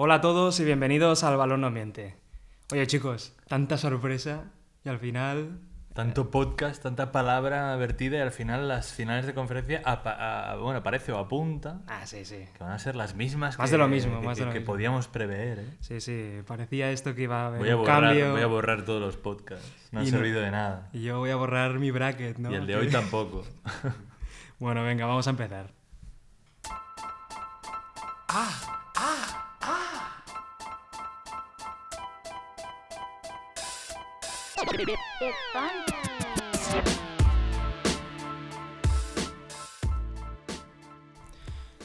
Hola a todos y bienvenidos al Balón No Miente. Oye chicos, tanta sorpresa y al final... Tanto podcast, tanta palabra vertida y al final las finales de conferencia, apa- a- bueno, parece o apunta Ah, sí, sí. que van a ser las mismas Más que, de lo mismo, que- más de que- lo que mismo. podíamos prever. ¿eh? Sí, sí, parecía esto que iba a haber Voy, a un borrar, cambio. voy a borrar todos los podcasts. No no- servido de nada. Y yo voy a borrar mi bracket, ¿no? Y el de hoy tampoco. Bueno, venga, vamos a empezar. It's fun.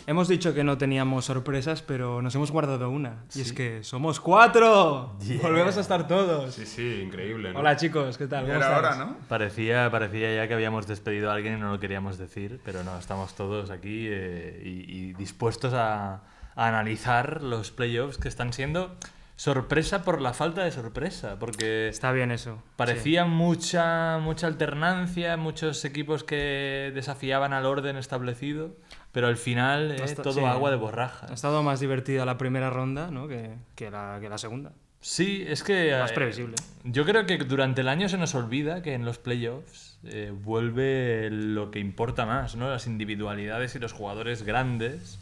Hemos dicho que no teníamos sorpresas, pero nos hemos guardado una. Y es que somos cuatro. Yeah. Volvemos a estar todos. Sí, sí, increíble. ¿no? Hola chicos, ¿qué tal? Ya ¿Cómo era hora, ¿no? Parecía, parecía ya que habíamos despedido a alguien y no lo queríamos decir, pero no, estamos todos aquí eh, y, y dispuestos a, a analizar los playoffs que están siendo sorpresa por la falta de sorpresa, porque Está bien eso. parecía mucha, mucha alternancia, muchos equipos que desafiaban al orden establecido, pero al final eh, Basta- todo sí. agua de borraja. Ha estado más divertida la primera ronda ¿no? que, que la, que la segunda. Sí, es que... Más eh, previsible. Yo creo que durante el año se nos olvida que en los playoffs eh, vuelve lo que importa más, ¿no? Las individualidades y los jugadores grandes.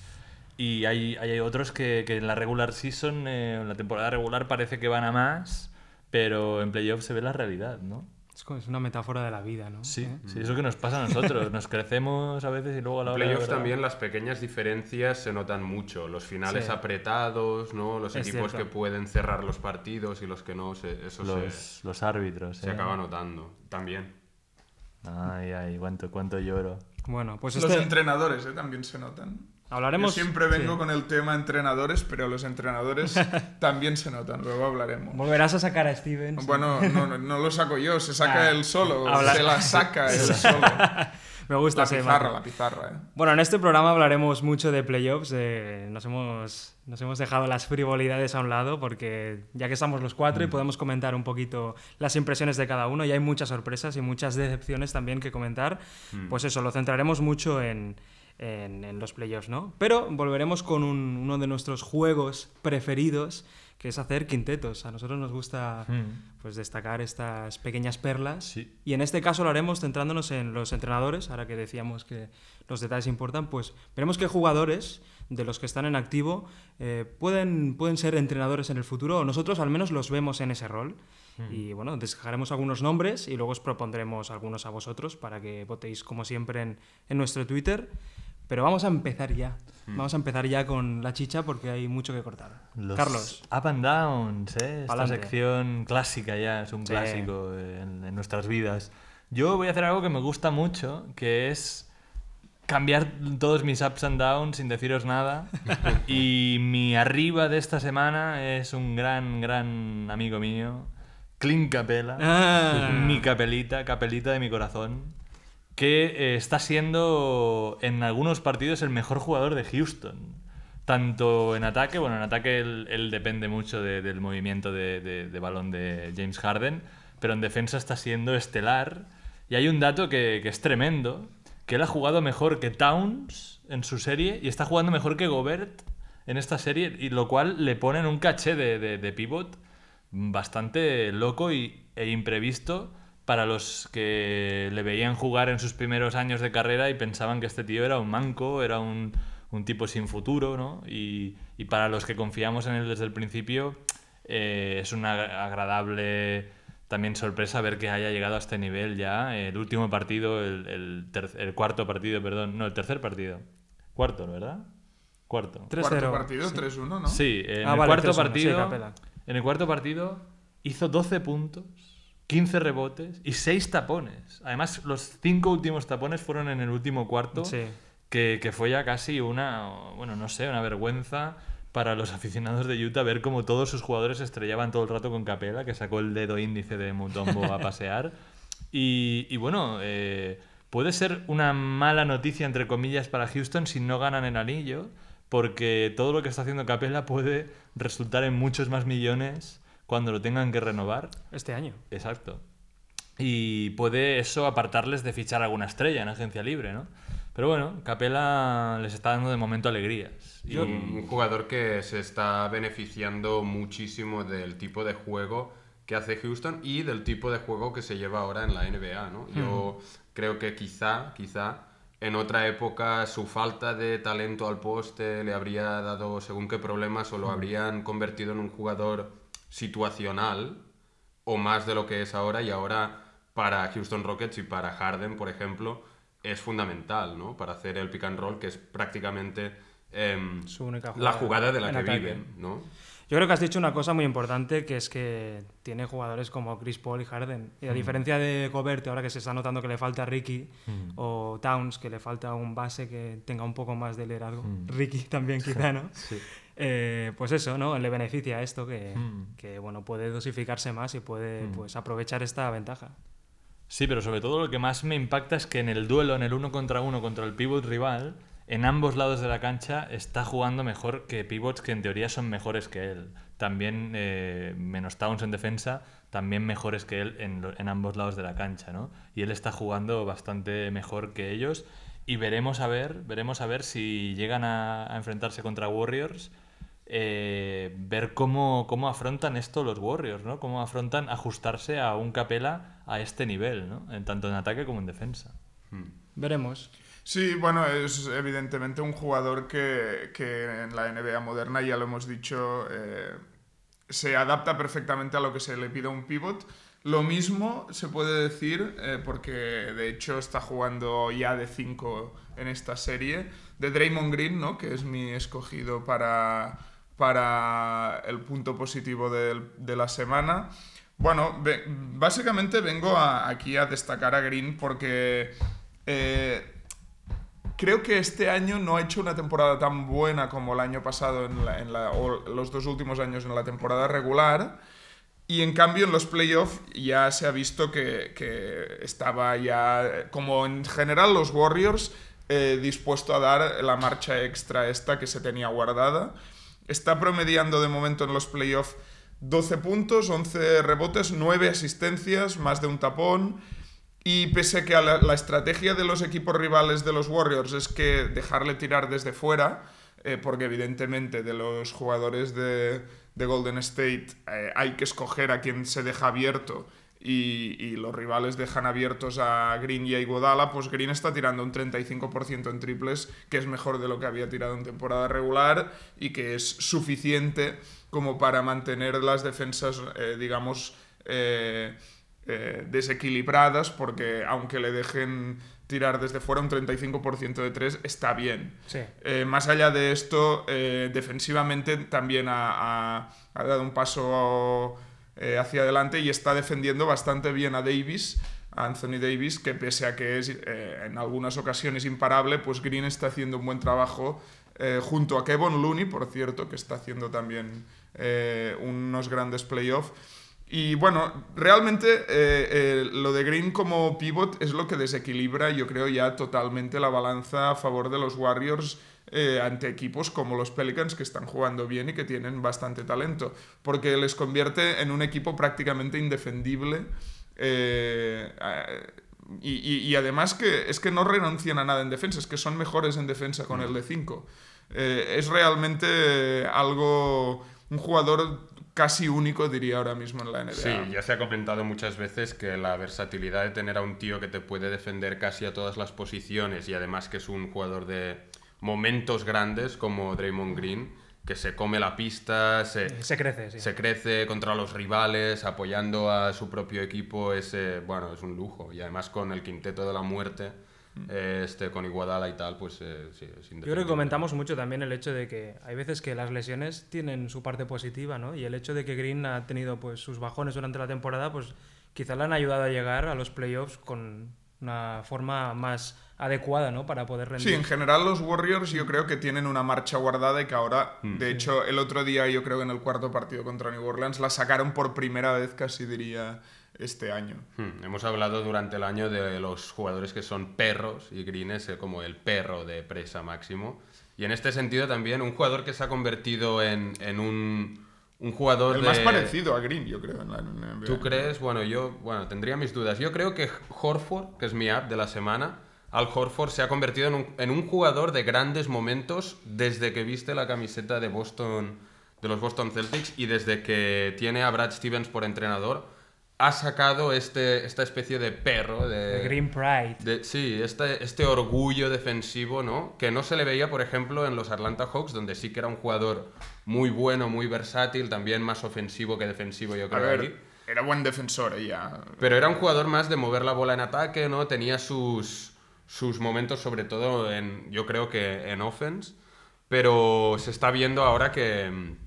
Y hay, hay otros que, que en la regular season, eh, en la temporada regular, parece que van a más, pero en playoffs se ve la realidad, ¿no? Es, como- es una metáfora de la vida, ¿no? Sí, ¿Eh? sí, eso que nos pasa a nosotros. Nos crecemos a veces y luego a la En hora verdad- también las pequeñas diferencias se notan mucho. Los finales Sí. apretados, ¿no? Los Es equipos cierto. que pueden cerrar los partidos y los que no, se- eso Los, se, los árbitros. se ¿eh? acaba notando. También. Ay, ay, cuánto, cuánto lloro. Bueno, pues Los este... entrenadores ¿eh? también se notan. Hablaremos... Yo siempre vengo sí. con el tema entrenadores, pero los entrenadores también se notan, luego hablaremos. Volverás a sacar a Steven. sí. Bueno, no, no, no lo saco yo, se saca Ah, él solo, habla- se la saca él solo. Me gusta La ese pizarra, la pizarra, ¿eh? Bueno, en este programa hablaremos mucho de playoffs. eh, nos, hemos, nos hemos dejado las frivolidades a un lado porque ya que estamos los cuatro y podemos comentar un poquito las impresiones de cada uno y hay muchas sorpresas y muchas decepciones también que comentar, pues eso, lo centraremos mucho en, en- en los playoffs, ¿no? Pero volveremos con un- uno de nuestros juegos preferidos que es hacer quintetos. A nosotros nos gusta pues, destacar estas pequeñas perlas Sí. y en este caso lo haremos centrándonos en los entrenadores, ahora que decíamos que los detalles importan, pues veremos qué jugadores de los que están en activo eh, pueden, pueden ser entrenadores en el futuro, o nosotros al menos los vemos en ese rol. Y bueno, descargaremos algunos nombres y luego os propondremos algunos a vosotros para que votéis como siempre en, en nuestro Twitter. Pero vamos a empezar ya. Vamos a empezar ya con la chicha porque hay mucho que cortar. Los Carlos. Up and Downs, ¿eh? Esta Pa'lante. sección clásica ya, es un Sí. clásico en, en nuestras vidas. Yo voy a hacer algo que me gusta mucho, que es cambiar todos mis ups and downs sin deciros nada. y mi arriba de esta semana es un gran, gran amigo mío, Clint Capela. Ah. Mi capelita, capelita de mi corazón. Que eh, está siendo en algunos partidos el mejor jugador de Houston. Tanto en ataque, bueno, en ataque él, depende mucho de- del movimiento de, balón de James Harden, pero en defensa está siendo estelar. Y hay un dato que, es tremendo, que él ha jugado mejor que Towns en su serie y está jugando mejor que Gobert en esta serie, y lo cual le pone en un caché de, de- pivot bastante loco e imprevisto para los que le veían jugar en sus primeros años de carrera y pensaban que este tío era un manco, era un, un tipo sin futuro, ¿no? Y, y para los que confiamos en él desde el principio, eh, es una agradable también sorpresa ver que haya llegado a este nivel ya. El último partido, el, el ter- el cuarto partido, perdón, no, el tercer partido. Cuarto, ¿verdad? Cuarto. 3-0. Cuarto partido, Sí. 3-1, ¿no? Sí, en Ah, el vale, cuarto 3-1, sí, partido. Capela. en el cuarto partido hizo 12 puntos, 15 rebotes y 6 tapones. Además, los 5 últimos tapones fueron en el último cuarto, Sí. que, que fue ya casi una, bueno, no sé, una vergüenza para los aficionados de Utah ver cómo todos sus jugadores estrellaban todo el rato con Capela, que sacó el dedo índice de Mutombo a pasear. Y, y bueno, eh, puede ser una mala noticia, entre comillas, para Houston si no ganan el anillo, porque todo lo que está haciendo Capela puede resultar en muchos más millones cuando lo tengan que renovar. Este año. Exacto. Y puede eso apartarles de fichar alguna estrella en agencia libre, ¿no? Pero bueno, Capela les está dando de momento alegrías. Y- Un jugador que se está beneficiando muchísimo del tipo de juego que hace Houston y del tipo de juego que se lleva ahora en la NBA, ¿no? Yo creo que quizá, quizá en otra época su falta de talento al poste le habría dado según qué problemas o lo habrían convertido en un jugador situacional o más de lo que es ahora y ahora para Houston Rockets y para Harden, por ejemplo, es fundamental, ¿no? Para hacer el pick and roll, que es prácticamente em, Su única la jugada jugada de la que ataque. viven, ¿no? Yo creo que has dicho una cosa muy importante, que es que tiene jugadores como Chris Paul y Harden. Y a diferencia de Gobert, ahora que se está notando que le falta Ricky, o Towns, que le falta un base que tenga un poco más de liderazgo, Ricky también quizá, ¿no? Eh, pues eso, ¿no? Le beneficia esto, que, que, bueno, puede dosificarse más y puede pues, aprovechar esta ventaja. Sí, pero sobre todo lo que más me impacta es que en el duelo, en el uno contra uno contra el pivot rival, en ambos lados de la cancha está jugando mejor que pivots que en teoría son mejores que él. También, eh, menos Towns en defensa, también mejores que él en, en ambos lados de la cancha, ¿no? Y él está jugando bastante mejor que ellos. Y veremos a ver, veremos a ver si llegan a, a enfrentarse contra Warriors. eh, ver cómo, cómo afrontan esto los Warriors, ¿no? Cómo afrontan ajustarse a un Capela a este nivel, ¿no? En, tanto en ataque como en defensa. Veremos. Sí, bueno, es evidentemente un jugador que, que en la NBA moderna, ya lo hemos dicho, eh, se adapta perfectamente a lo que se le pide a un pivot. Lo mismo se puede decir, eh, porque de hecho está jugando ya de 5 en esta serie, de Draymond Green, ¿no? que es mi escogido para, para el punto positivo de, la semana. Bueno, básicamente vengo aquí a destacar a Green porque eh, creo que este año no ha hecho una temporada tan buena como el año pasado en o los dos últimos años en la temporada regular. Y en cambio en los playoffs ya se ha visto que, estaba ya, como en general los Warriors, eh, dispuesto a dar la marcha extra esta que se tenía guardada. Está promediando de momento en los playoffs 12 puntos, 11 rebotes, 9 asistencias, más de un tapón. Y pese que a la, la estrategia de los equipos rivales de los Warriors es que dejarle tirar desde fuera, eh, porque evidentemente de los jugadores de, de Golden State eh, hay que escoger a quien se deja abierto y, y los rivales dejan abiertos a Green y a Iguodala, pues Green está tirando un 35% en triples, que es mejor de lo que había tirado en temporada regular y que es suficiente como para mantener las defensas, eh, digamos, eh, desequilibradas, porque aunque le dejen tirar desde fuera un 35% de 3, está bien. Sí. Eh, más allá de esto, eh, defensivamente también ha, ha- ha dado un paso eh, hacia adelante y está defendiendo bastante bien a Davis, a Anthony Davis, que pese a que es en algunas ocasiones imparable, pues Green está haciendo un buen trabajo junto a Kevin Looney, por cierto, que está haciendo también unos grandes playoffs. Y bueno, realmente eh, eh, lo de Green como pivot es lo que desequilibra, yo creo, ya totalmente la balanza a favor de los Warriors eh, ante equipos como los Pelicans que están jugando bien y que tienen bastante talento, porque les convierte en un equipo prácticamente indefendible. y, y- y además que es que no renuncian a nada en defensa, es que son mejores en defensa con el de 5. es realmente algo, un jugador casi único, diría ahora mismo en la NBA. Sí, ya se ha comentado muchas veces que la versatilidad de tener a un tío que te puede defender casi a todas las posiciones y además que es un jugador de momentos grandes como Draymond Green, que se come la pista, se, Se crece, sí. se crece contra los rivales, apoyando a su propio equipo, es, bueno, es un lujo. Y además con el quinteto de la muerte, este, con Iguodala y tal, pues eh, sí, es Yo creo que comentamos mucho también el hecho de que hay veces que las lesiones tienen su parte positiva, ¿no? Y el hecho de que Green ha tenido pues sus bajones durante la temporada, pues quizá le han ayudado a llegar a los playoffs con una forma más adecuada, ¿no? Para poder rendir. Sí, en general los Warriors yo creo que tienen una marcha guardada y que ahora, Mm. de hecho, el otro día yo creo que en el cuarto partido contra New Orleans la sacaron por primera vez casi diría este año. Hmm, Hemos hablado durante el año de los jugadores que son perros y Green es eh, como el perro de presa máximo. Y en este sentido también un jugador que se ha convertido en, en un, un jugador El de... más parecido a Green, yo creo, en la. ¿Tú crees? Bueno, yo bueno, tendría mis dudas. Yo creo que Horford, que es mi app de la semana, Al Horford se ha convertido en un, en un jugador de grandes momentos desde que viste la camiseta de Boston, de los Boston Celtics y desde que tiene a Brad Stevens por entrenador, ha sacado este, esta especie de perro de, The Green Pride. de- sí, este, este orgullo defensivo, ¿no? Que no se le veía, por ejemplo, en los Atlanta Hawks, donde sí que era un jugador muy bueno, muy versátil, también más ofensivo que defensivo, yo A creo. ver, ahí. era buen defensor ella. Pero era un jugador más de mover la bola en ataque, ¿no? Tenía sus, sus momentos, sobre todo en, yo creo que en offense. Pero se está viendo ahora que mm,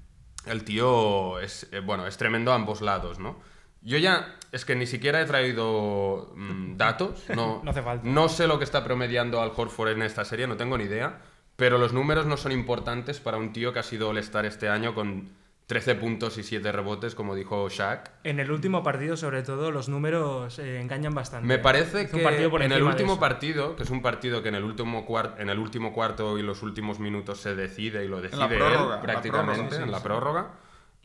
el tío es, eh, bueno, es tremendo a ambos lados, ¿no? Yo ya, es que ni siquiera he traído mm, datos, no, No hace falta. no sé lo que está promediando Al Horford en esta serie, no tengo ni idea, pero los números no son importantes para un tío que ha sido All-Star este año con 13 puntos y 7 rebotes, como dijo Shaq. En el último partido, sobre todo, los números eh, engañan bastante. Me parece que partido por en el último partido, que es un partido que en el último, en el último cuarto y los últimos minutos se decide y lo decide la prórroga, él la prácticamente prórroga, sí, en la prórroga,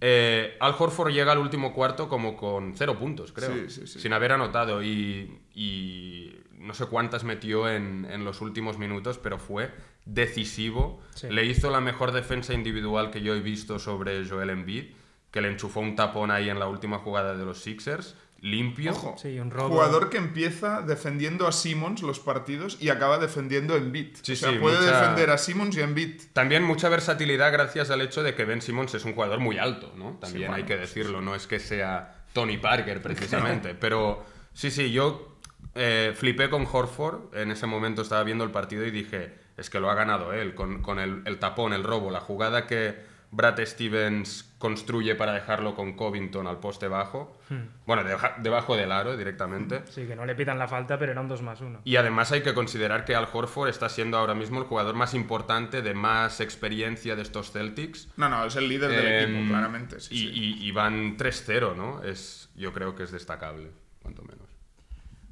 eh, Al Horford llega al último cuarto como con cero puntos, creo, Sí, sí, sí. sin haber anotado y, y no sé cuántas metió en, en los últimos minutos, pero fue decisivo. Sí. Le hizo la mejor defensa individual que yo he visto sobre Joel Embiid, que le enchufó un tapón ahí en la última jugada de los Sixers, limpio. Ojo, Sí, un robo. jugador que empieza defendiendo a Simmons los partidos y acaba defendiendo a Embiid. Sí, o sea, sí, puede mucha- defender a Simmons y a Embiid. También mucha versatilidad gracias al hecho de que Ben Simmons es un jugador muy alto, ¿no? También bueno, hay que decirlo, no es que sea Tony Parker precisamente, pero sí, sí, yo eh, flipé con Horford, en ese momento estaba viendo el partido y dije, es que lo ha ganado él, con, con el, el tapón, el robo, la jugada que Brad Stevens construye para dejarlo con Covington al poste bajo, bueno, deja- debajo del aro directamente. Sí, que no le pitan la falta, pero era un 2 más 1. Y además hay que considerar que Al Horford está siendo ahora mismo el jugador más importante, de más experiencia de estos Celtics. No, no, es el líder del Em, equipo, claramente. sí, y, sí. y- y van 3-0, ¿no? Es, yo creo que es destacable, cuanto menos.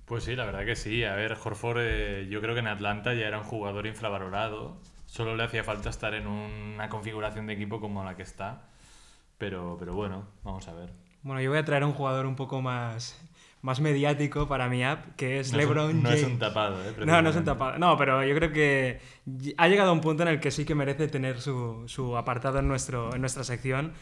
Pues sí, la verdad que sí. A ver, Horford eh, yo creo que en Atlanta ya era un jugador infravalorado. Solo le hacía falta estar en una configuración de equipo como la que está. Pero, pero bueno, vamos a ver. Bueno, yo voy a traer un jugador un poco más, más mediático para mi app, que es No es un- LeBron no James. es un tapado, ¿eh? No, no es un tapado. No, pero yo creo que ha llegado a un punto en el que sí que merece tener su, su apartado en, nuestro, en nuestra sección,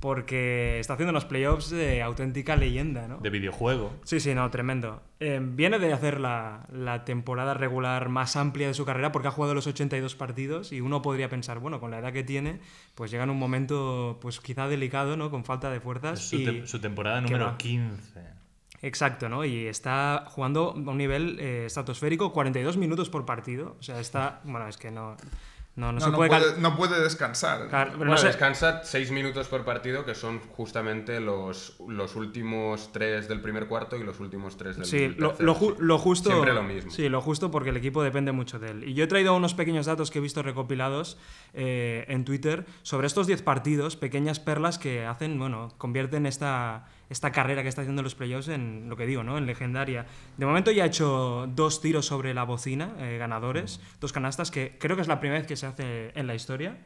porque está haciendo unos playoffs de auténtica leyenda, ¿no? De videojuego. Sí, sí, no, tremendo. Eh, viene de hacer la, la temporada regular más amplia de su carrera porque ha jugado los 82 partidos y uno podría pensar, bueno, con la edad que tiene, pues llega en un momento pues quizá delicado, ¿no? Con falta de fuerzas. su, y... te- su temporada ¿Qué número va? 15. Exacto, ¿no? Y está jugando a un nivel eh, estratosférico, 42 minutos por partido. O sea, está... Bueno, es que no... No, no, No, se no puede... no puede descansar. Claro, Bueno, no sé- descansa 6 minutos por partido, que son justamente los, los últimos 3 del primer cuarto y los últimos 3 del Sí, lo, tercero, lo ju- sí. lo justo. Siempre lo mismo. Sí, lo justo porque el equipo depende mucho de él. Y yo he traído unos pequeños datos que he visto recopilados eh, en Twitter sobre estos 10 partidos, pequeñas perlas que hacen, bueno, convierten esta, esta carrera que está haciendo en los playoffs en lo que digo, ¿no? En legendaria. De momento ya ha hecho dos tiros sobre la bocina, eh, ganadores, dos canastas, que creo que es la primera vez que se hace en la historia.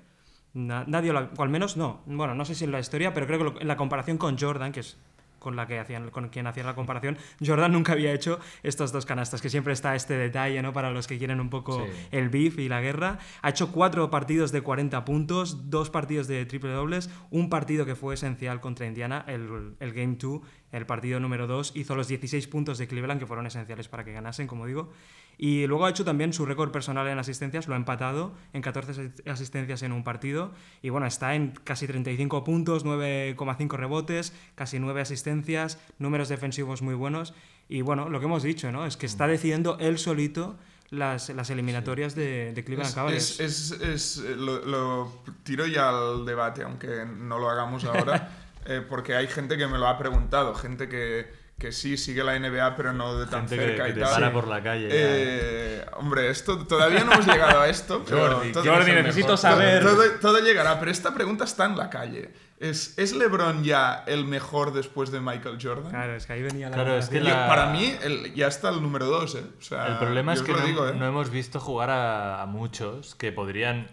Na- nadie, o al menos no. Bueno, no sé si en la historia, pero creo que en la comparación con Jordan, que es con la que hacían, con quien hacían la comparación, Jordan nunca había hecho estos dos canastas, que siempre está este detalle, ¿no? Para los que quieren un poco Sí. el beef y la guerra. Ha hecho cuatro partidos de 40 puntos, dos partidos de triple dobles, un partido que fue esencial contra Indiana, el, el Game 2, el partido número 2, hizo los 16 puntos de Cleveland, que fueron esenciales para que ganasen, como digo. Y luego ha hecho también su récord personal en asistencias, lo ha empatado en 14 asi- asistencias en un partido. Y bueno, está en casi 35 puntos, 9,5 rebotes, casi 9 asistencias, números defensivos muy buenos. Y bueno, lo que hemos dicho, ¿no? Es que está decidiendo él solito las, las eliminatorias de, de Cleveland Es, Cavaliers. es- es- lo, lo tiro ya al debate, aunque no lo hagamos ahora, eh, porque hay gente que me lo ha preguntado, gente que, que sí sigue la NBA, pero no de tan Gente que, cerca que y te tal. para por la calle. ya. Eh, hombre, esto todavía no hemos llegado a esto. pero Jordi, todo, ¿quién es Jordi, necesito mejor? saber. todo, todo llegará, pero esta pregunta está en la calle. ¿Es, ¿Es LeBron ya el mejor después de Michael Jordan? Claro, es que ahí venía la... Claro, es que Yo- la- Para mí el- ya está el número 2, ¿eh? O sea, El problema es que no, digo, ¿eh? no hemos visto jugar a, a muchos que podrían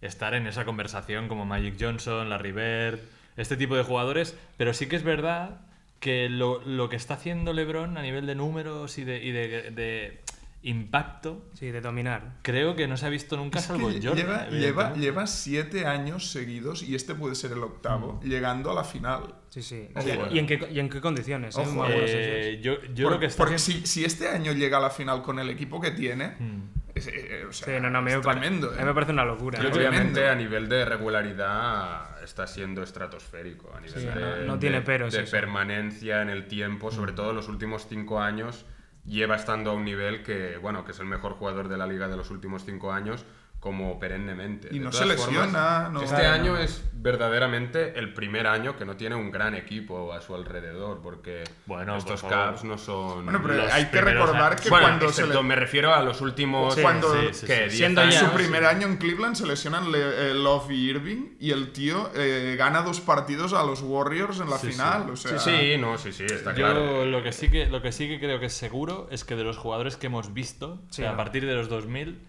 estar en esa conversación como Magic Johnson, Larry Bird, este tipo de jugadores, pero sí que es verdad que lo, lo que está haciendo LeBron a nivel de números y de, y de- de impacto, Sí, de dominar. creo que no se ha visto nunca Es salvo Jordan. lleva, lleva, lleva siete años seguidos, y este puede ser el octavo, Mm. llegando a la final. Sí, sí. Ojo, ¿Y, en qué, y en qué condiciones? eh? Ojo, Eh, yo yo Por- lo que está porque haciendo- si, si este año llega a la final con el equipo que tiene, Mm. Es, eh, o sea, Sí, no, no, a mí me, pare- a ¿eh? mí me parece una locura. ¿eh? Obviamente a nivel de regularidad está siendo estratosférico. A nivel Sí, de, no- no tiene de- peros de eso. permanencia en el tiempo, sobre todo en los últimos cinco años, lleva estando a un nivel que, bueno, que es el mejor jugador de la liga de los últimos cinco años como perennemente. Y De no se lesiona, no- este Claro, año no. es verdaderamente el primer año que no tiene un gran equipo a su alrededor, porque Bueno, por estos. Cavs no son... Bueno, pero Los hay que recordar años. que Bueno, cuando se le... me refiero a los últimos... Sí, cuando- sí, sí, ¿qué? sí. 10 Siendo años. Su primer año en Cleveland se lesionan Le- eh, Love y Irving y el tío eh, gana dos partidos a los Warriors en la Sí, final. sí. O sea, Sí, sí, no, sí, sí, está Yo claro. lo que sí que lo que sí que creo que es seguro es que de los jugadores que hemos visto, Sí, o sea, a partir de los 2000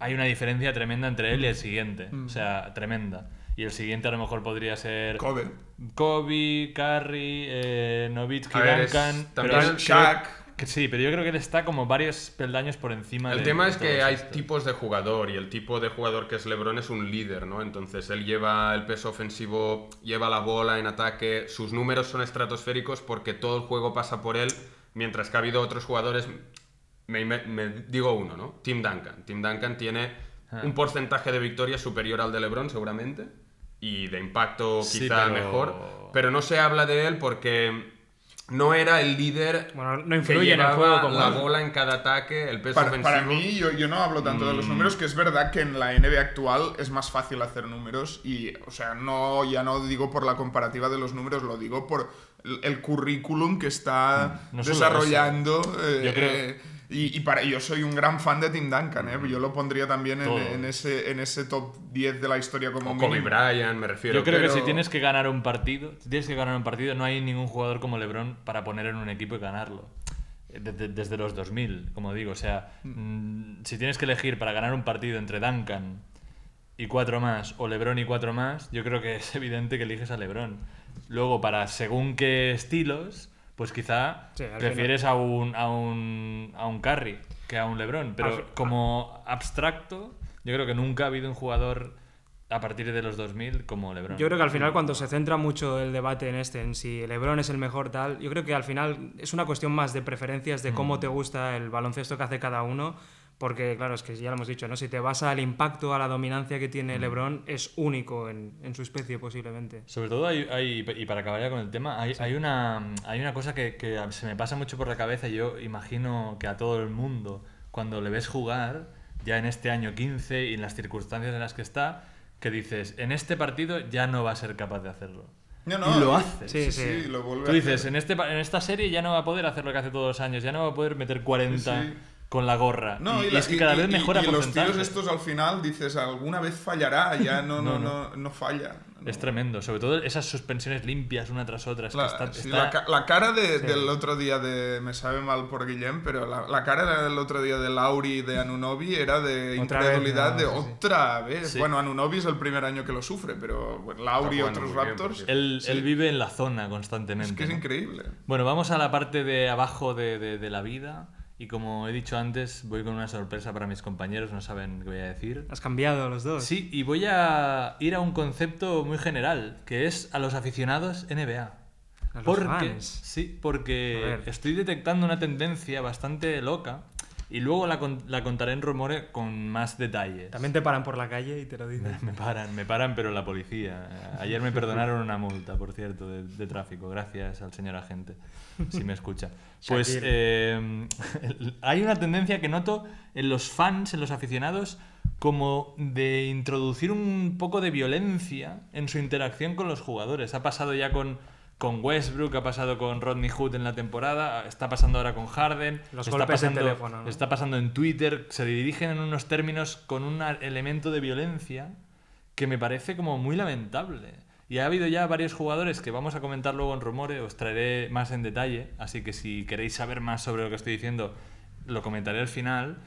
hay una diferencia tremenda entre él y el siguiente, Mm. o sea, tremenda. Y el siguiente a lo mejor podría ser Kobe. Kobe, Curry, eh, es- Duncan, también pero el- Shaq. que sí, pero yo creo que él está como varios peldaños por encima El de tema es de que hay estos. tipos de jugador y el tipo de jugador que es LeBron es un líder, ¿no? Entonces él lleva el peso ofensivo, lleva la bola en ataque, sus números son estratosféricos porque todo el juego pasa por él, mientras que ha habido otros jugadores, me, me- me digo uno, ¿no? Tim Duncan. Tim Duncan tiene Ah. un porcentaje de victorias superior al de LeBron seguramente y de impacto Sí, quizá pero- mejor, pero no se habla de él porque no era el líder Bueno, no que influye en el llevaba juego como la bola en cada ataque, el peso Para, ofensivo. para mí, yo, yo no hablo tanto de los Mm. números, que es verdad que en la NBA actual es más fácil hacer números y, o sea, no, ya no digo por la comparativa de los números, lo digo por el, el currículum que está Mm, no desarrollando. eh, Yo creo- eh, y, y para, yo soy un gran fan de Tim Duncan, ¿eh? yo lo pondría también en, ese, en ese top 10 de la historia como O Kobe. Bryant, me refiero. Yo creo que si tienes que ganar un partido, si tienes que ganar un partido, no hay ningún jugador como LeBron para poner en un equipo y ganarlo. Eh, Desde, desde los 2000, como digo. O sea, mm, si tienes que elegir para ganar un partido entre Duncan y cuatro más, o LeBron y cuatro más, yo creo que es evidente que eliges a LeBron. Luego, para según qué estilos, pues quizá Sí, prefieres a un, a, un, a un Curry que a un LeBron. Pero como abstracto, yo creo que nunca ha habido un jugador a partir de los 2000 como LeBron. Yo creo que al final cuando se centra mucho el debate en este, en si LeBron es el mejor tal, yo creo que al final es una cuestión más de preferencias, de Mm. cómo te gusta el baloncesto que hace cada uno, porque claro, es que ya lo hemos dicho, ¿no? Si te vas al impacto, a la dominancia que tiene Mm. LeBron, es único en, en su especie posiblemente. Sobre todo hay, hay- y para acabar ya con el tema, hay, hay una, hay una cosa que, que se me pasa mucho por la cabeza y yo imagino que a todo el mundo, cuando le ves jugar, ya en este año 15 y en las circunstancias en las que está, que dices, en este partido ya no va a ser capaz de hacerlo. No, no, y lo hace. Sí, Sí, sí. lo vuelve Tú a dices, hacer. en, este, en esta serie ya no va a poder hacer lo que hace todos los años, ya no va a poder meter 40 Sí, sí. Con la gorra. No, y, y, y es que cada y- vez y- mejora y los tiros estos al final dices, alguna vez fallará, ya no, no, No, no, no, falla. No. Es tremendo, sobre todo esas suspensiones limpias una tras otra. Es que La, está- sí, está- la la cara de- del otro día de. Me sabe mal por Guillem, pero la, la cara del otro día de Lauri y de Anunobi era de Otra incredulidad vez, de no, sí, sí. otra vez. Sí. Bueno, Anunobi es el primer año que lo sufre, pero bueno, Lauri y Está otros bien, Raptors. por cierto. Él, Sí. él vive en la zona constantemente. es que es ¿no? increíble. Bueno, vamos a la parte de abajo de, de- de la vida. Y como he dicho antes, voy con una sorpresa para mis compañeros, no saben qué voy a decir. Has cambiado los dos. Sí, y voy a ir a un concepto muy general, que es a los aficionados NBA. A los porque, fans. Sí, porque estoy detectando una tendencia bastante loca y luego la, la contaré en Rumore con más detalles. También te paran por la calle y te lo dicen. Me paran, me paran, pero la policía. Ayer me perdonaron una multa, por cierto, de, de tráfico, gracias al señor agente, si me escucha. Pues eh, hay una tendencia que noto en los fans, en los aficionados, como de introducir un poco de violencia en su interacción con los jugadores. Ha pasado ya con, con Westbrook, ha pasado con Rodney Hood en la temporada, está pasando ahora con Harden, Los está golpes pasando, teléfono, ¿no? está pasando en Twitter, se dirigen en unos términos con un elemento de violencia que me parece como muy lamentable. Y ha habido ya varios jugadores que vamos a comentar luego en Rumore, os traeré más en detalle, así que si queréis saber más sobre lo que estoy diciendo, lo comentaré al final.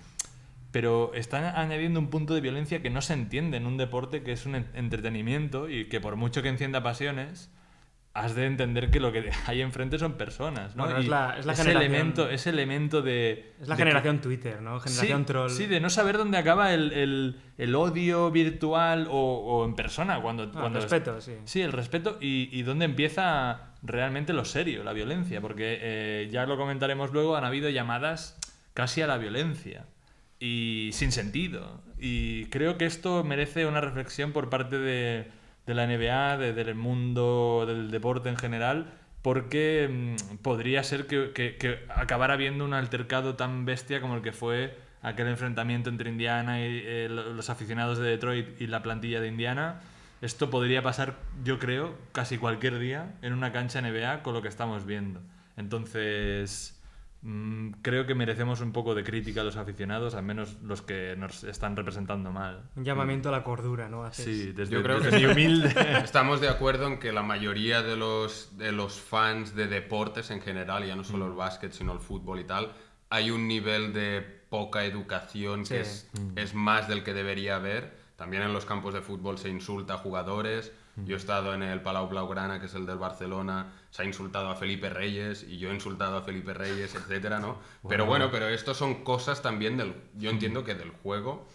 Pero están añadiendo un punto de violencia que no se entiende en un deporte que es un en- entretenimiento y que por mucho que encienda pasiones, has de entender que lo que hay enfrente son personas, ¿no? Bueno, es la- es la ese generación- elemento, ese elemento de... Es la de que- generación Twitter, ¿no? Generación sí, troll. Sí, de no saber dónde acaba el, el- el odio virtual o, o en persona. Cuando, Ah, cuando respeto, sí. Sí, el respeto y, y dónde empieza realmente lo serio, la violencia. Porque eh, ya lo comentaremos luego, han habido llamadas casi a la violencia y sin sentido. Y creo que esto merece una reflexión por parte de, de la NBA, de- del mundo del deporte en general, porque mm, podría ser que, que- que acabara habiendo un altercado tan bestia como el que fue aquel enfrentamiento entre Indiana y eh, lo- los aficionados de Detroit y la plantilla de Indiana. Esto podría pasar, yo creo, casi cualquier día en una cancha NBA con lo que estamos viendo. Entonces, creo que merecemos un poco de crítica a los aficionados, al menos los que nos están representando mal. Un llamamiento a la cordura, ¿no? Haces- Sí, desde, Yo creo desde que mi humilde. Estamos de acuerdo en que la mayoría de los, de los fans de deportes en general, ya no solo Mm. el básquet, sino el fútbol y tal, hay un nivel de poca educación que Sí. es, es más del que debería haber. También en los campos de fútbol se insulta a jugadores. Yo he estado en el Palau Blaugrana, que es el del Barcelona, se ha insultado a Felipe Reyes y yo he insultado a Felipe Reyes, etcétera, ¿no? Pero bueno, pero esto son cosas también del... Yo entiendo que del juego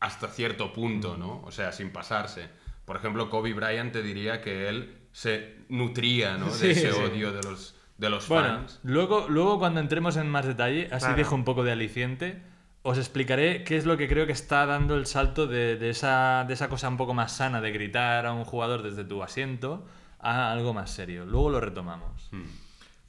hasta cierto punto, ¿no? O sea, sin pasarse. Por ejemplo, Kobe Bryant te diría que él se nutría, ¿no? De Sí, ese sí. odio de los, de los Bueno, fans. luego, luego cuando entremos en más detalle, así Claro. dejo un poco de aliciente, os explicaré qué es lo que creo que está dando el salto de, de esa, de esa cosa un poco más sana de gritar a un jugador desde tu asiento a algo más serio. Luego lo retomamos.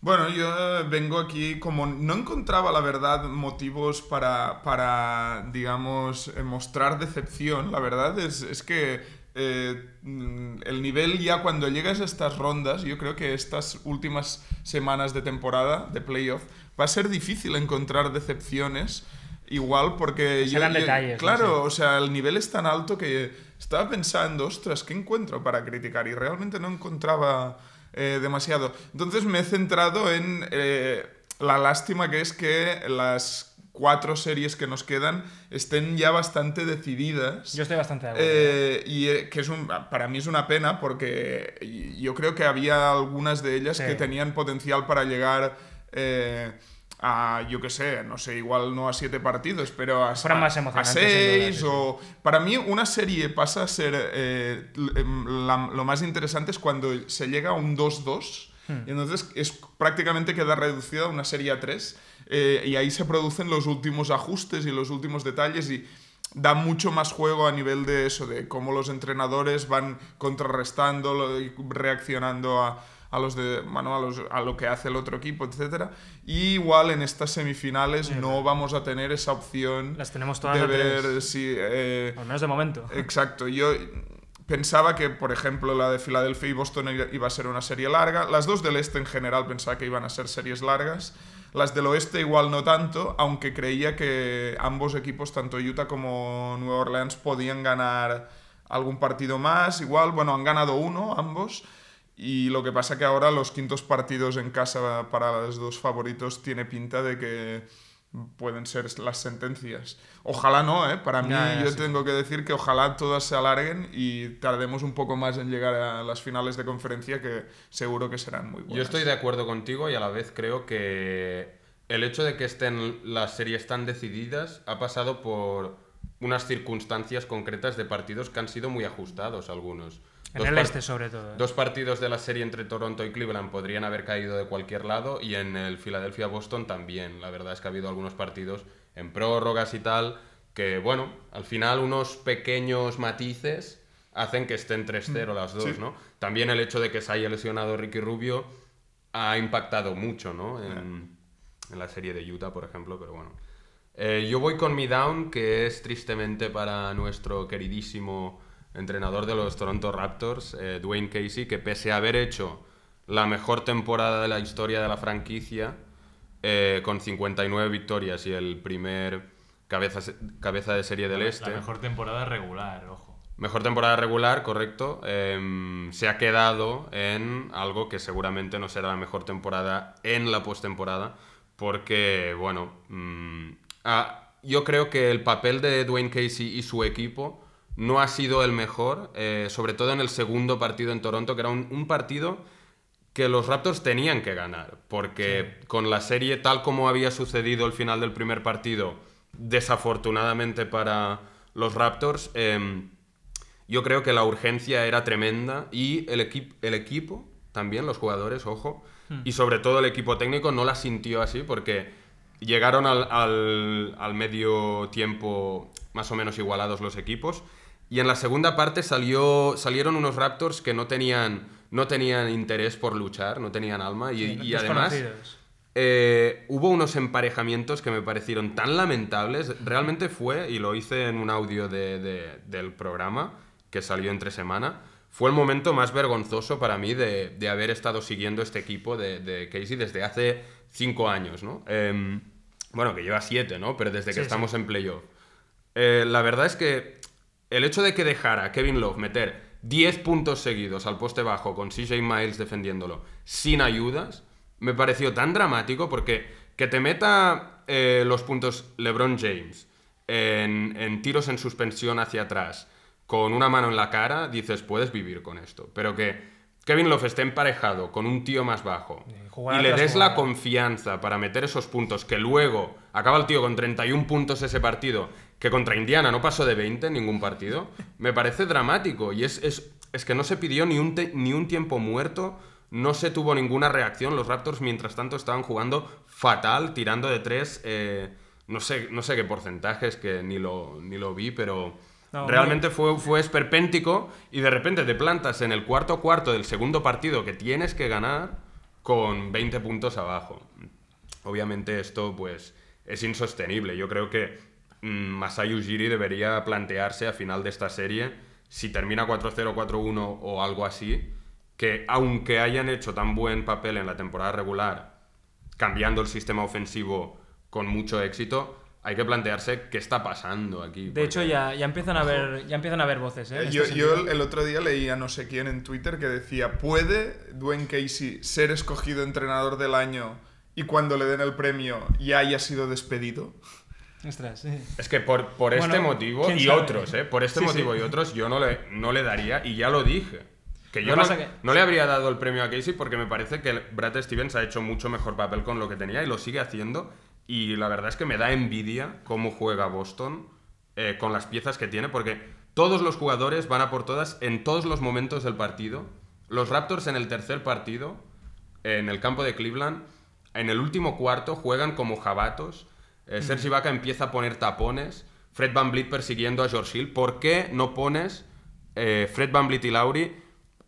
Bueno, yo eh, vengo aquí como no encontraba, la verdad, motivos para, para digamos, eh, mostrar decepción. La verdad es, es que eh, el nivel ya cuando llegas a estas rondas, yo creo que estas últimas semanas de temporada, de playoff, va a ser difícil encontrar decepciones. Igual porque yo, detalles, ¿no? claro, o sea, el nivel es tan alto que estaba pensando, ostras, ¿qué encuentro para criticar? Y realmente no encontraba eh, demasiado. Entonces me he centrado en eh, la lástima que es que las cuatro series que nos quedan estén ya bastante decididas. Yo estoy bastante de acuerdo. Eh, y eh, que es un, para mí es una pena porque yo creo que había algunas de ellas Sí. que tenían potencial para llegar eh, a, yo qué sé, no sé, igual no a siete partidos, pero a, a- más a seis o... Para mí una serie pasa a ser... eh, em, la- lo más interesante es cuando se llega a un 2-2 Hmm. y entonces es prácticamente queda reducida a una serie a 3 eh, y ahí se producen los últimos ajustes y los últimos detalles y da mucho más juego a nivel de eso, de cómo los entrenadores van contrarrestando y reaccionando a, a los de, bueno, a, los- a lo que hace el otro equipo, etc. Y igual en estas semifinales no vamos a tener esa opción Las tenemos todas de a tres. ver si... eh, Al menos de momento. Exacto, yo pensaba que, por ejemplo, la de Filadelfia y Boston iba a ser una serie larga. Las dos del este en general pensaba que iban a ser series largas. Las del oeste igual no tanto, aunque creía que ambos equipos, tanto Utah como Nueva Orleans, podían ganar algún partido más. Igual, bueno, han ganado uno ambos. Y lo que pasa que ahora los quintos partidos en casa para los dos favoritos tiene pinta de que pueden ser las sentencias. Ojalá no, ¿eh? Para mí Ya, ya, yo sí. tengo que decir que ojalá todas se alarguen y tardemos un poco más en llegar a las finales de conferencia que seguro que serán muy buenas. Yo estoy de acuerdo contigo y a la vez creo que el hecho de que estén las series tan decididas ha pasado por unas circunstancias concretas de partidos que han sido muy ajustados algunos. En el este, sobre todo. ¿eh? Dos partidos de la serie entre Toronto y Cleveland podrían haber caído de cualquier lado y en el Philadelphia-Boston también. La verdad es que ha habido algunos partidos en prórrogas y tal que, bueno, al final unos pequeños matices hacen que estén 3-0 las dos, Sí. ¿no? También el hecho de que se haya lesionado Ricky Rubio ha impactado mucho, ¿no? En, en la serie de Utah, por ejemplo, pero bueno. Eh, yo voy con mi down, que es tristemente para nuestro queridísimo entrenador de los Toronto Raptors, eh, Dwayne Casey, que pese a haber hecho la mejor temporada de la historia de la franquicia, eh, con 59 victorias y el primer cabeza, cabeza de serie del Este. La mejor temporada regular, ojo. Mejor temporada regular, correcto. Em, se ha quedado en algo que seguramente no será la mejor temporada en la postemporada, porque, bueno, mm, ah, yo creo que el papel de Dwayne Casey y su equipo no ha sido el mejor, eh, sobre todo en el segundo partido en Toronto, que era un, un partido que los Raptors tenían que ganar, porque con la serie tal como había sucedido el final del primer partido, desafortunadamente para los Raptors, em, yo creo que la urgencia era tremenda y el, equi- el equipo, también los jugadores, ojo, y sobre todo el equipo técnico no la sintió así porque llegaron al, al- al medio tiempo más o menos igualados los equipos y en la segunda parte salió, salieron unos Raptors que no tenían, no tenían interés por luchar, no tenían alma y, y además... Eh, hubo unos emparejamientos que me parecieron tan lamentables. Realmente fue, y lo hice en un audio de- de- del programa que salió entre semana, fue el momento más vergonzoso para mí de, de haber estado siguiendo este equipo de, Casey desde hace cinco años, ¿no? Em, bueno, que lleva siete, ¿no? Pero desde que Sí, estamos en playoff. Eh, la verdad es que el hecho de que dejara a Kevin Love meter 10 puntos seguidos al poste bajo con CJ Miles defendiéndolo sin ayudas, me pareció tan dramático porque que te meta eh, los puntos LeBron James en, en tiros en suspensión hacia atrás con una mano en la cara, dices, puedes vivir con esto. Pero que Kevin Love esté emparejado con un tío más bajo jugada y le des la confianza para meter esos puntos, que luego acaba el tío con 31 puntos ese partido, que contra Indiana no pasó de 20 en ningún partido, me parece dramático. Y es, es, es que no se pidió ni un, te- ni un tiempo muerto, no se tuvo ninguna reacción. Los Raptors, mientras tanto, estaban jugando fatal, tirando de tres. eh, no, sé, no sé qué porcentajes, que ni lo, ni lo vi, pero... No, Realmente fue, fue esperpéntico y de repente te plantas en el cuarto cuarto del segundo partido que tienes que ganar con 20 puntos abajo. Obviamente esto pues es insostenible. Yo creo que mm, Masai Ujiri debería plantearse a final de esta serie si termina 4-0, 4-1 o algo así, que aunque hayan hecho tan buen papel en la temporada regular, cambiando el sistema ofensivo con mucho éxito, hay que plantearse qué está pasando aquí. De hecho, ya, ya empiezan a haber, ya empiezan a haber voces, ¿eh? Eh, este Yo, sentido. yo el otro día leí a no sé quién en Twitter que decía, ¿puede Dwayne Casey ser escogido entrenador del año y cuando le den el premio ya haya sido despedido? Ostras. Es que por, por Bueno, este motivo y sabe. otros, ¿eh? Por este Sí, motivo sí. y otros yo no le, no le daría y ya lo dije. Que yo no, que- no le habría dado el premio a Casey porque me parece que Brad Stevens ha hecho mucho mejor papel con lo que tenía y lo sigue haciendo. Y la verdad es que me da envidia cómo juega Boston eh, con las piezas que tiene porque todos los jugadores van a por todas en todos los momentos del partido. Los Raptors en el tercer partido, en el campo de Cleveland, en el último cuarto juegan como jabatos. Eh, Serge Ibaka empieza a poner tapones. Fred Van persiguiendo a George Hill. ¿Por qué no pones eh, Fred Van y Lauri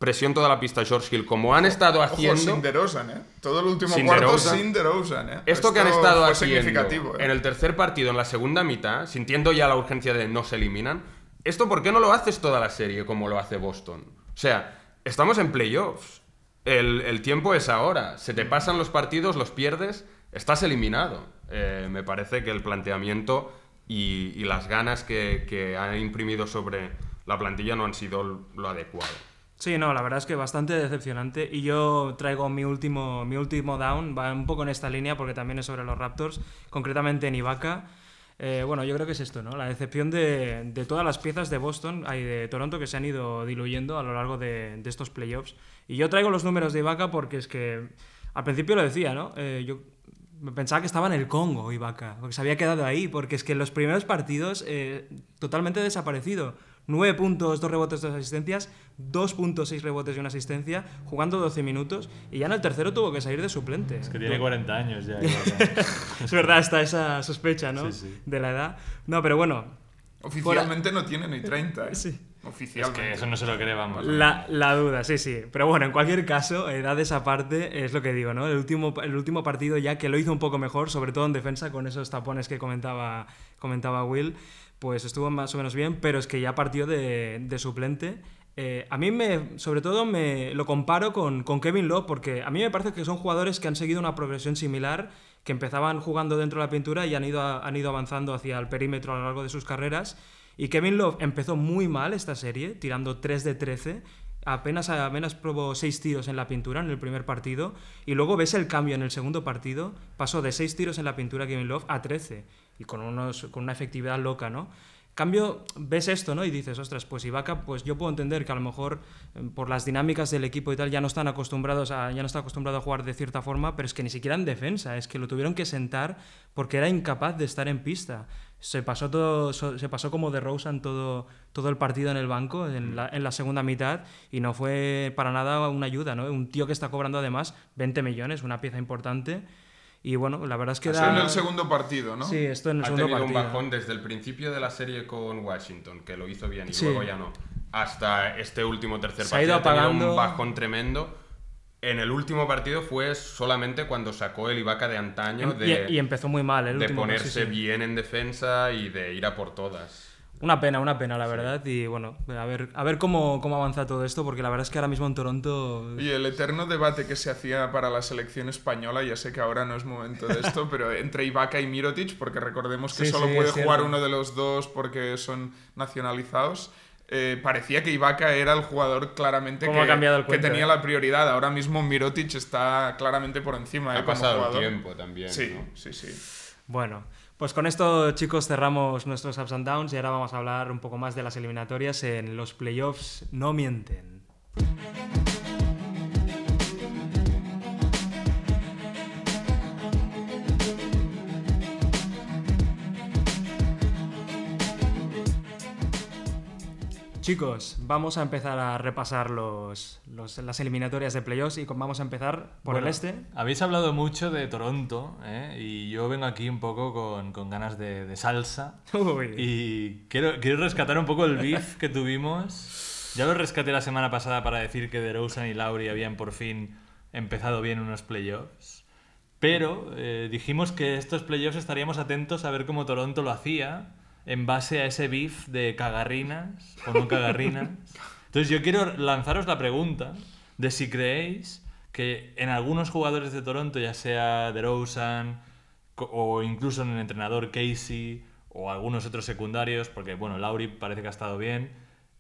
presión toda la pista a George Hill como han estado Ojo, haciendo? sin DeRozan, ¿eh? Todo el último Sin cuarto DeRozan. sin DeRozan, ¿eh? Esto que han estado haciendo ¿eh? en el tercer partido, en la segunda mitad, sintiendo ya la urgencia de no se eliminan, ¿esto por qué no lo haces toda la serie como lo hace Boston? O sea, estamos en playoffs. El, el tiempo es ahora. Se te pasan los partidos, los pierdes, estás eliminado. Eh, me parece que el planteamiento y, las ganas que, que ha imprimido sobre la plantilla no han sido lo adecuado. Sí, no, la verdad es que bastante decepcionante. Y yo traigo mi último, mi último down, va un poco en esta línea porque también es sobre los Raptors, concretamente en Ibaka. Eh, bueno, yo creo que es esto, ¿no? La decepción de, todas las piezas de Boston y de Toronto que se han ido diluyendo a lo largo de, estos playoffs. Y yo traigo los números de Ibaka porque es que al principio lo decía, ¿no? Eh, yo pensaba que estaba en el Congo, Ibaka, porque se había quedado ahí, porque es que en los primeros partidos eh, totalmente desaparecido. 9 puntos, 2 rebotes, 2 asistencias, 2.6 rebotes y una asistencia, jugando 12 minutos, y ya en el tercero tuvo que salir de suplente. Es que tiene 40 años ya. Ibaka. Es verdad, está esa sospecha, ¿no? Sí, sí. De la edad. No, pero bueno, Oficialmente no tiene ni 30, ¿eh? Sí. Es Oficialmente. que eso no se lo cree, vamos. La, la duda, sí, sí. Pero bueno, en cualquier caso, edades aparte, es lo que digo, ¿no? El último, el último partido ya que lo hizo un poco mejor, sobre todo en defensa, con esos tapones que comentaba, comentaba Will, pues estuvo más o menos bien, pero es que ya partió de, de suplente. Eh, a mí, me, sobre todo, me lo comparo con, con Kevin Love, porque a mí me parece que son jugadores que han seguido una progresión similar, que empezaban jugando dentro de la pintura y han ido, a- han ido avanzando hacia el perímetro a lo largo de sus carreras. Y Kevin Love empezó muy mal esta serie, tirando 3 de 13. Apenas, apenas probó 6 tiros en la pintura en el primer partido. Y luego ves el cambio en el segundo partido. Pasó de 6 tiros en la pintura Kevin Love a 13. Y con, unos, con una efectividad loca, ¿no? Cambio, ves esto, ¿no? Y dices, ostras, pues Ibaka, pues yo puedo entender que a lo mejor eh, por las dinámicas del equipo y tal ya no están acostumbrados ya no está acostumbrado a jugar de cierta forma, pero es que ni siquiera en defensa, es que lo tuvieron que sentar porque era incapaz de estar en pista. Se pasó todo, se pasó como de Rosen todo, todo el partido en el banco, en la, en la segunda mitad, y no fue para nada una ayuda, ¿no? Un tío que está cobrando además 20 millones, una pieza importante. Y bueno, la verdad es que Eso da... en el segundo partido, ¿no? Sí, esto en el ha segundo tenido partido. un bajón desde el principio de la serie con Washington, que lo hizo bien y Sí. luego ya no, hasta este último tercer Se ha partido. ido tenido apagando. un bajón tremendo. En el último partido fue solamente cuando sacó el Ibaka de antaño Em- de, y, y empezó muy mal el de último ponerse sí, sí. bien en defensa y de ir a por todas. Una pena, una pena, la verdad. Y bueno, a ver, a ver cómo, cómo avanza todo esto, porque la verdad es que ahora mismo en Toronto. Y el eterno debate que se hacía para la selección española, ya sé que ahora no es momento de esto, pero entre Ibaka y Mirotic, porque recordemos que Sí, solo sí, puede jugar uno de los dos porque son nacionalizados. Eh, parecía que Ibaka era el jugador claramente ¿Cómo que, el tenía eh? la prioridad. Ahora mismo Mirotic está claramente por encima. eh, Ha como pasado el jugador. tiempo también. Sí, ¿no? sí, sí. Bueno, pues con esto, chicos, cerramos nuestros ups and downs y ahora vamos a hablar un poco más de las eliminatorias en los playoffs. No mienten. Chicos, vamos a empezar a repasar los, los- las eliminatorias de playoffs y con- vamos a empezar por Bueno, el este. Habéis hablado mucho de Toronto, ¿eh? y yo vengo aquí un poco con, con ganas de, de salsa. Uy. Y quiero, quiero rescatar un poco el beef que tuvimos. Ya lo rescaté la semana pasada para decir que DeRozan y Lauri habían por fin empezado bien unos playoffs. Pero eh, dijimos que estos playoffs estaríamos atentos a ver cómo Toronto lo hacía en base a ese beef de cagarrinas o no cagarrinas. Entonces yo quiero lanzaros la pregunta de si creéis que en algunos jugadores de Toronto, ya sea DeRozan o incluso en el entrenador Casey o algunos otros secundarios, porque bueno, Lauri parece que ha estado bien,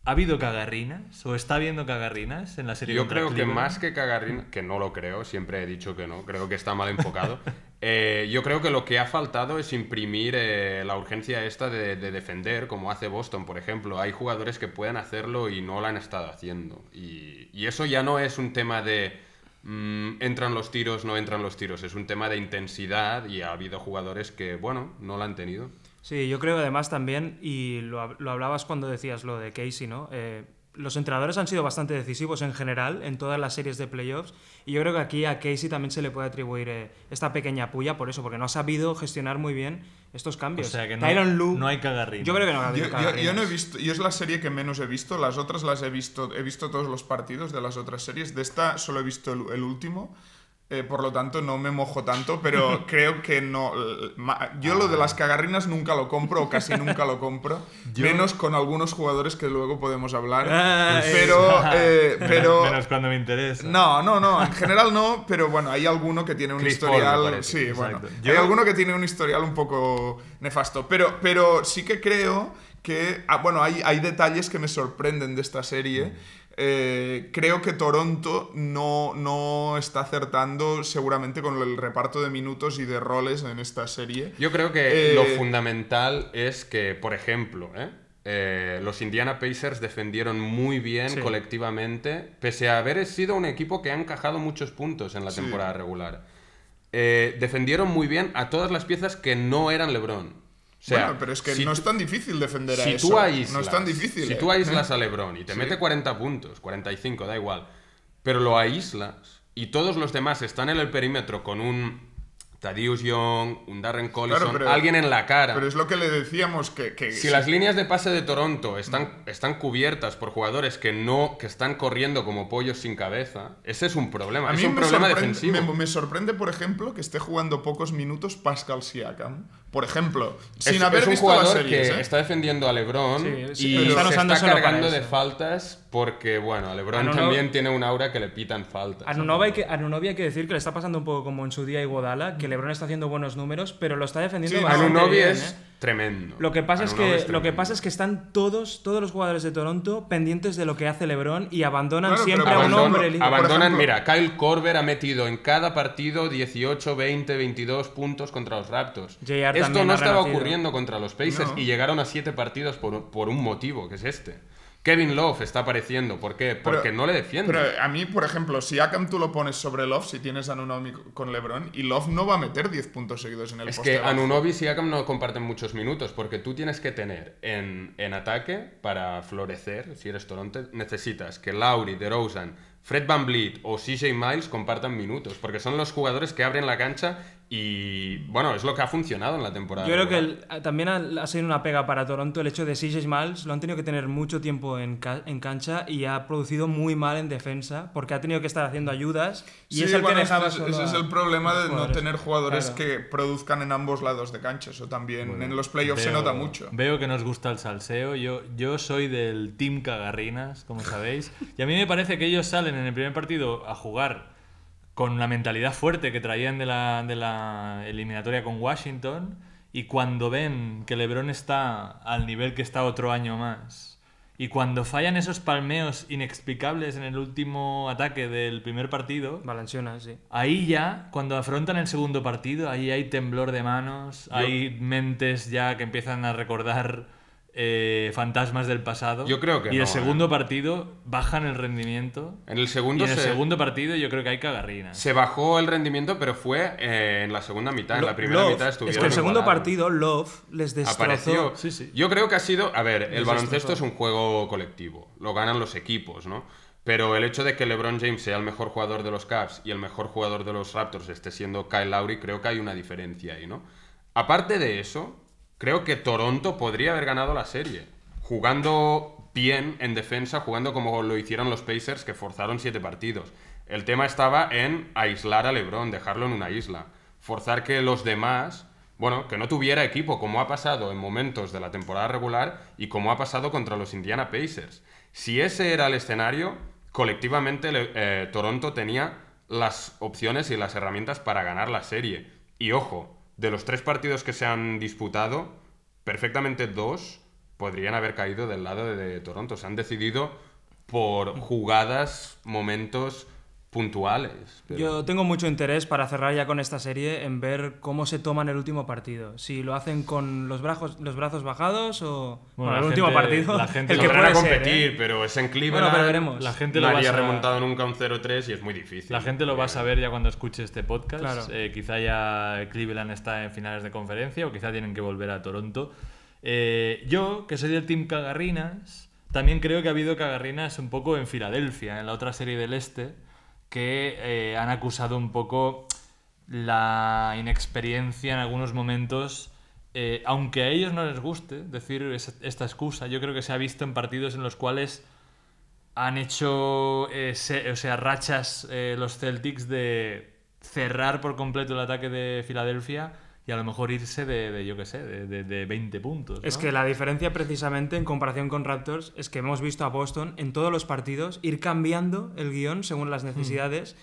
¿ha habido cagarrinas o está habiendo cagarrinas en la serie Yo creo que más que cagarrina, que no lo creo, siempre he dicho que no, creo que está mal enfocado. eh, yo creo que lo que ha faltado es imprimir eh, la urgencia esta de, de defender, como hace Boston, por ejemplo. Hay jugadores que pueden hacerlo y no lo han estado haciendo. Y, y eso ya no es un tema de mm, entran los tiros, no entran los tiros, es un tema de intensidad y ha habido jugadores que, bueno, no lo han tenido. Sí, yo creo además también, y lo, lo hablabas cuando decías lo de Casey, ¿no? Eh, los entrenadores han sido bastante decisivos en general en todas las series de playoffs y yo creo que aquí a Casey también se le puede atribuir eh, esta pequeña puya por eso, porque no ha sabido gestionar muy bien estos O cambios. sea que no, Tyronn Lue- no hay cagarrinas. Yo creo que no ha Yo, habido yo- yo no he visto, y es la serie que menos he visto, las otras las he visto, he visto todos los partidos de las otras series, de esta solo he visto el, el último, eh, por lo tanto no me mojo tanto, pero creo que no, ma- yo lo de las cagarrinas nunca lo compro, o casi nunca lo compro, menos con algunos jugadores que luego podemos hablar, Ah, pero, eh, pero... Menos cuando me interesa. No, no, no, en general no, pero bueno, hay alguno que tiene un Chris Paul, historial. parece, sí, exacto. bueno. Yo- Hay alguno que tiene un historial un poco nefasto. Pero, pero sí que creo que. ah, bueno, hay, hay detalles que me sorprenden de esta serie. Eh, creo que Toronto no, no está acertando seguramente con el reparto de minutos y de roles en esta serie. Yo creo que Eh, lo fundamental es que, por ejemplo, ¿eh? Eh, los Indiana Pacers defendieron muy bien Sí. colectivamente, pese a haber sido un equipo que ha encajado muchos puntos en la Sí. temporada regular. Eh, defendieron muy bien a todas las piezas que no eran LeBron. O sea, bueno, pero es que si no es tan difícil defender a eso. tú no es tan difícil. Si ¿eh? tú aíslas a LeBron y te Sí. mete 40 puntos, 45, da igual, pero lo aíslas y todos los demás están en el perímetro con un Thaddeus Young, un Darren Collison, Claro, pero- alguien en la cara. Pero es lo que le decíamos que. que Si las líneas de pase de Toronto están, están cubiertas por jugadores que no que están corriendo como pollos sin cabeza, ese es un problema. A es mí un problema defensivo. Me, me sorprende, por ejemplo, que esté jugando pocos minutos Pascal Siakam. Por ejemplo, Es- sin haber es un visto las jugador series. que ¿eh? está defendiendo a LeBron Sí, sí, y se está para cargando de faltas porque, bueno, a LeBron Anunob- también tiene un aura que le pitan faltas. A Nunobi hay, que, a hay que decir que le está pasando un poco como en su día Iguodala, que LeBron está haciendo buenos números, pero lo está defendiendo Sí, bastante Anunoby bien, es ¿eh? tremendo. Lo que pasa es que lo que pasa es que están todos todos los jugadores de Toronto pendientes de lo que hace LeBron y abandonan Claro, siempre a un hombre. libre. Abandonan, ejemplo- mira, Kyle Korver ha metido en cada partido 18, 20, 22 puntos contra los Raptors. JR Esto no estaba renacido. ocurriendo contra los Pacers No. y llegaron a 7 partidos por, por un motivo, que es este. Kevin Love está apareciendo. ¿Por qué? Porque Pero- no le defiende. Pero a mí, por ejemplo, si Akam tú lo pones sobre Love, si tienes a con LeBron, y Love no va a meter 10 puntos seguidos en el Es poste que bajo. Y Siakam no comparten muchos minutos, porque tú tienes que tener en, en ataque, para florecer, si eres Toronto, necesitas que Lauri, DeRozan, Fred Van Vliet o CJ Miles compartan minutos, porque son los jugadores que abren la cancha y, bueno, es lo que ha funcionado en la temporada. Yo creo que el- también ha, ha sido una pega para Toronto el hecho de CJ Miles. Lo han tenido que tener mucho tiempo en, ca- en cancha y ha producido muy mal en defensa porque ha tenido que estar haciendo ayudas y Sí, es el bueno, que dejaba ese, es el problema de no jugadores. tener jugadores Claro. que produzcan en ambos lados de cancha. Eso también en los playoffs se nota mucho. Veo que nos gusta el salseo. Yo, yo soy del Team Cagarrinas, como sabéis. Y a mí me parece que ellos salen en el primer partido a jugar con la mentalidad fuerte que traían de la, de la eliminatoria con Washington. Y cuando ven que LeBron está al nivel que está otro año más. Y cuando fallan esos palmeos inexplicables en el último ataque del primer partido, sí. Ahí ya, cuando afrontan el segundo partido, ahí hay temblor de manos, hay mentes ya que empiezan a recordar eh, fantasmas del pasado. Yo creo que Y no, el ¿eh? segundo partido bajan el rendimiento. En el Y segundo, en el se, segundo partido yo creo que hay cagarrinas. se bajó el rendimiento, pero fue eh, en la segunda mitad. En la primera Love- mitad es estuvieron que el segundo igualados. partido, Love les destrozó. apareció. Sí, sí. Yo creo que ha sido. A ver, el Les baloncesto destrozó. es un juego colectivo. Lo ganan los equipos, ¿no? Pero el hecho de que LeBron James sea el mejor jugador de los Cavs y el mejor jugador de los Raptors esté siendo Kyle Lowry, creo que hay una diferencia ahí, ¿no? Aparte de eso, creo que Toronto podría haber ganado la serie. Jugando bien en defensa, jugando como lo hicieron los Pacers, que forzaron siete partidos. El tema estaba en aislar a LeBron, dejarlo en una isla. Forzar que los demás bueno, que no tuviera equipo, como ha pasado en momentos de la temporada regular y como ha pasado contra los Indiana Pacers. Si ese era el escenario, colectivamente le- eh, Toronto tenía las opciones y las herramientas para ganar la serie. Y ojo, de los tres partidos que se han disputado, perfectamente dos podrían haber caído del lado de, Toronto. Se han decidido por jugadas, momentos puntuales. pero- Yo tengo mucho interés para cerrar ya con esta serie en ver cómo se toman el último partido. Si lo hacen con los brazos, los brazos bajados o Bueno, bueno, el la último gente- partido. la gente el lo que puede a ser, competir, ¿eh? pero es en Cleveland. Bueno, pero veremos. La gente lo Nadie va ha a- remontado nunca un 0-3 y es muy difícil. La gente lo va a saber ya cuando escuche este podcast. Claro. Eh, quizá ya Cleveland está en finales de conferencia o quizá tienen que volver a Toronto. Eh, yo, que soy del Team Cagarrinas, también creo que ha habido Cagarrinas un poco en Filadelfia, en la otra serie del Este, que eh, han acusado un poco la inexperiencia en algunos momentos. eh, aunque a ellos no les guste decir es- esta excusa, yo creo que se ha visto en partidos en los cuales han hecho eh, o sea, rachas los Celtics de cerrar por completo el ataque de Filadelfia y a lo mejor irse de, de, yo qué sé, de, de- de 20 puntos. Es que la diferencia precisamente en comparación con Raptors es que hemos visto a Boston en todos los partidos ir cambiando el guion según las necesidades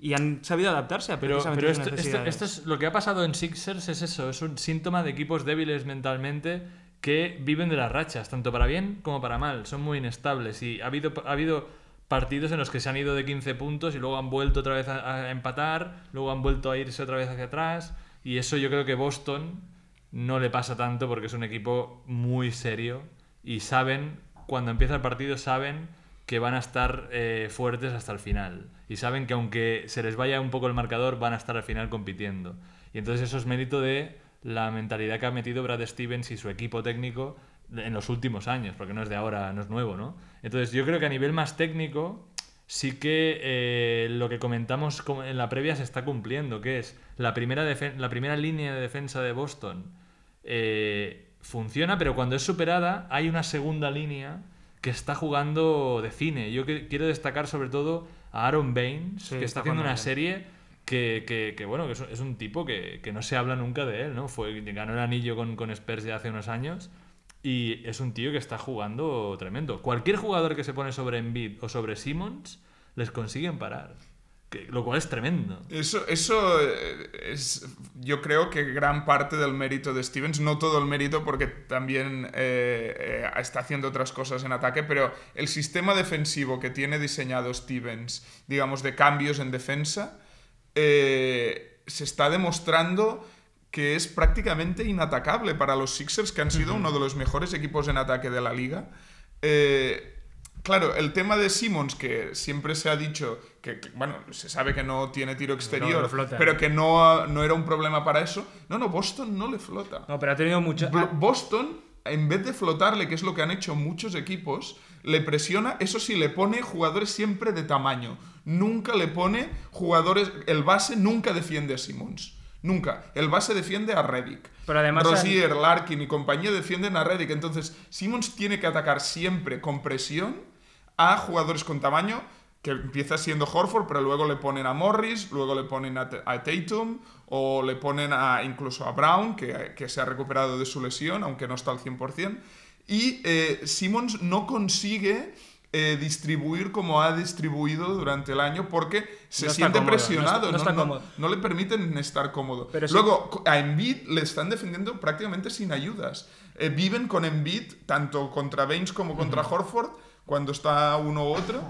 y han sabido adaptarse a Hmm. Pero, precisamente pero esto, esto- es lo que ha pasado en Sixers es eso, es un síntoma de equipos débiles mentalmente que viven de las rachas, tanto para bien como para mal, son muy inestables y ha habido, ha habido partidos en los que se han ido de 15 puntos y luego han vuelto otra vez a, a empatar, luego han vuelto a irse otra vez hacia atrás y eso yo creo que Boston no le pasa tanto porque es un equipo muy serio y saben, cuando empieza el partido, saben que van a estar eh, fuertes hasta el final. Y saben que aunque se les vaya un poco el marcador, van a estar al final compitiendo. Y entonces eso es mérito de la mentalidad que ha metido Brad Stevens y su equipo técnico en los últimos años, porque no es de ahora, no es nuevo, ¿no? Entonces yo creo que a nivel más técnico sí que eh, lo que comentamos en la previa se está cumpliendo, que es la primera, la primera línea de defensa de Boston eh, funciona, pero cuando es superada hay una segunda línea que está jugando de cine. Yo que- quiero destacar sobre todo a Aaron Baines, Sí, que está está haciendo jugando una bien. serie que, que- que, bueno, que es, un- es un tipo que, que no se habla nunca de él, ¿no? Fue, ganó el anillo con, con Spurs ya hace unos años y es un tío que está jugando tremendo. Cualquier jugador que se pone sobre Embiid o sobre Simmons les consiguen parar. lo cual es tremendo. Eso, eso eh, es, yo creo que gran parte del mérito de Stevens, no todo el mérito porque también eh, eh, está haciendo otras cosas en ataque, pero el sistema defensivo que tiene diseñado Stevens, digamos, de cambios en defensa, se está demostrando que es prácticamente inatacable para los Sixers, que han sido uno de los mejores equipos en ataque de la liga. Eh, Claro, el tema de Simmons, que siempre se ha dicho que, bueno, se sabe que no tiene tiro exterior, flota. pero que no, no era un problema para eso. No, no, Boston no le flota. No, pero ha tenido mucho. Blo- Boston, en vez de flotarle, que es lo que han hecho muchos equipos, le presiona, eso sí, le pone jugadores siempre de tamaño. Nunca le pone jugadores. El base nunca defiende a Simmons. Nunca. El base defiende a Reddick. Pero además Rozier, Larkin y compañía defienden a Reddick. Entonces, Simmons tiene que atacar siempre con presión a jugadores con tamaño que empieza siendo Horford, pero luego le ponen a Morris, luego le ponen a Tatum o le ponen a, incluso a Brown, que, que se ha recuperado de su lesión, aunque no está al 100%. Y eh, Simmons no consigue eh, distribuir como ha distribuido durante el año porque se No siente cómodo, no presionado, está- no está no le permiten estar cómodo. Pero sí- Luego, co- a Embiid le están defendiendo prácticamente sin ayudas. Eh, viven con Embiid, tanto contra Baines como contra Horford, cuando está uno u otro.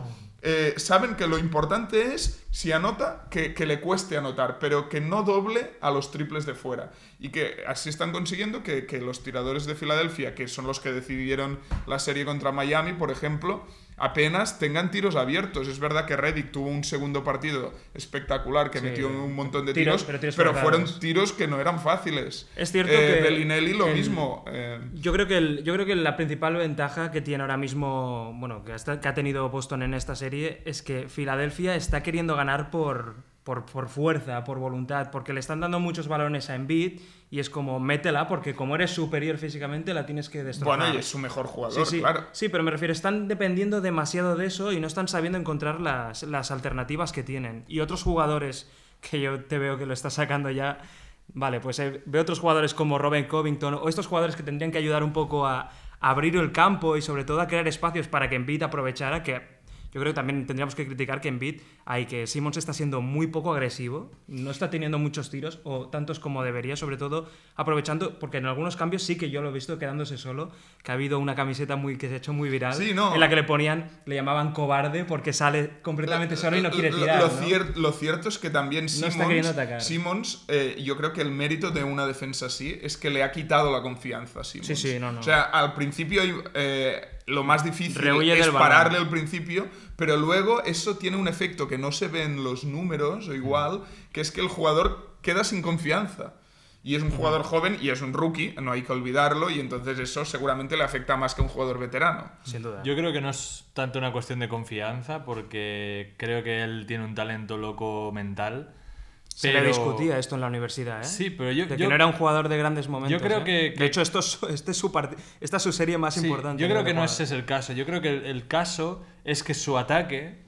Eh, saben que lo importante es, si anota, que, que le cueste anotar, pero que no doble a los triples de fuera. Y que así están consiguiendo que, que los tiradores de Filadelfia, que son los que decidieron la serie contra Miami, por ejemplo, apenas tengan tiros abiertos. Es verdad que Reddick tuvo un segundo partido espectacular que Sí. metió un montón de Tiros, tiros, pero tiros pero forzados. fueron tiros que no eran fáciles. Es cierto Eh, que Bellinelli lo el- mismo. eh, Yo creo, que el- yo creo que la principal ventaja que tiene ahora mismo, bueno, que, hasta- que ha tenido Boston en esta serie, es que Filadelfia está queriendo ganar por, por, por fuerza, por voluntad, porque le están dando muchos balones a Embiid y es como, métela, porque como eres superior físicamente, la tienes que destrozar. bueno, y es su mejor Sí, jugador, sí, claro. sí, pero me refiero, están dependiendo demasiado de eso y no están sabiendo encontrar las, las alternativas que tienen. Y otros jugadores que yo te veo que lo estás sacando ya, vale, pues eh, veo otros jugadores como Robin Covington o estos jugadores que tendrían que ayudar un poco a, a abrir el campo y sobre todo a crear espacios para que Embiid aprovechara, que yo creo que también tendríamos que criticar que Embiid, hay que Simmons está siendo muy poco agresivo, no está teniendo muchos tiros o tantos como debería, sobre todo aprovechando, porque en algunos cambios sí que yo lo he visto quedándose solo, que ha habido una camiseta muy que se ha hecho muy viral, Sí, no. en la que le ponían, le llamaban cobarde porque sale completamente solo y no quiere tirar. Lo, ¿no? cier- lo cierto es que también Simmons, atacar. Simmons, eh, yo creo que el mérito de una defensa así es que le ha quitado la confianza a Simmons. Sí, sí, no, no. O sea, al principio eh, lo más difícil Rehuye es pararle al principio, pero luego eso tiene un efecto que no se ve en los números o igual, que es que el jugador queda sin confianza. Y es un jugador joven y es un rookie, no hay que olvidarlo, y entonces eso seguramente le afecta más que a un jugador veterano. Sin duda. Yo creo que no es tanto una cuestión de confianza, porque creo que él tiene un talento loco mental. Se pero- le discutía esto en la universidad, ¿eh? Sí, pero yo- De que yo- no era un jugador de grandes momentos. Yo creo ¿eh? que- que- De hecho, esto es, este es su part- esta es su serie más Sí, importante. Yo creo que no ese es el caso. Yo creo que el, el caso es que su ataque,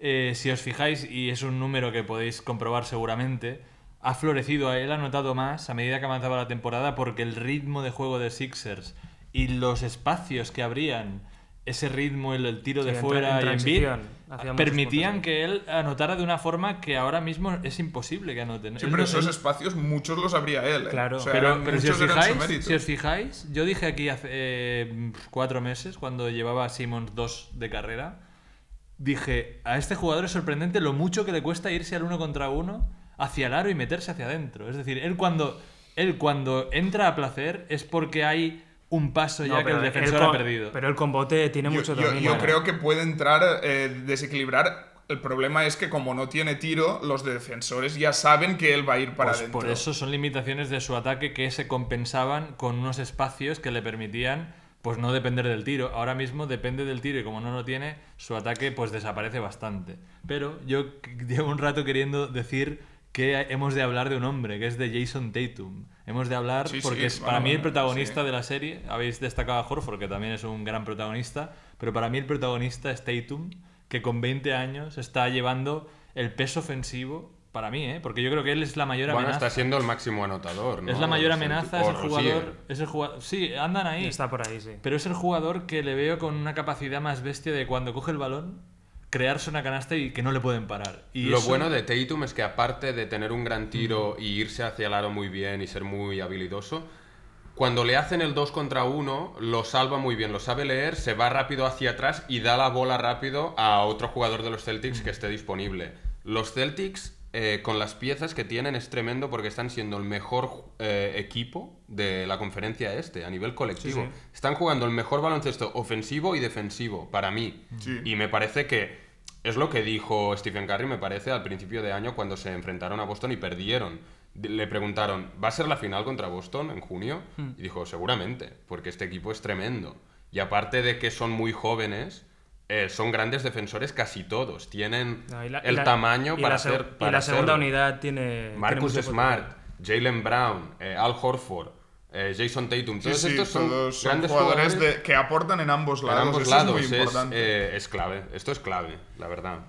eh, si os fijáis, y es un número que podéis comprobar seguramente, ha florecido. Él ha notado más a medida que avanzaba la temporada porque el ritmo de juego de Sixers y los espacios que abrían ese ritmo, el, el tiro Sí, de fuera en y en muchos permitían que él anotara de una forma que ahora mismo es imposible que anoten. Sí, Él pero no- esos él- espacios muchos los abría él. ¿eh? Claro. O sea, pero, si, os fijáis, si os fijáis, yo dije aquí hace eh, cuatro meses, cuando llevaba a Simmons 2 de carrera, dije, a este jugador es sorprendente lo mucho que le cuesta irse al uno contra uno hacia el aro y meterse hacia adentro. Es decir, él cuando, él cuando entra a placer es porque hay un paso No, ya que el defensor con- ha perdido. Pero el combote tiene yo, mucho yo- dominio. yo creo que puede entrar, eh, desequilibrar. El problema es que como no tiene tiro, los defensores ya saben que él va a ir para Pues adentro. por eso son limitaciones de su ataque que se compensaban con unos espacios que le permitían pues no depender del tiro. Ahora mismo depende del tiro y como no lo tiene, su ataque pues desaparece bastante. Pero yo llevo un rato queriendo decir que hemos de hablar de un hombre, que es de Jason Tatum. Hemos de hablar Sí, porque sí, es bueno, para mí el bueno, protagonista sí. de la serie. Habéis destacado a Horford, que también es un gran protagonista, pero para mí el protagonista es Tatum, que con 20 años está llevando el peso ofensivo para mí, ¿eh? porque yo creo que él es la mayor Bueno, amenaza. está siendo el máximo anotador, ¿no? Es la mayor amenaza, es el Rosier. jugador, es el jugador. Sí, andan ahí. Está por ahí, sí. Pero es el jugador que le veo con una capacidad más bestia de cuando coge el balón, crearse una canasta y que no le pueden parar. Y Lo eso- bueno de Tatum es que aparte de tener un gran tiro y irse hacia el aro muy bien y ser muy habilidoso, cuando le hacen el 2 contra 1, lo salva muy bien, lo sabe leer, se va rápido hacia atrás y da la bola rápido a otro jugador de los Celtics que esté disponible. Los Celtics, eh, con las piezas que tienen, es tremendo porque están siendo el mejor eh, equipo de la conferencia este, a nivel colectivo. Sí, Están jugando el mejor baloncesto ofensivo y defensivo, para mí. Sí. Y me parece que es lo que dijo Stephen Curry, me parece, al principio de año cuando se enfrentaron a Boston y perdieron. Le preguntaron, ¿va a ser la final contra Boston en junio? Y dijo, seguramente, porque este equipo es tremendo. Y aparte de que son muy jóvenes, eh, son grandes defensores casi todos. Tienen No, y la- y el la- tamaño y para la ser. Y para la segunda unidad tiene. Marcus Smart. Jalen Brown, eh, Al Horford, eh, Jason Tatum. Todos sí, estos son todos son grandes jugadores jugadores de- que aportan en ambos en lados. ambos Eso lados. es muy Es, importante. eh, es clave. Esto es clave, la verdad.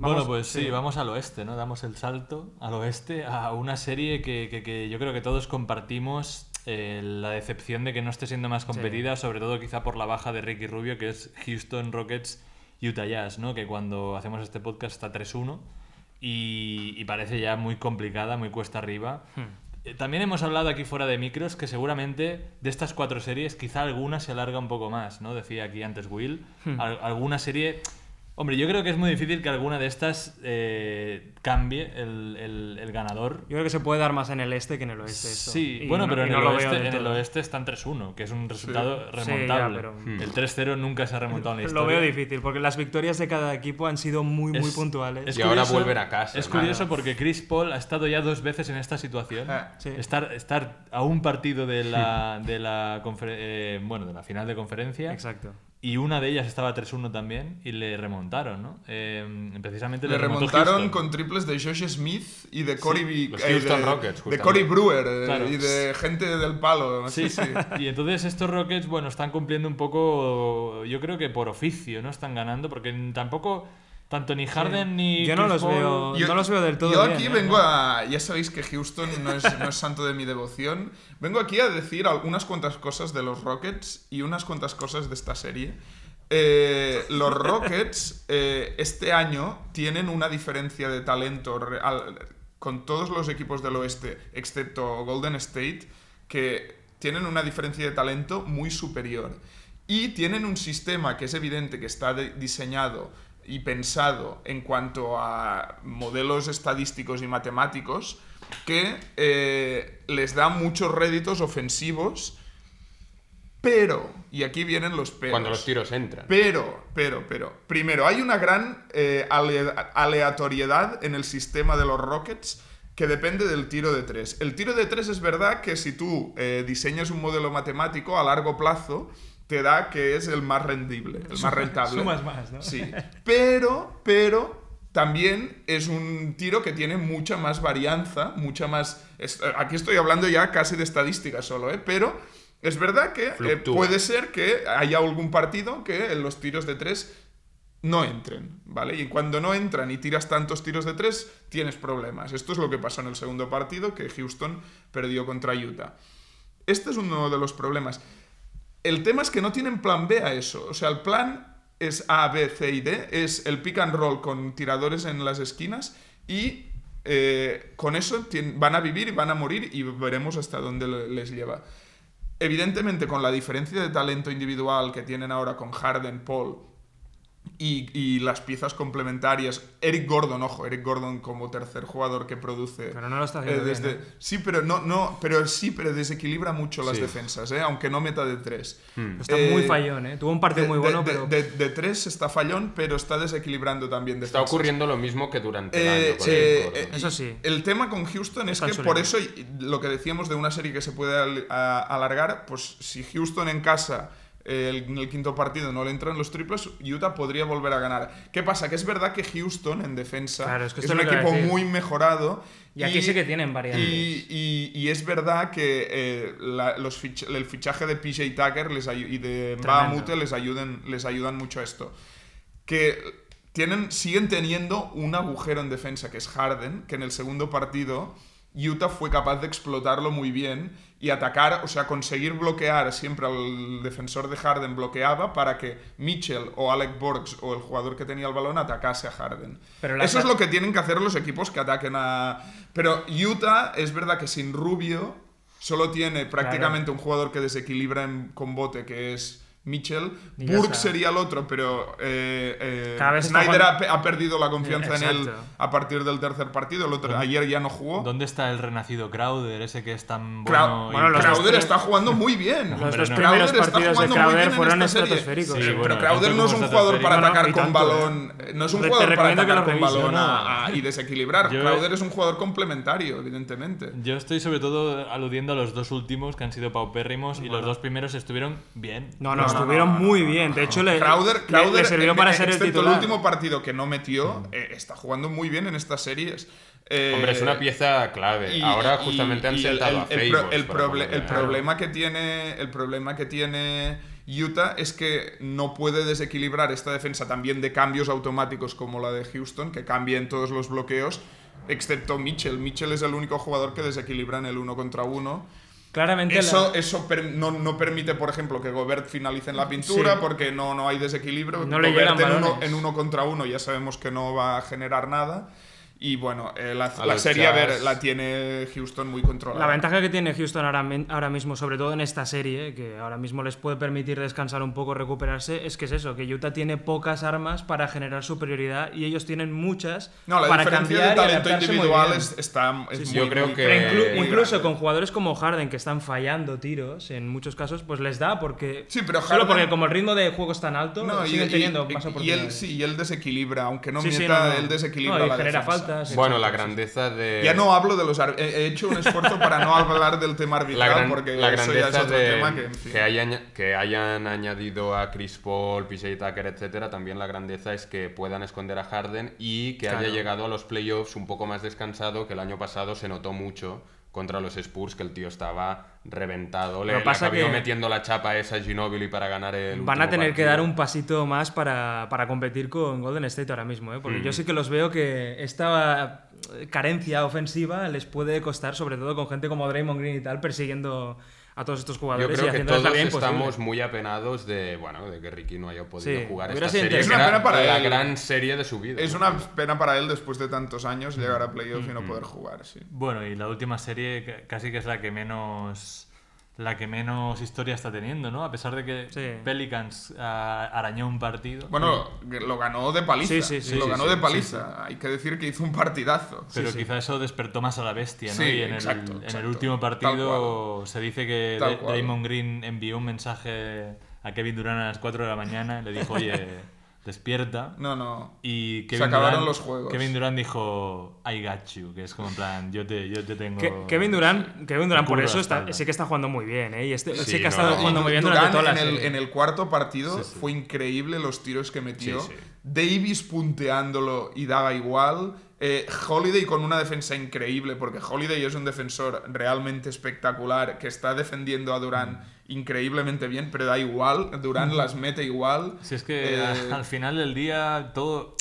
Bueno, pues sí, sí. vamos al oeste, ¿no? Damos el salto al oeste a una serie que, que- que yo creo que todos compartimos eh, la decepción de que no esté siendo más competida, sobre todo quizá por la baja de Ricky Rubio, que es Houston Rockets Utah Jazz, ¿no? Que cuando hacemos este podcast está 3-1 y, y parece ya muy complicada, muy cuesta arriba. Eh, También hemos hablado aquí fuera de micros que seguramente de estas cuatro series quizá alguna se alarga un poco más, ¿no? Decía aquí antes Will. Al- alguna serie... Hombre, yo creo que es muy difícil que alguna de estas eh, cambie el, el- el ganador. Yo creo que se puede dar más en el este que en el oeste. esto. Sí, Y bueno, no- pero en, no el lo oeste, en el oeste están 3-1, que es un resultado Sí, ya, remontable. pero- El 3-0 nunca se ha remontado en la Lo historia. veo difícil, porque las victorias de cada equipo han sido muy, muy Es- puntuales. es Y ahora curioso- vuelven a casa, Es nada. curioso porque Chris Paul ha estado ya dos veces en esta situación. Ah, sí. Estar, estar a un partido de la, de la, confer- eh, bueno, de la final de conferencia. Exacto. Y una de ellas estaba 3-1 también y le remontaron, ¿no? Eh, precisamente Le remontó remontaron Houston. con triples de Josh Smith y de Cory B- los eh, de, Rockets, de. Cory Brewer eh, Claro. y de gente del palo. Sí, Sí, sí. Y entonces estos Rockets, bueno, están cumpliendo un poco, yo creo que por oficio, ¿no? Están ganando, porque tampoco, tanto ni Harden ni Yo no Chris los Paul- veo- No los veo del todo Yo aquí ¿eh? vengo a. Ya sabéis que Houston no es, no es santo de mi devoción. Vengo aquí a decir algunas cuantas cosas de los Rockets y unas cuantas cosas de esta serie. Eh, los Rockets eh, este año tienen una diferencia de talento real- con todos los equipos del oeste, excepto Golden State, que tienen una diferencia de talento muy superior. Y tienen un sistema que es evidente que está diseñado y pensado en cuanto a modelos estadísticos y matemáticos que eh, les da muchos réditos ofensivos, pero, y aquí vienen los peros. Cuando los tiros entran. Pero, pero, pero. Primero, hay una gran eh, ale- aleatoriedad en el sistema de los Rockets que depende del tiro de tres. El tiro de tres es verdad que si tú eh, diseñas un modelo matemático a largo plazo, te da que es el más rendible, el más rentable. Sumas más, ¿no? Sí. Pero, pero, también es un tiro que tiene mucha más varianza, mucha más... aquí estoy hablando ya casi de estadística solo, ¿eh? Pero es verdad que eh, puede ser que haya algún partido que los tiros de tres no entren, ¿vale? Y cuando no entran y tiras tantos tiros de tres, tienes problemas. Esto es lo que pasó en el segundo partido, que Houston perdió contra Utah. Este es uno de los problemas. El tema es que no tienen plan B a eso. O sea, el plan es A, B, C y D. Es el pick and roll con tiradores en las esquinas y eh, con eso van a vivir y van a morir y veremos hasta dónde le- les lleva. Evidentemente, con la diferencia de talento individual que tienen ahora con Harden, Paul y, y las piezas complementarias, Eric Gordon, ojo, Eric Gordon como tercer jugador que produce. Pero no lo está eh, haciendo desde- bien, ¿eh? Sí, pero no, no, pero sí, pero desequilibra mucho las Sí. defensas, ¿eh? aunque no meta de tres. Está Eh, muy fallón, ¿eh? Tuvo un partido de, muy bueno, de- pero... de, de tres está fallón, pero está desequilibrando también Está defensas. ocurriendo lo mismo que durante el Eh, año. con eh, eh, Eso sí. El tema con Houston es que por eso lo que decíamos de una serie que se puede alargar, pues si Houston en casa eh, el- en el quinto partido no le entran los triples, Utah podría volver a ganar. ¿Qué pasa? Que es verdad que Houston en defensa Claro, es que un equipo muy mejorado. Y aquí sí que tienen variantes. Y, y- y es verdad que eh, la- los fich- el fichaje de PJ Tucker les y de. Bahamute les ayudan, les ayudan mucho a esto. Que tienen, siguen teniendo un agujero en defensa, que es Harden, que en el segundo partido Utah fue capaz de explotarlo muy bien y atacar, o sea, conseguir bloquear siempre al defensor de Harden bloqueaba para que Mitchell o Alec Borgs o el jugador que tenía el balón atacase a Harden. Pero Eso es lo que tienen que hacer los equipos que ataquen a... Pero Utah es verdad que sin Rubio solo tiene prácticamente un jugador que desequilibra en, con bote, que es Mitchell. Burke está. sería el otro, pero eh, eh, Cada vez está Snyder ha, pe- ha perdido la confianza en él a partir del tercer partido. El otro, ayer ya no jugó. ¿Dónde está el renacido Crowder, ese que es tan bueno? y- bueno, los Crowder está jugando muy bien. Los dos no. primeros Crowder partidos de Crowder fueron estratosféricos. Sí, Sí, bueno, pero Crowder no es un jugador para atacar con tanto, balón. No es un Te- te jugador para atacar con balón y desequilibrar. Crowder es un jugador complementario, evidentemente. Yo estoy sobre todo aludiendo a los dos últimos que han sido paupérrimos y los dos primeros estuvieron bien. No, no, estuvieron no, no, muy no, bien. De hecho, le, Crowder, le- Crowder le sirvió en- para ser el titular. el último partido que no metió, eh, está jugando muy bien en estas series. Eh, Hombre, es una pieza clave. y- Ahora y- justamente han y el- sentado el, a el pro- Favors el proble- el a- problema que tiene el problema que tiene Utah es que no puede desequilibrar esta defensa también de cambios automáticos como la de Houston que cambia en todos los bloqueos excepto Mitchell Mitchell es el único jugador que desequilibra en el uno contra uno Claramente eso, la- eso per- no, no permite, por ejemplo, que Gobert finalice en la pintura Sí. porque no, no hay desequilibrio. No Gobert en uno, en uno contra uno ya sabemos que no va a generar nada. Y bueno, eh, la, A la los serie a ver, Jazz. la tiene Houston muy controlada. La ventaja que tiene Houston ahora, ahora mismo, sobre todo en esta serie, que ahora mismo les puede permitir descansar un poco, recuperarse, es que es eso, que Utah tiene pocas armas para generar superioridad y ellos tienen muchas no, la para diferencia cambiar de y talento adaptarse muy individual es, está, es Sí, sí. muy, Yo creo muy- que- Pero inclu- muy incluso grande. con jugadores como Harden que están fallando tiros en muchos casos, pues les da porque Sí, pero solo porque como el ritmo de juego es tan alto, No, y- siguen y- teniendo y- más y él sí, y él desequilibra, aunque no Sí, sí, mienta, no, él desequilibra No, y la genera defensa. Faltas. Bueno, la grandeza de. Ya no hablo de los ar- he he hecho un esfuerzo para no hablar del tema arbitral la, gran- porque la eso ya es grandeza otro de tema que, en fin. que hayan, que hayan añadido a Chris Paul, PJ Tucker, etcétera, también la grandeza es que puedan esconder a Harden y que haya llegado a los playoffs un poco más descansado, que el año pasado se notó mucho contra los Spurs, que el tío estaba reventado. Le, le pasa acabó que- metiendo la chapa esa a Ginobili para ganar el Van a tener que dar un pasito más para, para competir con Golden State ahora mismo, ¿eh? porque yo sí que los veo que esta eh, carencia ofensiva les puede costar, sobre todo con gente como Draymond Green y tal, persiguiendo a todos estos Yo jugadores y creo que la todos estamos muy apenados de, bueno, de que Ricky no haya podido Sí, jugar hubiera esta serie. Es una pena para la él. gran serie de su vida. Es ¿no? una pena para él después de tantos años llegar Mm. a playoff y no poder jugar, sí. Bueno, y la última serie ca- casi que es la que menos la que menos historia está teniendo, ¿no? A pesar de que Sí. Pelicans ah, arañó un partido. Bueno, lo ganó de paliza. Sí, sí, sí, lo sí, ganó sí, de sí, paliza. Hay que decir que hizo un partidazo. pero sí. quizá eso despertó más a la bestia, ¿no? Sí, y en, exacto, el, en el último partido se dice que. Draymond Green envió un mensaje a Kevin Durant a las 4 de la mañana y le dijo, oye, despierta. No, no. Y Se Kevin acabaron Durant, los juegos. Kevin Durant dijo, I got you, que es como en plan, yo te, yo te tengo... Que- Kevin Durant, Kevin Durant por eso está, sí que está jugando muy bien, ¿eh? Y este, sí, Sí, que ha estado no. jugando muy bien Durant durante toda la en el, serie. en el cuarto partido Sí, sí. fue increíble los tiros que metió. Sí, sí. Davis punteándolo y daba igual. Eh, Holiday con una defensa increíble, porque Holiday es un defensor realmente espectacular que está defendiendo a Durant increíblemente bien, pero da igual. Durant las mete igual. Si es que Eh, al final del día todo,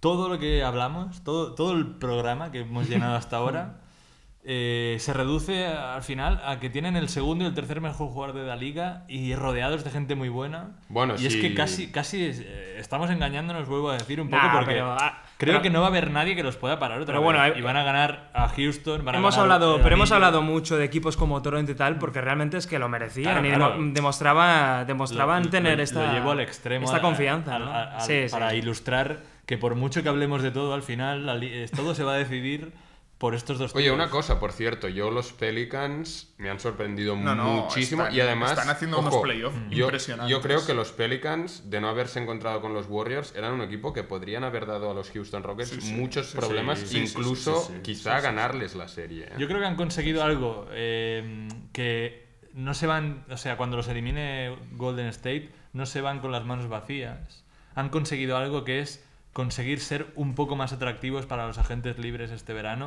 todo lo que hablamos, todo, todo el programa que hemos llenado hasta ahora, eh, se reduce al final a que tienen el segundo y el tercer mejor jugador de la liga y rodeados de gente muy buena. Bueno, y es que casi, casi eh, estamos engañándonos, vuelvo a decir un poco, Nah, porque pero, ah, creo pero- que no va a haber nadie que los pueda parar otra Pero vez. bueno, hay- y van a ganar a Houston, van a Hemos ganar hablado, el pero hemos hablado mucho de equipos como Toronto y tal, porque realmente es que lo merecían Claro, y claro. demo- demostraba, demostraban Lo- tener lo- esta, lo llevo al extremo esta a- confianza, a- ¿no? a- a- Sí, sí. para ilustrar que por mucho que hablemos de todo, al final eh, todo se va a decidir por estos dos Oye, una cosa, por cierto, yo los Pelicans me han sorprendido No, no, muchísimo están- y además están haciendo unos playoffs yo, impresionantes. Yo creo que los Pelicans, de no haberse encontrado con los Warriors, eran un equipo que podrían haber dado a los Houston Rockets Sí, sí, muchos sí, problemas, sí, sí, sí, incluso sí, sí, sí, quizá ganarles la serie. ¿eh? Yo creo que han conseguido algo eh, que no se van, o sea, cuando los elimine Golden State, no se van con las manos vacías. Han conseguido algo que es conseguir ser un poco más atractivos para los agentes libres este verano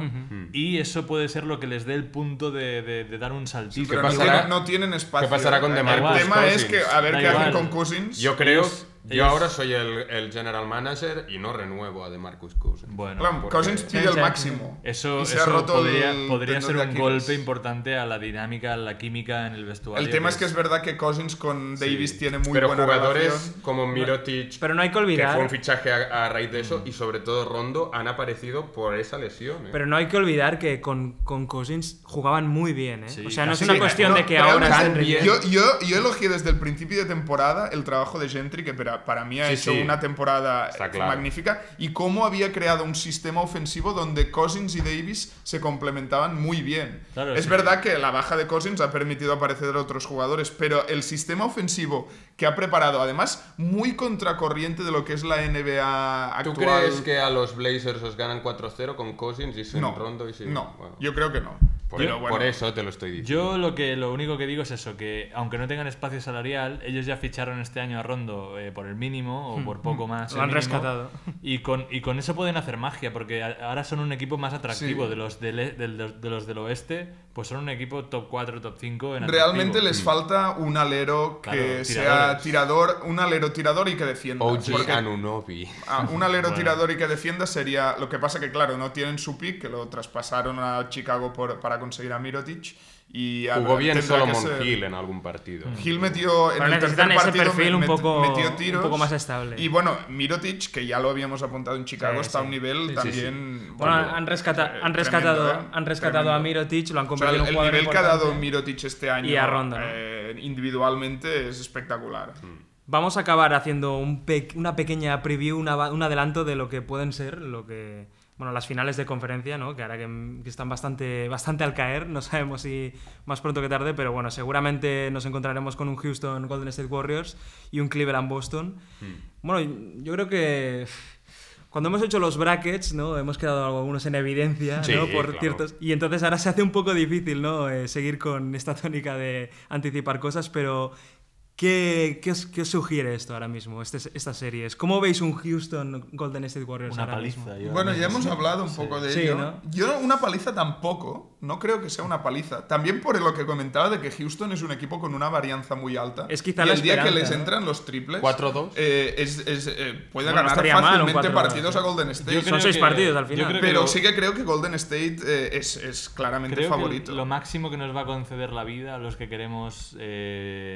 y eso puede ser lo que les dé el punto de, de- de dar un saltito. pero ¿Qué no pasará- tienen, no tienen espacio. qué pasará con El tema es que a ver Da qué hacen con Cousins. Yo creo, Ellos- Yo ahora soy el, el general manager y no renuevo a DeMarcus Cousins. Bueno, Claro, Cousins pide el máximo. eso, y se eso ha roto podría, el podría tendón ser un golpe importante a la dinámica, a la química en el vestuario. El tema es que es verdad que Cousins con Davis tiene muy Pero buena jugadores relación. como Mirotic, Pero no hay que que olvidar. fue un fichaje a, a raíz de eso, y sobre todo Rondo, han aparecido por esa lesión. ¿eh? Pero no hay que olvidar que con, con Cousins jugaban muy bien, ¿eh? Sí, o sea, no es una sí, cuestión no, de que ahora. Yo, yo, yo elogié desde el principio de temporada el trabajo de Gentry, que para, para mí ha Sí, hecho sí. una temporada claro. magnífica, y cómo había creado un sistema ofensivo donde Cousins y Davis se complementaban muy bien. Claro, es sí. verdad que la baja de Cousins ha permitido aparecer a otros jugadores, pero el sistema ofensivo que ha preparado, además, muy contracorriente de lo que es la NBA ¿Tú actual. crees que a los Blazers os ganan 4-0 con Cousins y sin no, Rondo y sin... no, Bueno, yo creo que no. por, Pero bueno, por eso te lo estoy diciendo. Yo lo que lo único que digo es eso, que aunque no tengan espacio salarial, ellos ya ficharon este año a Rondo eh, por el mínimo o por poco más. Hmm. Lo el han mínimo, rescatado. Y con, y con eso pueden hacer magia, porque a- ahora son un equipo más atractivo Sí. de, los del, del- de, de los del oeste, pues son un equipo top 4, top 5 en Realmente les falta un alero que Claro, sea tirador, un alero tirador y que defienda. OG Porque, Anunobi. ah, un alero Bueno. tirador y que defienda sería. Lo que pasa que, claro, no tienen su pick, que lo traspasaron a Chicago por- para conseguir a Mirotic. Y Jugó bien Solomon ser- Hill en algún partido. Hill metió en Pero el tercer ese partido perfil un poco- metió tiros. un poco más estable. Y bueno, Mirotic, que ya lo habíamos apuntado en Chicago, Sí, está a sí. un nivel Sí, sí, también. Bueno, han, rescata- eh, han tremendo, rescatado, ¿eh? han rescatado a Tremendo. Mirotic, lo han O sea, convertido el, en un el nivel que ha dado. Mirotic este año Y a Rondo, ¿no? eh, individualmente es espectacular. Vamos a acabar haciendo un pe- una pequeña preview, una un adelanto de lo que pueden ser, lo que bueno, las finales de conferencia, ¿no? Que ahora que, que están bastante, bastante al caer, no sabemos si más pronto que tarde, pero bueno, seguramente nos encontraremos con un Houston Golden State Warriors y un Cleveland Boston. Bueno, yo creo que cuando hemos hecho los brackets, ¿no? Hemos quedado algunos en evidencia, Sí, ¿no? Por claro. ciertos y entonces ahora se hace un poco difícil, ¿no? Eh, seguir con esta tónica de anticipar cosas, pero ¿qué, qué, os, qué os sugiere esto ahora mismo, este, estas series? ¿Cómo veis un Houston Golden State Warriors Una ahora paliza. mismo? yo Bueno, ya hemos hablado un Sí. poco de Sí, ello. ¿no? Yo una paliza tampoco, no creo que sea una paliza. También por lo que comentaba de que Houston es un equipo con una varianza muy alta. Es quizá y la el día que les ¿no? entran los triples, 4-2. eh, es, es, eh, puede Bueno, no ganar mal fácilmente 4-2, partidos ¿eh? a Golden State. Son seis que- partidos al final. pero lo- sí que creo que Golden State eh, es, es claramente Creo favorito. que lo máximo que nos va a conceder la vida a los que queremos eh,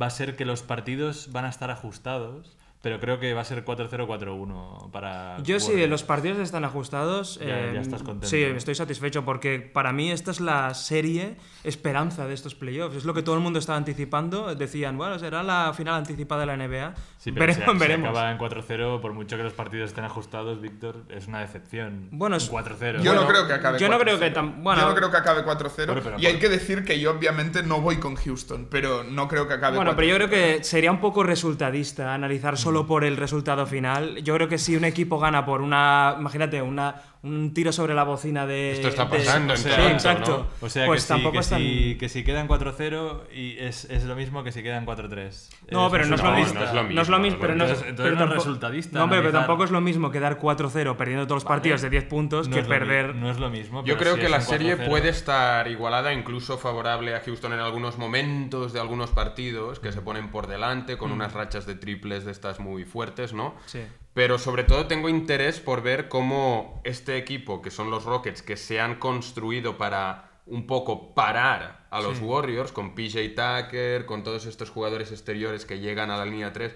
va a ser que los partidos van a estar ajustados, pero creo que va a ser 4-0-4-1 para... Yo sí, Warriors. los partidos están ajustados. Ya- eh, ya estás contento, Sí, ¿no? estoy satisfecho porque para mí esta es la serie esperanza de estos playoffs. Es lo que todo el mundo estaba anticipando. Decían, bueno, será la final anticipada de la NBA. Sí, pero veremos. si, si veremos. acaba en 4-0, por mucho que los partidos estén ajustados, Víctor, es una decepción. Bueno, es- 4-0. Yo no Bueno, creo que acabe yo no 4-0. creo que tam- bueno- yo no creo que acabe 4-0. Bueno, pero y hay que decir que yo obviamente no voy con Houston, pero no creo que acabe Bueno, 4-0. pero yo creo que sería un poco resultadista analizar Mm. Por el resultado final. Yo creo que si un equipo gana por una, imagínate, una, un tiro sobre la bocina de... Esto está de- pasando en Sí, Toronto, exacto. O sea, pues que, tampoco sí, que, es tan- si, que si quedan 4-0 y es, es lo mismo que si quedan 4-3. No, pero no es lo no, mismo. no es lo No es lo mismo, mismo, pero no es, pero no es tampoco- resultadista No, hombre, pero analizar. tampoco es lo mismo quedar 4-0 perdiendo todos los Vale. partidos de 10 puntos No que perder. no es lo mismo. Yo pero creo si que la serie 4-0. puede estar igualada, incluso favorable a Houston en algunos momentos de algunos partidos que se ponen por delante con unas rachas de triples de estas muy fuertes, ¿no? Sí. Pero sobre todo tengo interés por ver cómo este equipo, que son los Rockets, que se han construido para un poco parar a los Warriors, con PJ Tucker, con todos estos jugadores exteriores que llegan a la línea 3.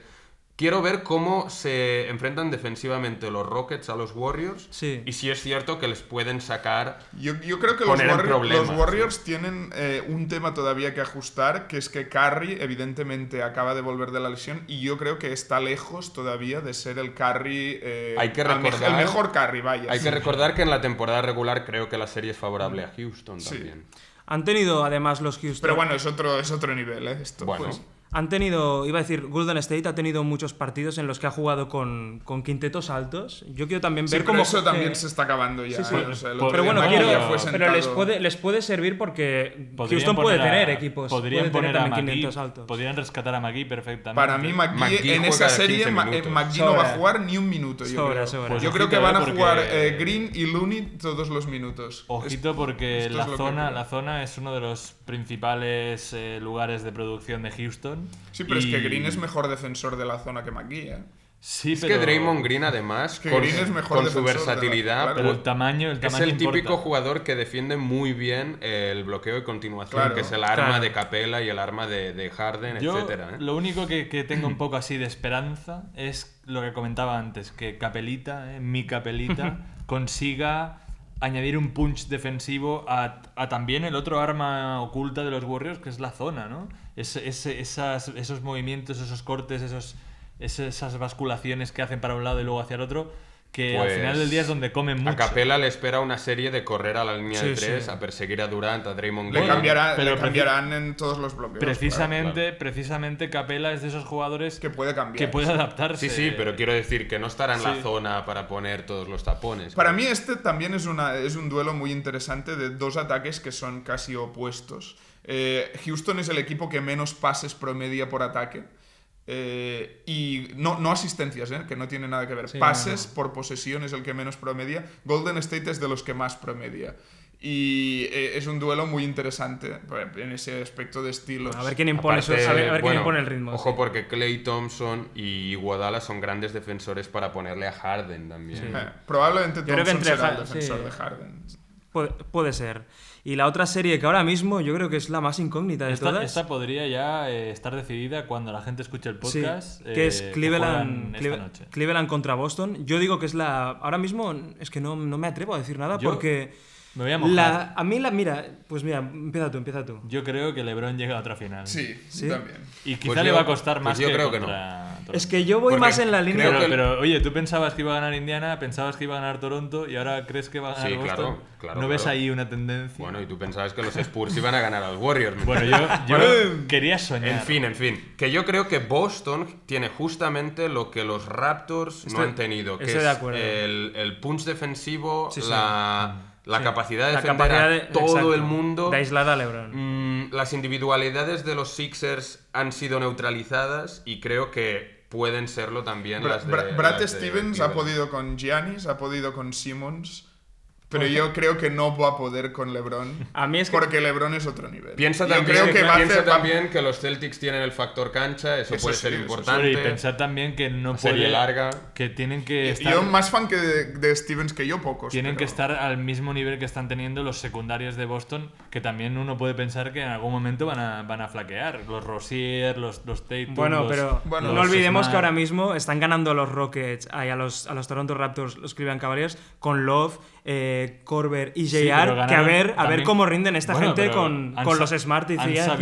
Quiero ver cómo se enfrentan defensivamente los Rockets a los Warriors Sí. y si es cierto que les pueden sacar Yo, yo creo que los, Warri- Warriors tienen eh, un tema todavía que ajustar, que es que Curry evidentemente acaba de volver de la lesión y yo creo que está lejos todavía de ser el Curry, eh, Hay que recordar- el mejor Curry, vaya. Hay que recordar que en la temporada regular creo que la serie es favorable a Houston Sí. también. Han tenido además los Houston. Pero bueno, es otro, es otro nivel, ¿eh? Esto, Bueno. pues. Han tenido, iba a decir, Golden State ha tenido muchos partidos en los que ha jugado con, con quintetos altos. Yo quiero también Sí, ver pero cómo. eso también eh, se está acabando ya. sí, sí. ¿eh? O sea, el Pero otro Pero día bueno, quiero, pero les puede, les puede servir porque Podrían Houston puede a- tener equipos. Podrían puede tener poner a también McGee, 500 altos. Podrían rescatar a McGee perfectamente. Para mí, McGee, McGee en esa serie, 15 Ma- eh. McGee no va a jugar ni un minuto. Yo Sobra, creo, sobra. Pues yo creo que van a eh, jugar eh, Green y Looney todos los minutos. Ojito porque la zona, la zona es uno de los principales eh, lugares de producción de Houston Sí, pero es que Green es mejor defensor de la zona que McGee, ¿eh? Sí, Es pero... que Draymond Green, además, que con, Green es mejor con su la- versatilidad, claro. Pero el tamaño, el es el típico jugador que defiende muy bien el bloqueo y continuación, Claro, que es el arma claro. de Capela y el arma de, de Harden, Yo etcétera. ¿eh? lo único que, que tengo un poco así de esperanza es lo que comentaba antes, que Capelita, eh, mi Capelita, consiga añadir un punch defensivo a, a también el otro arma oculta de los Warriors, que es la zona, ¿no? Es- es- esas- esos movimientos, esos cortes, esos, es- esas basculaciones que hacen para un lado y luego hacia el otro, que al Pues, final del día es donde comen mucho. A Capela le espera una serie de correr a la línea de tres, sí. a perseguir a Durant, a Draymond Le, Green. cambiará- pero le cambiarán en todos los bloqueos. Precisamente, precisamente Capela es de esos jugadores claro, que puede cambiar. que puede adaptarse. Sí, sí, pero quiero decir que no estará en Sí. la zona para poner todos los tapones. Para mí este también es, una, es un duelo muy interesante de dos ataques que son casi opuestos. Eh, Houston es el equipo que menos pases promedia por ataque. eh, y no, no asistencias, ¿eh? que no tiene nada que ver. Sí, pases no, por posesión es el que menos promedia. Golden State es de los que más promedia. Y eh, es un duelo muy interesante pues, en ese aspecto de estilos. A ver quién impone, su- Aparte, a ver, a ver quién bueno, impone el ritmo. Ojo sí. porque Clay Thompson y Iguodala son grandes defensores para ponerle a Harden también. Sí. Eh, probablemente creo que Thompson entre será el defensor sí. de Harden. Puede, puede ser. Y la otra serie que ahora mismo yo creo que es la más incógnita de Esta, todas. esta podría ya eh, estar decidida cuando la gente escuche el Sí, podcast. que es eh, Cleveland, Cleve-. Cleveland contra Boston. Yo digo que es la. Ahora mismo es que no, no me atrevo a decir nada Yo porque. Me voy a mojar. La, a mí la. Mira, pues mira, empieza tú, empieza tú. Yo creo que LeBron llega a otra final. Sí, Sí. también. Y quizá Pues le yo- va a costar pues más yo que creo que Toronto. Es que yo voy Porque más en la línea. Pero, que el- pero, oye, tú pensabas que iba a ganar Indiana, pensabas que iba a ganar Toronto y ahora crees que va a ganar Sí, Boston. claro, claro, ¿No ves claro. ahí una tendencia? Bueno, y tú pensabas que los Spurs iban a ganar a los Warriors. ¿me Bueno, yo, yo Bueno. quería soñar. En fin, en fin. Que yo creo que Boston tiene justamente lo que los Raptors no han tenido, que estoy es de acuerdo. el, el punch defensivo, Sí, sí. la, la Sí. capacidad de La defender capacidad a de- todo exacto, el mundo. De aislar a LeBron. Mm, las individualidades de los Sixers han sido neutralizadas y creo que pueden serlo también Bra- las de Bra- Brad las de Stevens ha Cleveland. podido con Giannis, ha podido con Simmons, pero yo creo que no va a poder con LeBron. A mí es que- Porque LeBron es otro nivel. Piensa Yo también, creo que va a piensa hacer- también que los Celtics tienen el factor cancha, eso, Eso puede sí, ser eso sí. importante. Y pensad también que no serie puede... larga. Que tienen que estar... Yo más fan que de, de Stevens que yo, pocos. Tienen pero- que estar al mismo nivel que están teniendo los secundarios de Boston, que también uno puede pensar que en algún momento van a, van a flaquear. Los Rosier, los, los Tatum, Bueno, los- pero Bueno, no olvidemos Smart. que ahora mismo están ganando a los Rockets, ay, a, los, a los Toronto Raptors, los Cleveland Cavaliers, con Love, eh, Corber y JR, que a ver, a ver cómo rinden esta Bueno, gente con, con los Smart y.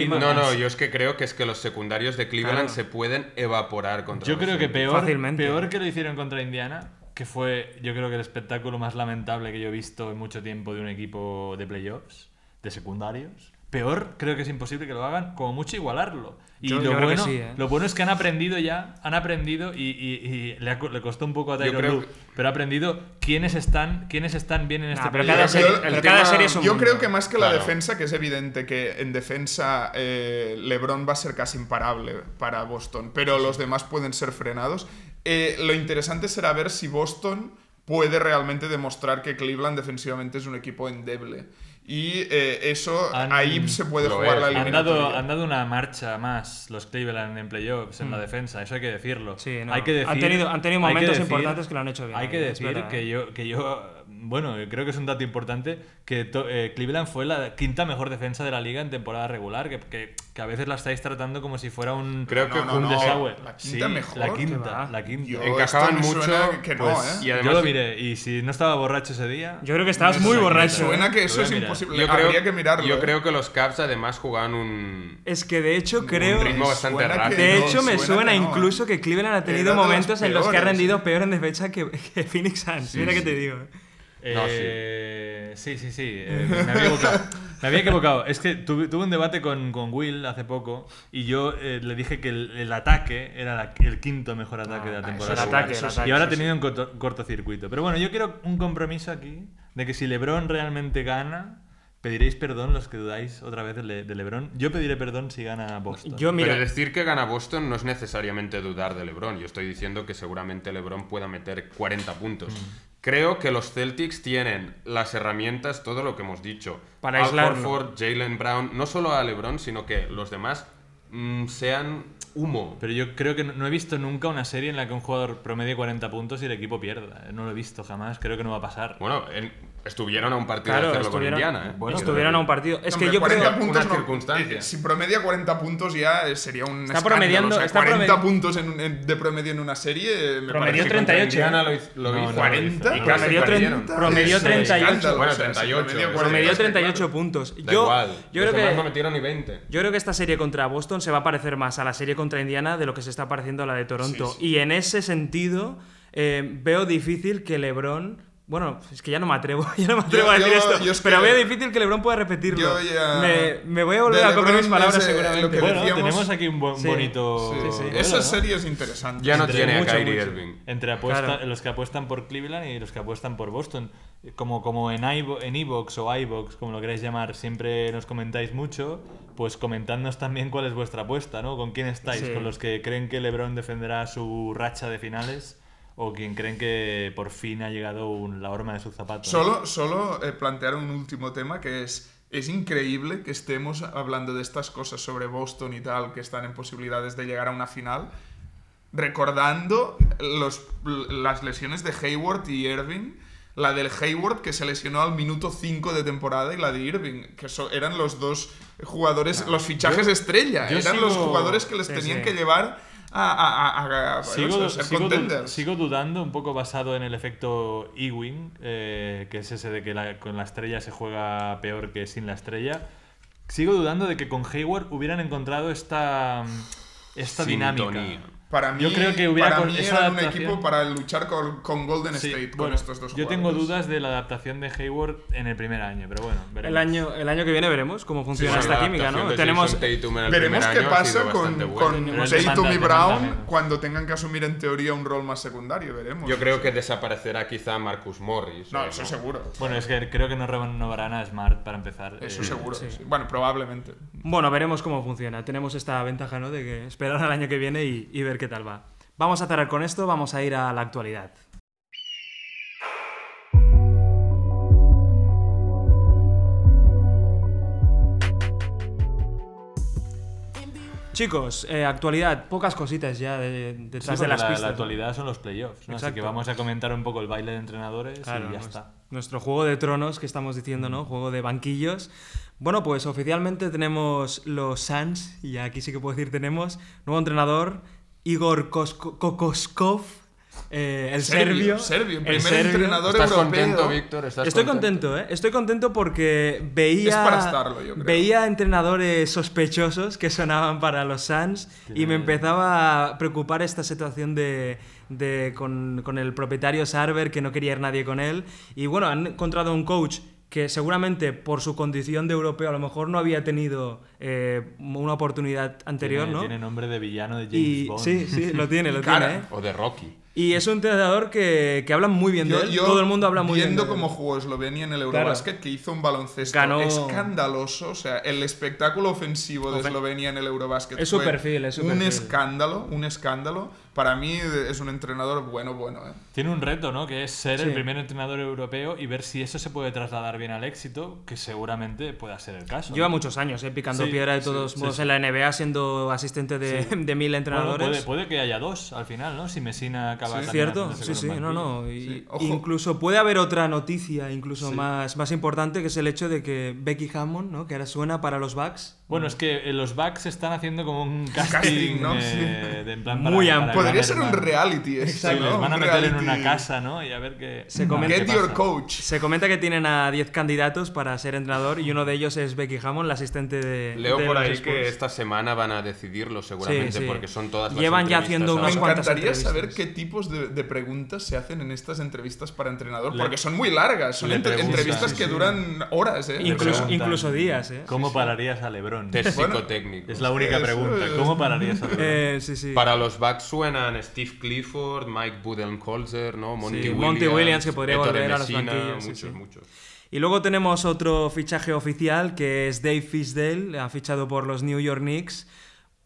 No, no, yo es que creo que es que los secundarios de Cleveland Claro. se pueden evaporar contra Yo los creo que peor, Fácilmente. peor que lo hicieron contra Indiana, que fue yo creo que el espectáculo más lamentable que yo he visto en mucho tiempo de un equipo de playoffs, de secundarios. Peor creo que es imposible que lo hagan, como mucho igualarlo. Y Yo- lo, yo bueno, sí, ¿eh? lo bueno es que han aprendido ya, han aprendido y, y- y le, ha le costó un poco a Yo Tyronn creo Lue, que- pero ha aprendido quiénes están, quiénes están bien en este Nah, pero cada serie, el cada tema- serie es un Yo mundo. creo que más que la Claro. defensa, que es evidente que en defensa eh, LeBron va a ser casi imparable para Boston, pero los demás pueden ser frenados. Eh, lo interesante será ver si Boston puede realmente demostrar que Cleveland defensivamente es un equipo endeble. Y eh, eso, Han- ahí se puede jugar es. la Han eliminatoria. dado, han dado una marcha más los Cleveland en playoffs, en la defensa, eso hay que decirlo. Mm. Sí, no. hay que decir, han, tenido, han tenido hay que momentos decir- importantes que lo han hecho bien. Hay que decir verdad, que ¿eh? yo, que yo, bueno, creo que es un dato importante, que eh, Cleveland fue la quinta mejor defensa de la liga en temporada regular, que, que- que a veces la estáis tratando como si fuera un, Creo que No, no, un no. desagüe. La quinta Sí, mejor. La ¿Qué quinta, la quinta. Yo- Encajaban mucho, que no, pues, ¿eh? y yo además lo miré, y si no estaba borracho ese día... Yo creo que estabas muy borracho. Me suena ¿eh? que eso es imposible. yo creo, Habría que mirarlo. yo ¿eh? creo que los Caps además jugaban un, Es que de hecho creo... un ritmo bastante rápido. De no, hecho, me suena suena que no, incluso ¿eh? que Cleveland ha tenido momentos en los que ha rendido ¿eh? peor en defensa que, Phoenix Suns. Mira que te digo. No, sí. Eh, sí, sí, sí. eh, me había equivocado. Me había equivocado. Es que tuve, tuve un debate con, con Will hace poco y yo eh, le dije que el, el ataque era la- el quinto mejor ataque de la Ah, temporada. regular. ataque, el ataque, y ahora ha tenido un corto- cortocircuito. Pero bueno, yo quiero un compromiso aquí de que si LeBron realmente gana, pediréis perdón los que dudáis otra vez de, Le- de LeBron. Yo pediré perdón si gana Boston. Yo, mira, Pero decir que gana Boston no es necesariamente dudar de LeBron. Yo estoy diciendo que seguramente LeBron pueda meter 40 puntos. Mm. Creo que los Celtics tienen las herramientas, todo lo que hemos dicho. Para Al. Horford, Jalen Brown, no solo a LeBron, sino que los demás mm, sean humo. Pero yo creo que no, no he visto nunca una serie en la que un jugador promedie 40 puntos y el equipo pierda. No lo he visto jamás, creo que no va a pasar. Bueno, en- estuvieron a un partido Claro, de hacerlo estuvieron, con Indiana. ¿eh? Bueno, estuvieron a un partido. Es que yo 40 creo... puntos una no- circunstancia. eh, si promedia 40 puntos ya eh, sería un Está escándalo, promediando- o sea, está 40 promed- puntos en un- en- de promedio en una serie eh, me Promedió parece- Contra 38, Indiana ¿eh? lo hizo. Lo No, hizo. no, 40 Y casi Promedió perdieron. 30, promedió Es un 38. escándalo, Bueno, o sea, 38, si promedia eso. 40, Promedió es que, 38 claro. puntos. Yo, igual. yo creo que... no metieron ni 20. Yo creo que esta serie contra Boston se va a parecer más a la serie contra Indiana de lo que se está pareciendo a la de Toronto. Y en ese sentido, eh, veo difícil que LeBron. Bueno, es que ya no me atrevo, ya no me atrevo Yo- a decir yo- esto. yo es pero que- veo difícil que LeBron pueda repetirlo. Yo ya- me, me voy a volver de a comer mis palabras eh, seguramente. lo que bueno, decíamos- tenemos aquí un buen- Sí. bonito. Sí, sí. duelo, Esa ¿no? serie es interesante. Ya no Entre tiene a mucho, Kyrie mucho. Irving. Entre apuesta- Claro. los que apuestan por Cleveland y los que apuestan por Boston. Como, como en iVo- en Evox o iVox, como lo queráis llamar, siempre nos comentáis mucho, pues comentadnos también cuál es vuestra apuesta, ¿no? ¿Con quién estáis? Sí. ¿Con los que creen que LeBron defenderá su racha de finales? ¿O quien creen que por fin ha llegado un- la horma de sus zapatos? Solo, solo eh, plantear un último tema que es. Es increíble que estemos hablando de estas cosas sobre Boston y tal, que están en posibilidades de llegar a una final, recordando los, las lesiones de Hayward y Irving. La del Hayward que se lesionó al minuto 5 de temporada y la de Irving, que so- eran los dos jugadores, los fichajes estrella, yo eran los sigo- jugadores que les Sí, tenían sí. que llevar a, a- a- a- a- Sigo, sigo du- sigo dudando, un poco basado en el efecto Ewing, eh, que es ese de que la- con la estrella se juega peor que sin la estrella. Sigo dudando de que con Hayward hubieran encontrado esta, esta dinámica. Para mí, Yo creo que hubiera para mí era un equipo para luchar con, con Golden Sí, State, con estos dos yo tengo dudas de la adaptación de Hayward en el primer año, pero bueno, veremos. El año, el año que viene veremos cómo funciona esta la química, ¿no? Tenemos, Veremos qué pasa con, con Tatum y Brown cuando tengan que asumir en teoría un rol más secundario, veremos. Yo creo que desaparecerá quizá Marcus Morris. No, ¿o eso seguro. Bueno, es que creo que no renovarán a Smart para empezar. Eso eh, seguro. sí. sí. Bueno, probablemente. Bueno, veremos cómo funciona. Tenemos esta ventaja, ¿no? De que esperar al año que viene y, y ver qué tal va. Vamos a cerrar con esto, vamos a ir a la actualidad. Chicos, eh, actualidad, pocas cositas ya de- detrás de las la, pistas. la actualidad son los playoffs, ¿no? Así que vamos a comentar un poco el baile de entrenadores Claro, y ya está. Nuestro juego de tronos que estamos diciendo, ¿no? Juego de banquillos. Bueno, pues oficialmente tenemos los Suns, y aquí sí que puedo decir tenemos, nuevo entrenador, Igor Kosko- Kokoskov, eh, el serbio. Serbio, el primer serbio. entrenador ¿Estás europeo. contento, Víctor? ¿Estás Estoy contento, ¿eh? Estoy contento porque veía. Es para estarlo, yo creo. Veía entrenadores sospechosos que sonaban para los Suns y me empezaba a preocupar esta situación de. de- con, con el propietario Sarver que no quería ir nadie con él. Y bueno, han encontrado un coach que seguramente por su condición de europeo a lo mejor no había tenido eh, una oportunidad anterior, tiene, ¿no? tiene nombre de villano de James y Bond. sí, sí, lo tiene, lo Cara. tiene. ¿eh? O de Rocky. Y es un entrenador que, que habla muy bien de Yo, él. yo, Todo el mundo habla muy bien. viendo de cómo jugó Eslovenia en el Eurobasket, que hizo un baloncesto Ganó- escandaloso. O sea, el espectáculo ofensivo de Eslovenia en el Eurobasket Es su fue perfil, es su un perfil. escándalo, un escándalo. Para mí es un entrenador bueno, bueno. ¿eh? Tiene un reto, ¿no? Que es ser Sí. el primer entrenador europeo y ver si eso se puede trasladar bien al éxito, que seguramente pueda ser el caso. Lleva ¿no? muchos años eh, picando Sí, piedra de todos sí, modos sí. en la NBA, siendo asistente de, de mil Bueno, entrenadores. puede, puede que haya dos al final, ¿no? Si Messina acaba Sí. Cierto, sí, sí, no, no. Y, Sí, ojo. incluso puede haber otra noticia, incluso Sí. más, más importante, que es el hecho de que Becky Hammond, ¿no? que ahora suena para los Bucks. Bueno, es que eh, los Bucks están haciendo como un casting, casting, ¿no? eh, de en plan Muy amplio. Podría ser un reality. esto, Sí, les ¿no? van a meter en una casa, ¿no? Y a ver qué. Se comenta- Get your coach. Se comenta que tienen a 10 candidatos para ser entrenador y uno de ellos es Becky Hammond, la asistente de. Leo de por los ahí Spurs. que esta semana van a decidirlo seguramente, Sí, sí. porque son todas las Llevan ya haciendo unas Me cuantas encantaría saber qué tipos de, de preguntas se hacen en estas entrevistas para entrenador, Le- porque son muy largas, son entre- entrevistas sí, que sí. duran horas, ¿eh? Incluso, incluso días, ¿eh? ¿Cómo pararías a LeBron? Test Bueno, psicotécnico. Es la única Eso pregunta. es- ¿Cómo pararías a? Eh, sí, sí. Para los Bucks suenan Steve Clifford, Mike Budenholzer, ¿no? Monty, Sí, Williams, Monty Williams, que podría volver a los banquillos, sí, Muchos, sí. muchos. Y luego tenemos otro fichaje oficial que es Dave Fisdale, ha fichado por los New York Knicks.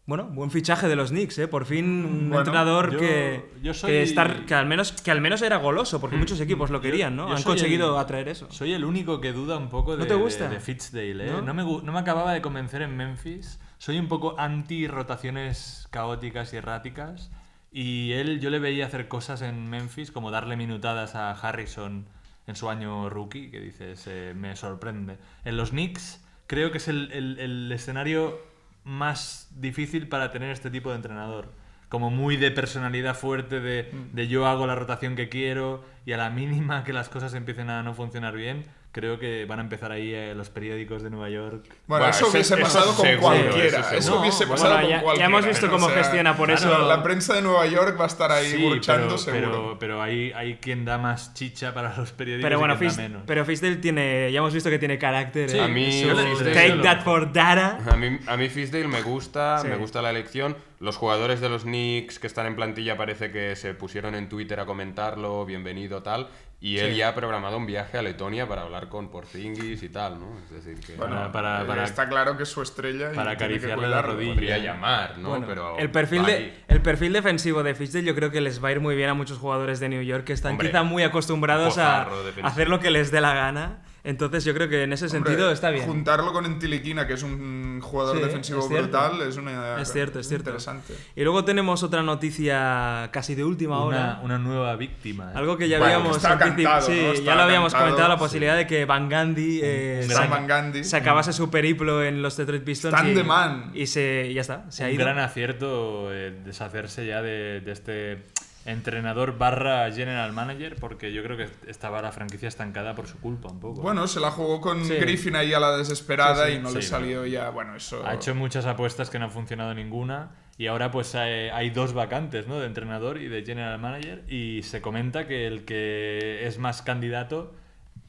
Bueno, buen fichaje de los Knicks, ¿eh? Por fin un Bueno, entrenador yo- que, yo soy- que, estar- que, al menos, que al menos era goloso, porque muchos equipos lo querían, ¿no? yo Han conseguido el- atraer eso. Soy el único que duda un poco de, ¿No te gusta? de, de Fitzdale, ¿eh? ¿No? ¿No? me, no me acababa de convencer en Memphis. Soy un poco anti rotaciones caóticas y erráticas. Y él, yo le veía hacer cosas en Memphis, como darle minutadas a Harrison en su año rookie, que dices, eh, me sorprende. En los Knicks, creo que es el, el- el escenario más difícil para tener este tipo de entrenador. Como muy de personalidad fuerte, de, de yo hago la rotación que quiero, y a la mínima que las cosas empiecen a no funcionar bien, creo que van a empezar ahí eh, los periódicos de Nueva York. Bueno, Bueno, eso eso- hubiese eso pasado con seguro, cualquiera. eso hubiese pasado bueno, con ya- ya cualquiera. hemos visto cómo O sea, gestiona, por eso- La prensa de Nueva York va a estar ahí Sí, burchando pero, seguro. pero, pero hay, hay quien da más chicha para los periódicos Pero bueno, y quien da menos. pero Fisdale tiene, ya hemos visto que tiene carácter. Sí, ¿eh? A mí Fisdale- take that for data. A mí, a mí Fisdale me gusta, Sí. me gusta la elección. Los jugadores de los Knicks que están en plantilla parece que se pusieron en Twitter a comentarlo, bienvenido tal. Y él Sí. ya ha programado un viaje a Letonia para hablar con Porzingis y tal, ¿no? Es decir, que Bueno, Para- para- eh, para- está claro que es su estrella y para acariciarle la rodilla. podría llamar, ¿no? Bueno, Pero el, perfil de, el perfil defensivo de Fisdale yo creo que les va a ir muy bien a muchos jugadores de New York que están Hombre, quizá muy acostumbrados a defensivo. hacer lo que les dé la gana. Entonces yo creo que en ese Hombre, sentido está bien. Juntarlo con Entiliquina, que es un jugador Sí, defensivo es brutal, es una Es cierto, es cierto. interesante. Y luego tenemos otra noticia casi de última hora. una, nueva víctima. ¿eh? Algo que ya Bueno, habíamos está anticip- cantado, sí, ¿no? ya lo habíamos cantado, comentado la sí. posibilidad de que Van Gandhi eh, se, gran- Van Gandhi. se acabase su periplo en los Detroit Pistons Stan y, the man. y se y ya está, se ha un ido. gran acierto eh, deshacerse ya de, de este entrenador barra general manager, porque yo creo que estaba la franquicia estancada por su culpa un poco. Bueno, se la jugó con Sí. Griffin ahí a la desesperada Sí, sí. y no le salió ya. Bueno, eso. Ha hecho muchas apuestas que no han funcionado ninguna y ahora pues hay, hay dos vacantes, ¿no? De entrenador y de general manager y se comenta que el que es más candidato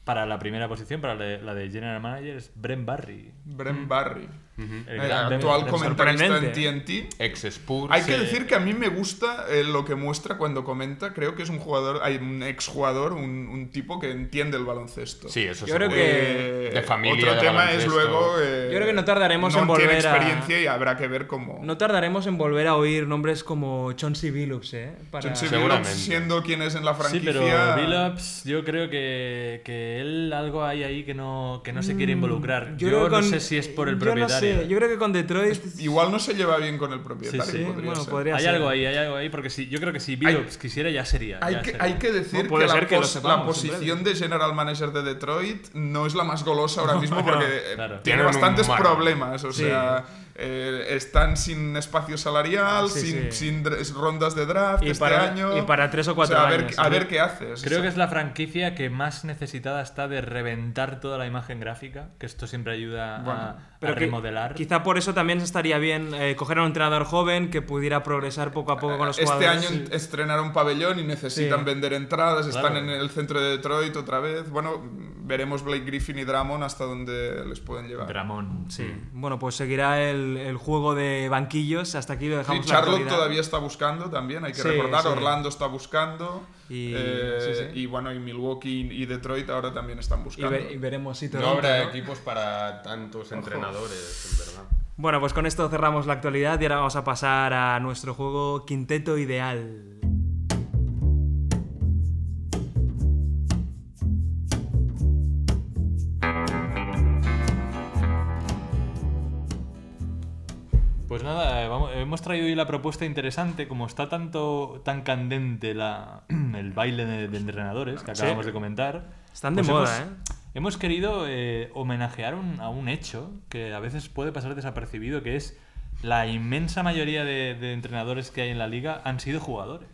para la primera posición, para la de, la de general manager, es Brent Barry. Brent Barry. El Eh, gran Brent- actual comentarista en. TNT. Ex Spurs. Hay que Sí. decir que a mí me gusta eh, lo que muestra cuando comenta. Creo que es un jugador, hay un exjugador, un, un tipo que entiende el baloncesto. Sí, eso Yo creo que- Eh, De familia, Otro de tema es luego. eh, Yo creo que no tardaremos no en volver tiene a- experiencia y habrá que ver cómo. No tardaremos en volver a oír nombres como Chauncey Billups, ¿eh? Para... Chauncey. Billups siendo quien es en la Sí, franquicia. pero Billups, yo creo que, que él algo hay ahí que no, que no se quiere involucrar. Yo, Mm, no con- sé si es por el yo no propietario. Yo creo que con Detroit... Igual no se lleva bien con el propietario. Sí, sí. podría bueno, ser. podría Hay ser. algo ahí, hay algo ahí, porque si, yo creo que si Billups quisiera ya sería. Hay ya que, sería. hay que decir No, que, la, que lo pos- sepamos, la posición de general manager de Detroit no es la más golosa ahora mismo porque eh, claro. tiene Tienen bastantes problemas. O Sí. sea, eh, están sin espacio salarial, Sí, sin, sí. rondas de draft Y este para- año. y para tres o cuatro sea, a ver, años, a ¿no? ver qué haces. Creo que es la franquicia que más necesitada está de reventar toda la imagen gráfica, que esto siempre ayuda a- Bueno, a, Pero que remodelar. quizá por eso también estaría bien eh, coger a un entrenador joven que pudiera progresar poco a poco con los este jugadores. año estrenaron un pabellón y necesitan Sí. vender entradas, están en el centro de Detroit otra vez. Bueno, veremos Blake Griffin y Dramon hasta dónde les pueden llevar. Dramón. Sí, bueno, pues seguirá el, el juego de banquillos. Hasta aquí lo Sí, dejamos. la Charlotte todavía está buscando también, hay que Sí, recordar. sí. Orlando está buscando. Y- eh, sí, sí. y bueno, y Milwaukee y Detroit ahora también están Y, buscando. ve- y veremos si No habrá ¿no? equipos para tantos entrenadores, en verdad. Bueno, pues con esto cerramos la actualidad y ahora vamos a pasar a nuestro juego Quinteto Ideal. Pues nada, eh, vamos- hemos traído hoy la propuesta interesante, como está tanto tan candente la, el baile de, de entrenadores que Sí. acabamos de comentar. Están de pues moda, hemos, ¿eh? Hemos querido eh, homenajear un- a un hecho que a veces puede pasar desapercibido, que es la inmensa mayoría de, de entrenadores que hay en la liga han sido jugadores.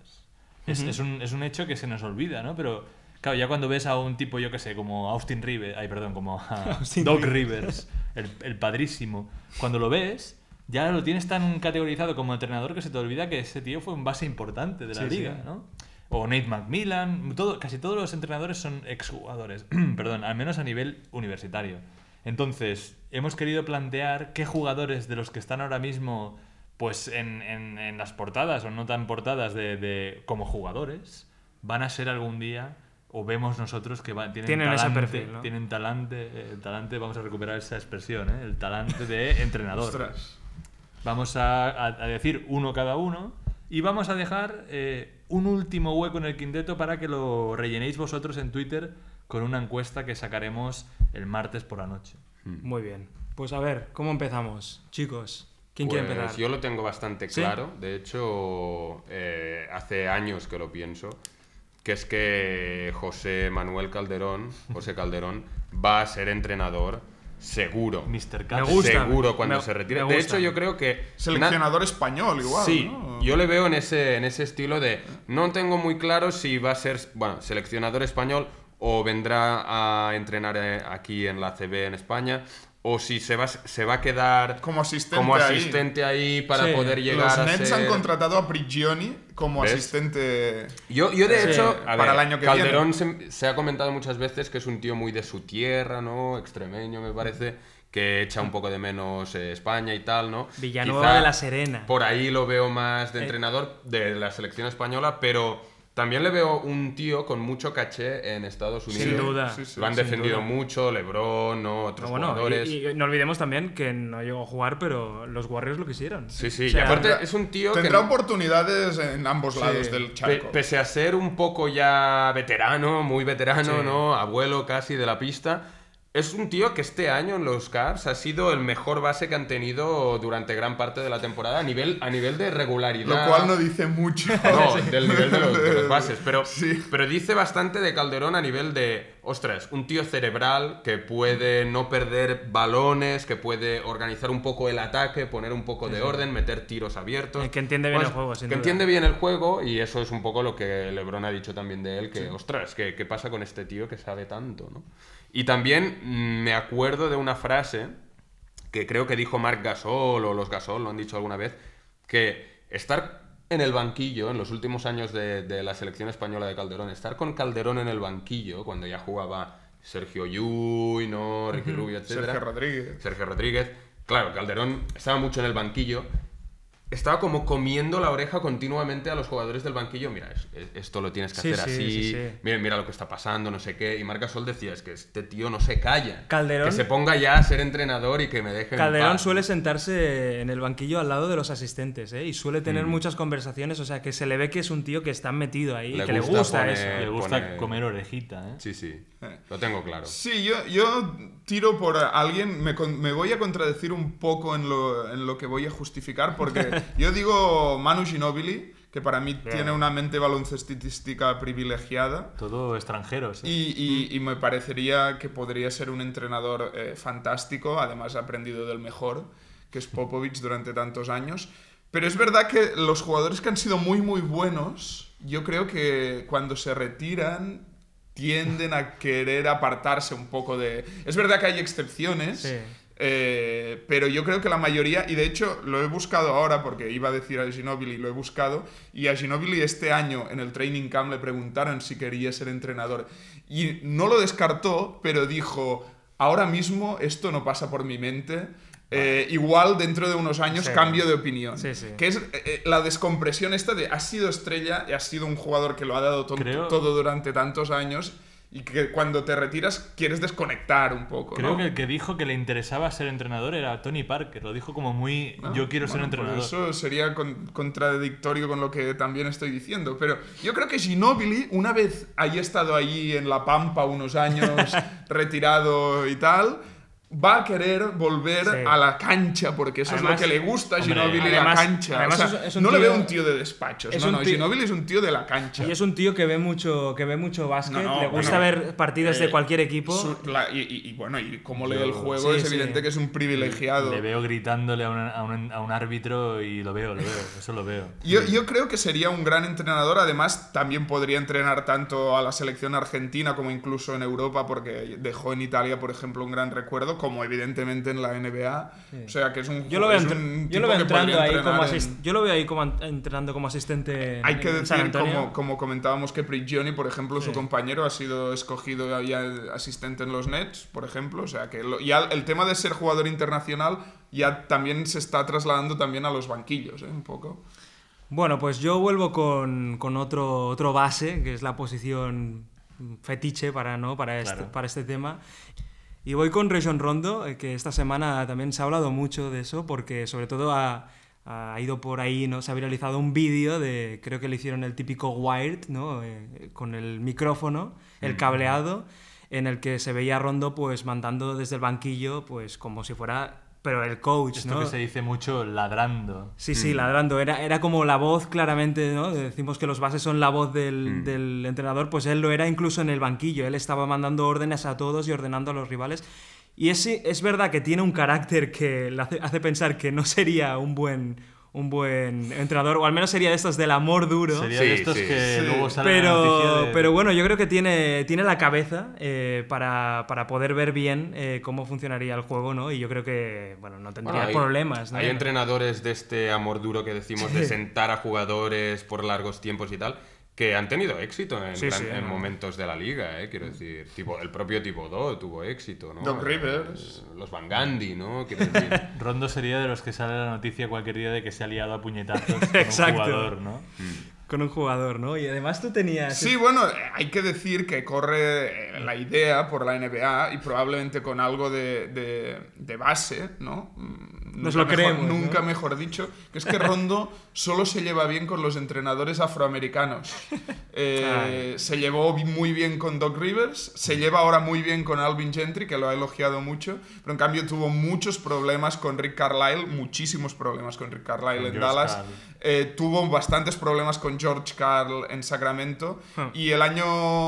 Es, es un, es un hecho que se nos olvida, ¿no? Pero claro, ya cuando ves a un tipo, yo que sé, como Austin Rivers, ay, perdón, como a Doc Rivers, el, el padrísimo, cuando lo ves, ya lo tienes tan categorizado como entrenador que se te olvida que ese tío fue un base importante de la Sí, liga, sí. ¿no? O Nate McMillan, todo, casi todos los entrenadores son exjugadores, perdón, al menos a nivel universitario. Entonces, hemos querido plantear qué jugadores de los que están ahora mismo pues en, en- en las portadas o no tan portadas de, de- como jugadores van a ser algún día o vemos nosotros que va- tienen, Tienen ese talante, perfil, ¿no? tienen talante, eh, talante, vamos a recuperar esa expresión, ¿eh? el talante de entrenador. Ostras. Vamos a, a- a decir uno cada uno y vamos a dejar eh, un último hueco en el quinteto para que lo rellenéis vosotros en Twitter con una encuesta que sacaremos el martes por la noche. Muy bien. Pues a ver, ¿cómo empezamos? Chicos, ¿Quién quiere Pues empezar? Yo lo tengo bastante ¿Sí? claro. De hecho, eh, hace años que lo pienso. Que es que José Manuel Calderón, José Calderón, va a ser entrenador seguro. Mr. Me Cash. gusta. seguro cuando me- se retire. De hecho, yo creo que. Seleccionador español, igual. Sí, ¿no? yo le veo en ese, en ese estilo de. No tengo muy claro si va a ser, bueno, seleccionador español o vendrá a entrenar eh, aquí en la CB en España. O si se va, se va a quedar Como asistente como ahí. asistente ahí, para Sí, poder llegar Los a Nets ser... han contratado a Prigioni como ¿Ves? asistente. Yo, yo de Sí, hecho, a para ver, el año que Calderón se, se ha comentado muchas veces que es un tío muy de su tierra, ¿no? Extremeño, me parece, que echa un poco de menos eh, España y tal, ¿no? Villanueva Quizá de la Serena. Por ahí lo veo más de Eh. entrenador de la selección española, pero también le veo un tío con mucho caché en Estados Unidos. Sin duda. sí, sí, Lo han defendido duda. mucho, LeBron, ¿no? Otros No, bueno, jugadores. y, y no olvidemos también que no llegó a jugar, pero los Warriors lo quisieron. Sí, sí, O sea, y aparte es un tío que... Tendrá oportunidades en ambos lados Sí. del Pe- charco. pese a ser un poco ya veterano, muy veterano, Sí. ¿no? Abuelo casi de la pista. Es un tío que este año en los Cavs ha sido el mejor base que han tenido durante gran parte de la temporada a nivel, a nivel de regularidad. Lo cual no dice mucho. No, del nivel de los, de los bases. Pero, Sí. pero dice bastante de Calderón a nivel de, ostras, un tío cerebral que puede no perder balones, que puede organizar un poco el ataque, poner un poco de orden, meter tiros abiertos. Que entiende bien Pues, el juego, sin Que duda. entiende bien el juego y eso es un poco lo que Lebron ha dicho también de él, que, ostras, ¿qué, ¿qué pasa con este tío que sabe tanto? ¿no? Y también mm, me acuerdo de una frase que creo que dijo Marc Gasol o los Gasol, lo han dicho alguna vez, que estar en el banquillo en los últimos años de, de la selección española de Calderón, estar con Calderón en el banquillo cuando ya jugaba Sergio Llull, ¿no? Ricky Rubio, etc. Sergio Rodríguez. Sergio Rodríguez. Claro, Calderón estaba mucho en el banquillo. Estaba como comiendo la oreja continuamente a los jugadores del banquillo. Mira, es- es- esto lo tienes que Sí, hacer sí, así. sí, sí. Mira, mira lo que está pasando, no sé qué. Y Marc Gasol decía, es que este tío no se calla. Calderón- Que se ponga ya a ser entrenador y que me deje en Calderón paz. suele sentarse en el banquillo al lado de los asistentes, ¿eh? Y suele tener Mm. muchas conversaciones, o sea, que se le ve que es un tío que está metido ahí, Le que le gusta poner- eso. Le gusta comer orejita, ¿eh? Sí, sí. Lo tengo claro. Sí, yo, yo tiro por alguien, me, con- me voy a contradecir un poco en lo, en lo que voy a justificar, porque yo digo Manu Ginobili, que para mí tiene una mente baloncestística privilegiada. Todo extranjeros. ¿eh? Y, y- y me parecería que podría ser un entrenador eh, fantástico, además ha aprendido del mejor, que es Popovich durante tantos años. Pero es verdad que los jugadores que han sido muy, muy buenos, yo creo que cuando se retiran tienden a querer apartarse un poco de... Es verdad que hay excepciones, Sí. Eh, pero yo creo que la mayoría, y de hecho lo he buscado ahora porque iba a decir a Ginobili, lo he buscado, y a Ginobili este año en el training camp le preguntaron si quería ser entrenador. Y no lo descartó, pero dijo, ahora mismo esto no pasa por mi mente. eh, igual dentro de unos años Sí. cambio de opinión. Sí, sí. Que es eh, eh, la descompresión esta de has sido estrella y has sido un jugador que lo ha dado to- Creo- todo durante tantos años y que cuando te retiras quieres desconectar un poco. Creo ¿no? que el que dijo que le interesaba ser entrenador era Tony Parker. Lo dijo como muy. Ah, yo quiero ser bueno, pues entrenador. eso sería con- contradictorio con lo que también estoy diciendo. Pero yo creo que Ginobili, una vez haya estado allí en La Pampa unos años, retirado y tal, va a querer volver Sí. a la cancha, porque eso Además- es lo que le gusta a Ginobili, además- la cancha. además O sea, es- es un no le veo un tío de despachos. es no, no, tío- Ginobili es un tío de la cancha. Y es un tío que ve mucho, que ve mucho básquet, No, no, le gusta bueno, ver partidos eh, de cualquier equipo. Su- la- y, y- y bueno, y como lee el juego, Sí, es sí. evidente que es un privilegiado. Le veo gritándole a un, a, un, a un árbitro y lo veo, lo veo. Eso lo veo. Yo, yo creo que sería un gran entrenador, además también podría entrenar tanto a la selección argentina como incluso en Europa, porque dejó en Italia, por ejemplo, un gran recuerdo, como evidentemente en la NBA. O sea, que es un Yo lo veo, yo lo veo entrando ahí como en- asist- yo lo veo ahí como an- entrenando como asistente en, Hay que en decir, como, como comentábamos, que Prigioni, por ejemplo, su compañero, ha sido escogido ya asistente en los Nets, por ejemplo. O sea, que lo- ya el tema de ser jugador internacional ya también se está trasladando también a los banquillos, ¿eh? Un poco. Bueno, pues yo vuelvo con, con otro, otro base, que es la posición fetiche para, ¿no? para, este, Claro. para este tema. Y voy con Rajon Rondo, eh, que esta semana también se ha hablado mucho de eso, porque sobre todo ha, ha ido por ahí, ¿no? Se ha viralizado un vídeo de, creo que le hicieron el típico wired, ¿no? Eh, con el micrófono, el cableado, en el que se veía a Rondo pues mandando desde el banquillo, pues como si fuera pero el coach, Esto ¿no? que se dice mucho ladrando. Sí, sí, ladrando. Era, era como la voz claramente, ¿no? Decimos que los bases son la voz del, del entrenador, pues él lo era incluso en el banquillo. Él estaba mandando órdenes a todos y ordenando a los rivales. Y es, es verdad que tiene un carácter que le hace, hace pensar que no sería un buen, un buen entrenador, o al menos sería de estos del amor duro. Sería Sí, de estos sí. que Sí. luego sale la noticia Pero, de- pero bueno, yo creo que tiene, tiene la cabeza eh, para, para poder ver bien eh, cómo funcionaría el juego, ¿no? Y yo creo que, bueno, no tendría Bueno, hay- problemas, ¿no? Hay entrenadores de este amor duro que decimos de sentar a jugadores por largos tiempos y tal, que han tenido éxito en, Sí, gran- sí, en no. momentos de la liga, ¿eh? quiero decir. Tipo, el propio Thibodeau tuvo éxito, ¿no? Doc Rivers. Eh, Los Van Gandhi, ¿no? Decir. Rondo sería de los que sale la noticia cualquier día de que se ha liado a puñetazos con Exacto. un jugador, ¿no? Con un jugador, ¿no? Y además tú tenías... Sí, bueno, hay que decir que corre eh, la idea por la NBA y probablemente con algo de, de- de base, ¿no? Nos nunca lo mejor- creemos, ¿no? Nunca mejor dicho, que es que Rondo solo se lleva bien con los entrenadores afroamericanos. Eh, se llevó muy bien con Doc Rivers, se lleva ahora muy bien con Alvin Gentry, que lo ha elogiado mucho, pero en cambio tuvo muchos problemas con Rick Carlisle, muchísimos problemas con Rick Carlisle en Dallas. Eh, tuvo bastantes problemas con George Carl en Sacramento Ah. y el año...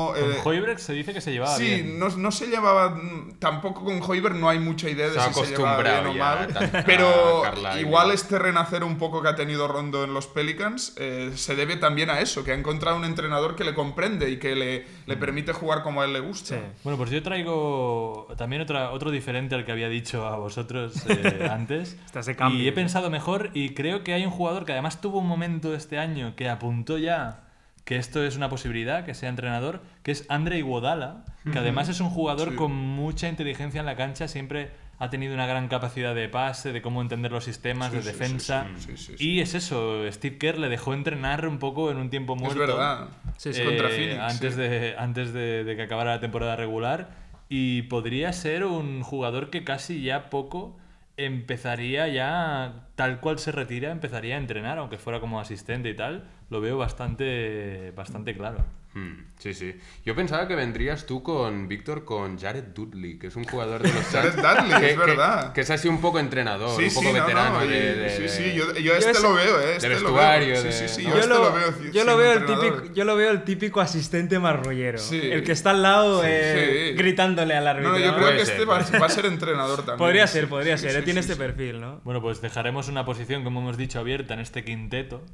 Con eh, Hoiberg se dice que se llevaba sí, bien. no, no se llevaba... mm, Tampoco con Hoiberg no hay mucha idea de Se si se llevaba bien o mal. Pero igual este renacer un poco que ha tenido Rondo en los Pelicans eh, se debe también a eso, que ha encontrado un entrenador que le comprende y que le, le permite jugar como a él le gusta. Sí. Bueno, pues yo traigo también otra, otro diferente al que había dicho a vosotros eh, antes. Estás de cambio, y he ¿no? pensado mejor y creo que hay un jugador que además tuvo un momento este año que apuntó ya que esto es una posibilidad, que sea entrenador, que es Andre Iguodala, que además es un jugador Sí. con mucha inteligencia en la cancha, siempre ha tenido una gran capacidad de pase, de cómo entender los sistemas, Sí, de sí, defensa. sí, sí, sí, sí. Y es eso, Steve Kerr le dejó entrenar un poco en un tiempo Es muerto. verdad. Sí. Eh, Contra Phoenix, antes sí. de, antes de, de que acabara la temporada regular. Y podría ser un jugador que casi ya poco empezaría ya, tal cual se retira, empezaría a entrenar, aunque fuera como asistente y tal. Lo veo bastante, bastante claro. Hmm, sí, sí. Yo pensaba que vendrías tú con Víctor, con Jared Dudley, que es un jugador de los Jared Dudley, que, es verdad. Que, que es así un poco entrenador, Sí, un sí, poco no, no, veterano de, de- sí, sí, yo, yo este lo veo, eh, este lo vestuario, de- Sí, sí, sí, yo, Yo este lo, lo veo. yo lo veo el típico, yo lo veo el típico asistente marrullero. Sí. El que está al lado Sí, eh, sí. gritándole al árbitro. no, yo creo que ser, este va, va a ser entrenador también. Podría ser, podría Sí, ser. sí, eh, sí, Tiene sí, este sí. perfil, ¿no? Bueno, pues dejaremos una posición, como hemos dicho, abierta en este quinteto,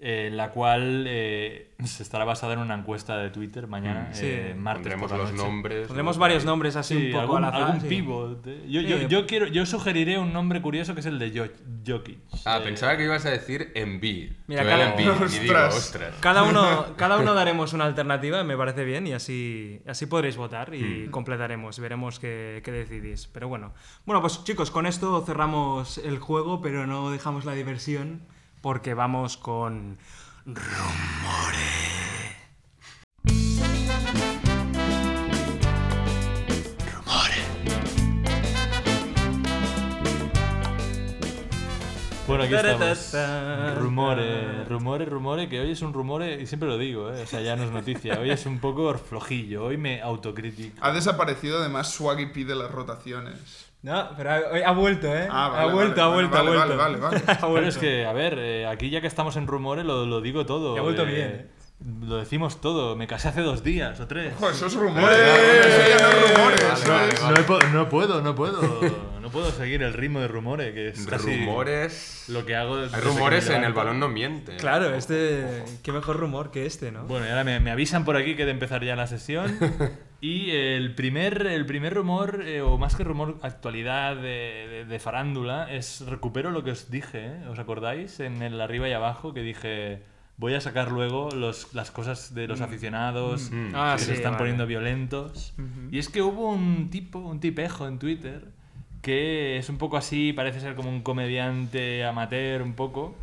eh, la cual eh, se estará basada en una encuesta de Twitter mañana, Sí. eh, martes Pondremos por la los noche. nombres. Pondremos ¿no? varios nombres así Sí, un poco algún, al azar. algún sí. pivot. eh. Yo, yo, yo quiero, yo sugeriré un nombre curioso que es el de Jo- Jokic. Ah, Eh, pensaba que ibas a decir Embiid. Mira, cada- Embiid, y digo, Ostras. ostras. Cada uno, cada uno daremos una alternativa, me parece bien, y así, así podréis votar y completaremos, veremos qué, qué decidís. Pero bueno. Bueno, pues chicos, con esto cerramos el juego, pero no dejamos la diversión, porque vamos con Bueno, aquí estamos. Rumores, rumores, rumores, que hoy es un rumore, y siempre lo digo, ¿eh? o sea, ya no es noticia, hoy es un poco flojillo, hoy me autocritico. Ha desaparecido además Swaggy P de las rotaciones. No, pero ha, ha vuelto, ¿eh? Ah, vale, ha vuelto, vale, ha vuelto, vale, ha vale, vuelto. vale, vale, vale. Vuelto. es que, a ver, eh, aquí ya que estamos en rumores lo, lo digo todo. Y ha vuelto eh, bien, ¿eh? Lo decimos todo, me casé hace dos días o tres. Ojo, eso es rumores. Eso ya no es rumores. No puedo, no puedo. No puedo seguir el ritmo de rumores, que es casi Rumores. lo que hago. Hay rumores en el balón no miente. Claro, este. Qué mejor rumor que este, ¿no? Bueno, y ahora me, me avisan por aquí que de empezar ya la sesión. Y el primer, el primer rumor, eh, o más que rumor, actualidad de, de- de farándula, es recupero lo que os dije, ¿eh? ¿os acordáis? En el arriba y abajo que dije, voy a sacar luego los, las cosas de los aficionados Mm. Ah, que sí, se están vale. poniendo violentos. Y es que hubo un tipo, un tipejo en Twitter, que es un poco así, parece ser como un comediante amateur un poco,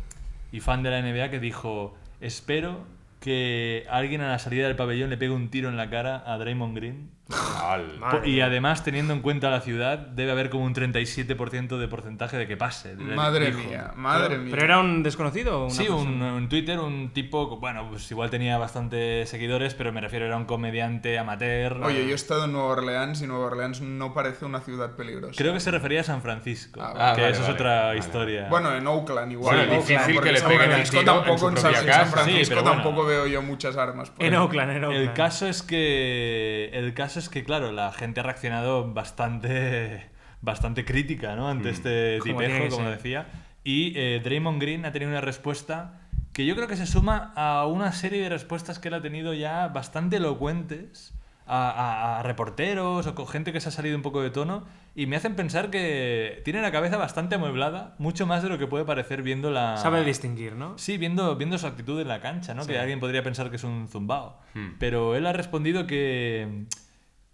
y fan de la NBA, que dijo, espero que alguien a la salida del pabellón le pegue un tiro en la cara a Draymond Green Madre Y además, teniendo en cuenta la ciudad, debe haber como un 37% de porcentaje de que pase. Madre mía, madre Pero, mía. ¿pero era un desconocido una Sí, un, Twitter un tipo, bueno, pues igual tenía bastantes seguidores, pero me refiero, era un comediante amateur. Oye, yo he estado en Nueva Orleans y Nueva Orleans no parece una ciudad peligrosa. Creo que se refería a San Francisco, Ah, que vale, eso es otra vale. historia. Bueno, en Oakland igual. Bueno, En difícil Oakland, que le San peguen el Francisco tiro en su San, en casa. San Francisco Sí, pero bueno. tampoco veo yo muchas armas. por En. Oakland, en Oakland. El caso es que el caso es que claro, la gente ha reaccionado bastante bastante crítica, ¿no? Ante este Como tipejo, como decía, y eh, Draymond Green ha tenido una respuesta que yo creo que se suma a una serie de respuestas que él ha tenido ya bastante elocuentes a, a- a reporteros o con gente que se ha salido un poco de tono y me hacen pensar que tiene la cabeza bastante amueblada, mucho más de lo que puede parecer viendo la... Sabe distinguir, ¿no? Sí, viendo, viendo su actitud en la cancha, ¿no? Sí. Que alguien podría pensar que es un zumbao. Hmm. Pero él ha respondido que,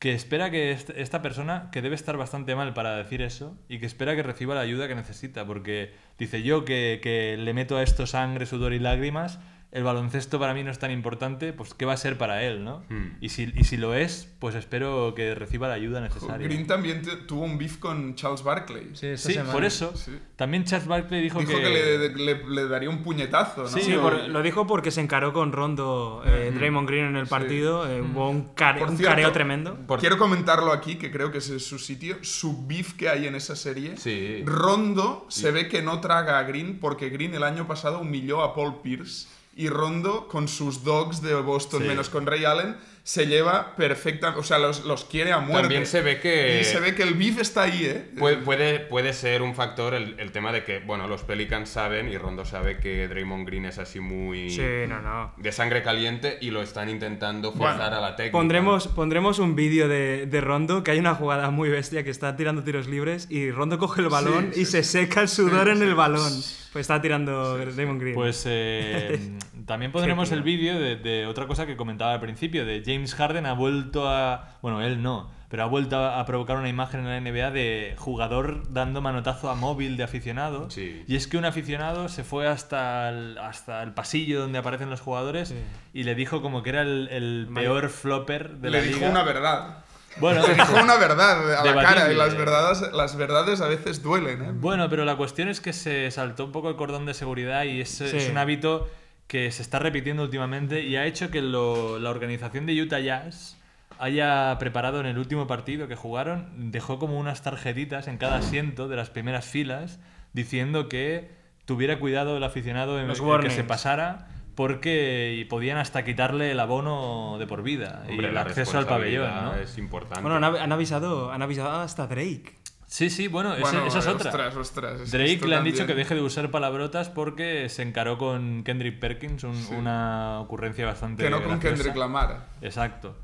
que espera que est- esta persona, que debe estar bastante mal para decir eso, y que espera que reciba la ayuda que necesita, porque dice yo que, que le meto a esto sangre, sudor y lágrimas, el baloncesto para mí no es tan importante, pues ¿qué va a ser para él, no? Hmm. Y, si, y si lo es, pues espero que reciba la ayuda necesaria. Green también te- tuvo un beef con Charles Barkley. Sí, esta Sí, semana. por eso. Sí. También Charles Barkley dijo, Dijo que, le, le- le daría un puñetazo, ¿no? Sí, Sí, Yo- por- lo dijo porque se encaró con Rondo, eh, Draymond Green en el partido. eh, hubo un, care- Por un cierto, careo tremendo. Por- Quiero comentarlo aquí, que creo que ese es su sitio. Su beef que hay en esa serie. Sí. Rondo se ve que no traga a Green porque Green el año pasado humilló a Paul Pierce. Y Rondo, con sus dogs de Boston, Sí. menos con Ray Allen, se lleva perfecta. O sea, los, los quiere a muerte. También se ve que- Y se ve que el beef está ahí, ¿eh? Puede, puede, puede ser un factor el, el tema de que, bueno, los Pelicans saben y Rondo sabe que Draymond Green es así muy Sí, no, no. de sangre caliente y lo están intentando forzar Bueno, a la técnica. Pondremos, pondremos un vídeo de, de Rondo, que hay una jugada muy bestia que está tirando tiros libres y Rondo coge el balón Sí, y sí, se sí. seca el sudor Sí, en sí. el balón. Pues está tirando Draymond Green. Pues eh, también pondremos el vídeo de, de otra cosa que comentaba al principio, de James Harden ha vuelto a... Bueno, él no, pero ha vuelto a, a provocar una imagen en la NBA de jugador dando manotazo a móvil de aficionado. Sí. Y es que un aficionado se fue hasta el, hasta el pasillo donde aparecen los jugadores Sí. y le dijo como que era el, el peor flopper de Le la dijo liga. una verdad. Bueno, dijo una verdad a la cara y las verdades, las verdades a veces duelen, ¿eh? Bueno, pero la cuestión es que se saltó un poco el cordón de seguridad y es, Sí. es un hábito que se está repitiendo últimamente y ha hecho que lo- la organización de Utah Jazz haya preparado en el último partido que jugaron, dejó como unas tarjetitas en cada asiento de las primeras filas diciendo que tuviera cuidado el aficionado en en que se pasara porque y podían hasta quitarle el abono de por vida y Hombre, el la acceso al pabellón, ¿no? Es importante. bueno, han, av- han avisado, han avisado hasta Drake. Sí, sí, bueno, Bueno, esa es otra. Ostras, ostras. Drake le han dicho que deje de usar palabrotas porque se encaró con Kendrick Perkins, un- una ocurrencia bastante. Que no con graciosa. Kendrick Lamar. Exacto.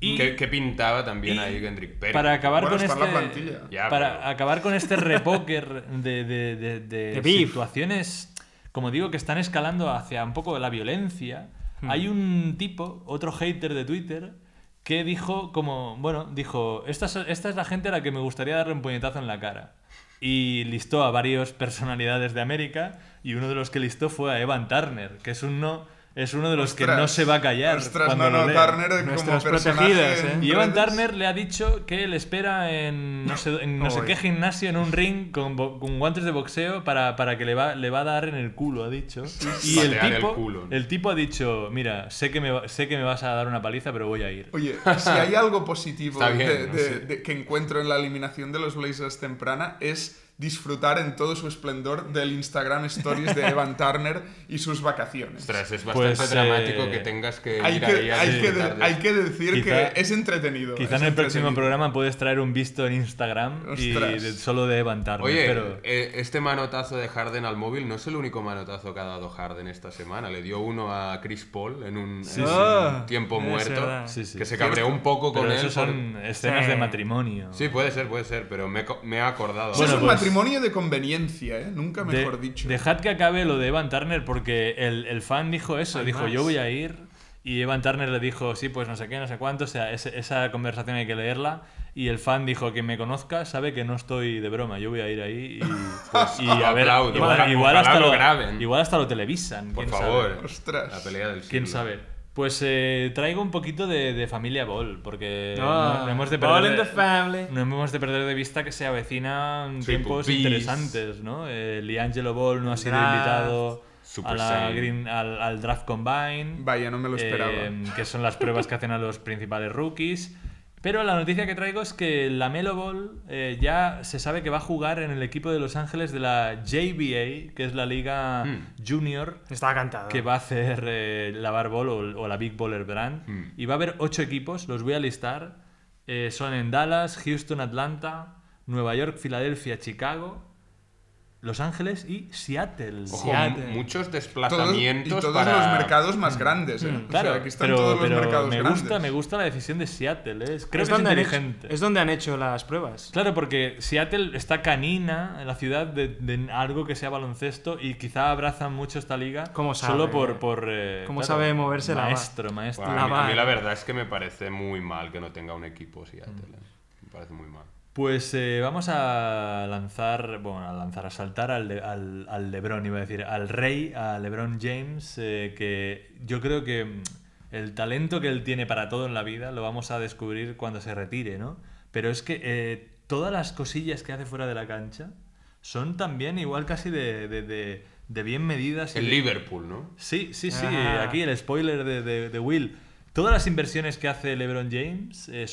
Y ¿Qué, qué pintaba también y ahí Kendrick Perkins? para acabar Bueno, con este. Ya, para pero- acabar con este repóker de, de, de- de De beef. situaciones, como digo, que están escalando hacia un poco la violencia. Hmm. Hay un tipo, otro hater de Twitter, que dijo como, bueno, dijo, esta es, esta es la gente a la que me gustaría darle un puñetazo en la cara. Y listó a varias personalidades de América y uno de los que listó fue a Evan Turner, que es uno, es uno de los que no se va a callar. Ostras, cuando no, no. Turner como Nuestros personaje protegidos, ¿eh? Y Evan Turner le ha dicho que le espera en no sé, en no sé Uy. qué gimnasio, en un ring con, bo- con guantes de boxeo para, para que le va, le va a dar en el culo, ha dicho. Y el Patear el tipo, culo, ¿no? el tipo ha dicho, mira, sé que, me, va- sé que me vas a dar una paliza, pero voy a ir. Oye, si hay algo positivo Está bien, de- ¿no? de- Sí. de- que encuentro en la eliminación de los Blazers temprana es disfrutar en todo su esplendor del Instagram Stories de Evan Turner y sus vacaciones. Ostras, es bastante Pues, dramático eh, que tengas que hay, ir que, ahí a hay, que de- hay eso. que decir Quizá- que es entretenido. Quizá es en el próximo programa puedes traer un visto en Instagram y Ostras. de- solo de Evan Turner, Oye, pero... eh, este manotazo de Harden al móvil no es el único manotazo que ha dado Harden esta semana. Le dio uno a Chris Paul en un, Sí, en sí. un Ah, tiempo muerto. verdad. Sí, sí. Que se cabreó un poco Pero con él. esos por- son escenas Sí. de matrimonio. Sí, puede ser, puede ser, pero me, me he acordado. Eso Bueno, pues- matrimonio de conveniencia, ¿eh? Nunca De- mejor dicho. Dejad que acabe lo de Evan Turner porque el, el fan dijo eso, Hay dijo más. yo voy a ir y Evan Turner le dijo sí, pues no sé qué, no sé cuánto, o sea, ese- esa conversación hay que leerla y el fan dijo que me conozca sabe que no estoy de broma, yo voy a ir ahí y, Pues, y a ver, aplaudo. igual, igual hasta lo lo, graben. igual hasta lo televisan, Por quién favor. sabe. Ostras. La pelea del quién siglo. sabe. Pues eh, traigo un poquito de, de familia Ball, porque Ah, no, no hemos de Ball perder in the family. no hemos de perder de vista que se avecinan Triple tiempos interesantes, ¿no? Eh, Liangelo Ball no ha sido Draft. invitado Super a la Saiyan. Green- al, al Draft Combine. Vaya, no me lo esperaba. eh, que son las pruebas que hacen a los principales rookies. Pero la noticia que traigo es que la Melo Ball eh, ya se sabe que va a jugar en el equipo de Los Ángeles de la JBA, que es la liga Mm. junior Estaba cantado. que va a hacer eh, la Bar Ball o, o la Big Baller Brand. Mm. Y va a haber ocho equipos, los voy a listar. Eh, son en Dallas, Houston, Atlanta, Nueva York, Filadelfia, Chicago, Los Ángeles y Seattle. Ojo, Seattle. muchos Todos- desplazamientos y todos para... los mercados más grandes, ¿eh? O sea, Mm. Claro, aquí están pero, todos los pero mercados me, grandes. gusta, me gusta la decisión de Seattle. ¿eh? Creo es que es hecho- inteligente. es donde han hecho las pruebas. Claro, porque Seattle está canina en la ciudad de, de algo que sea baloncesto y quizá abrazan mucho esta liga ¿Cómo sabe? solo por... por eh, ¿Cómo sabe moverse la va- maestro, maestro. Bueno, a, mí, La a mí VAR. la verdad es que me parece muy mal que no tenga un equipo Seattle. ¿eh? Me parece muy mal. Pues eh, vamos a lanzar, bueno, a lanzar, a saltar al, de- al, al LeBron, iba a decir, al rey, a LeBron James, eh, que yo creo que mm, el talento que él tiene para todo en la vida lo vamos a descubrir cuando se retire, ¿no? Pero es que eh, todas las cosillas que hace fuera de la cancha son también igual casi de, de- de- de bien medidas. El de- Liverpool, ¿no? Sí, sí, sí, Ah. aquí el spoiler de, de- de Will. Todas las inversiones que hace LeBron James eh,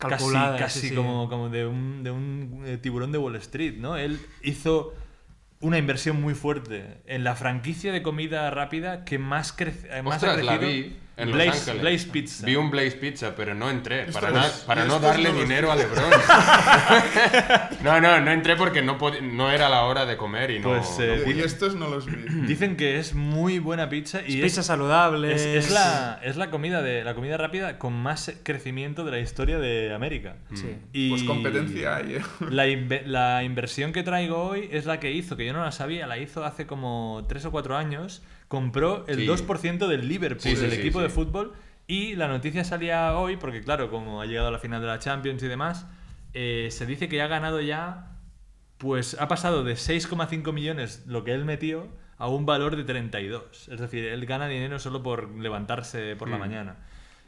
son casi, casi sí, sí. como, como de un, de un eh, tiburón de Wall Street, ¿no? Él hizo una inversión muy fuerte en la franquicia de comida rápida que más, crece, eh, más ha la crecido. vi en Blaze, Los Ángeles. Blaze Pizza. Vi un Blaze Pizza, pero no entré. Para, na- para no darle no dinero a. LeBron. no, no, no entré porque no, no era la hora de comer y no... Pues, eh, no Y estos no los vi. Dicen que es muy buena pizza y Pizza es, saludable. es, es la, es la comida de la comida rápida con más crecimiento de la historia de América. Sí. Y Pues competencia hay, ¿eh? La, inve- la inversión que traigo hoy es la que hizo, que yo no la sabía, la hizo hace como 3 o 4 años. Compró el Sí. 2% del Liverpool, del equipo de fútbol. Y la noticia salía hoy, porque claro, como ha llegado a la final de la Champions y demás, eh, se dice que ha ganado ya, pues ha pasado de 6,5 millones lo que él metió a un valor de 32. Es decir, él gana dinero solo por levantarse por la Mm. mañana.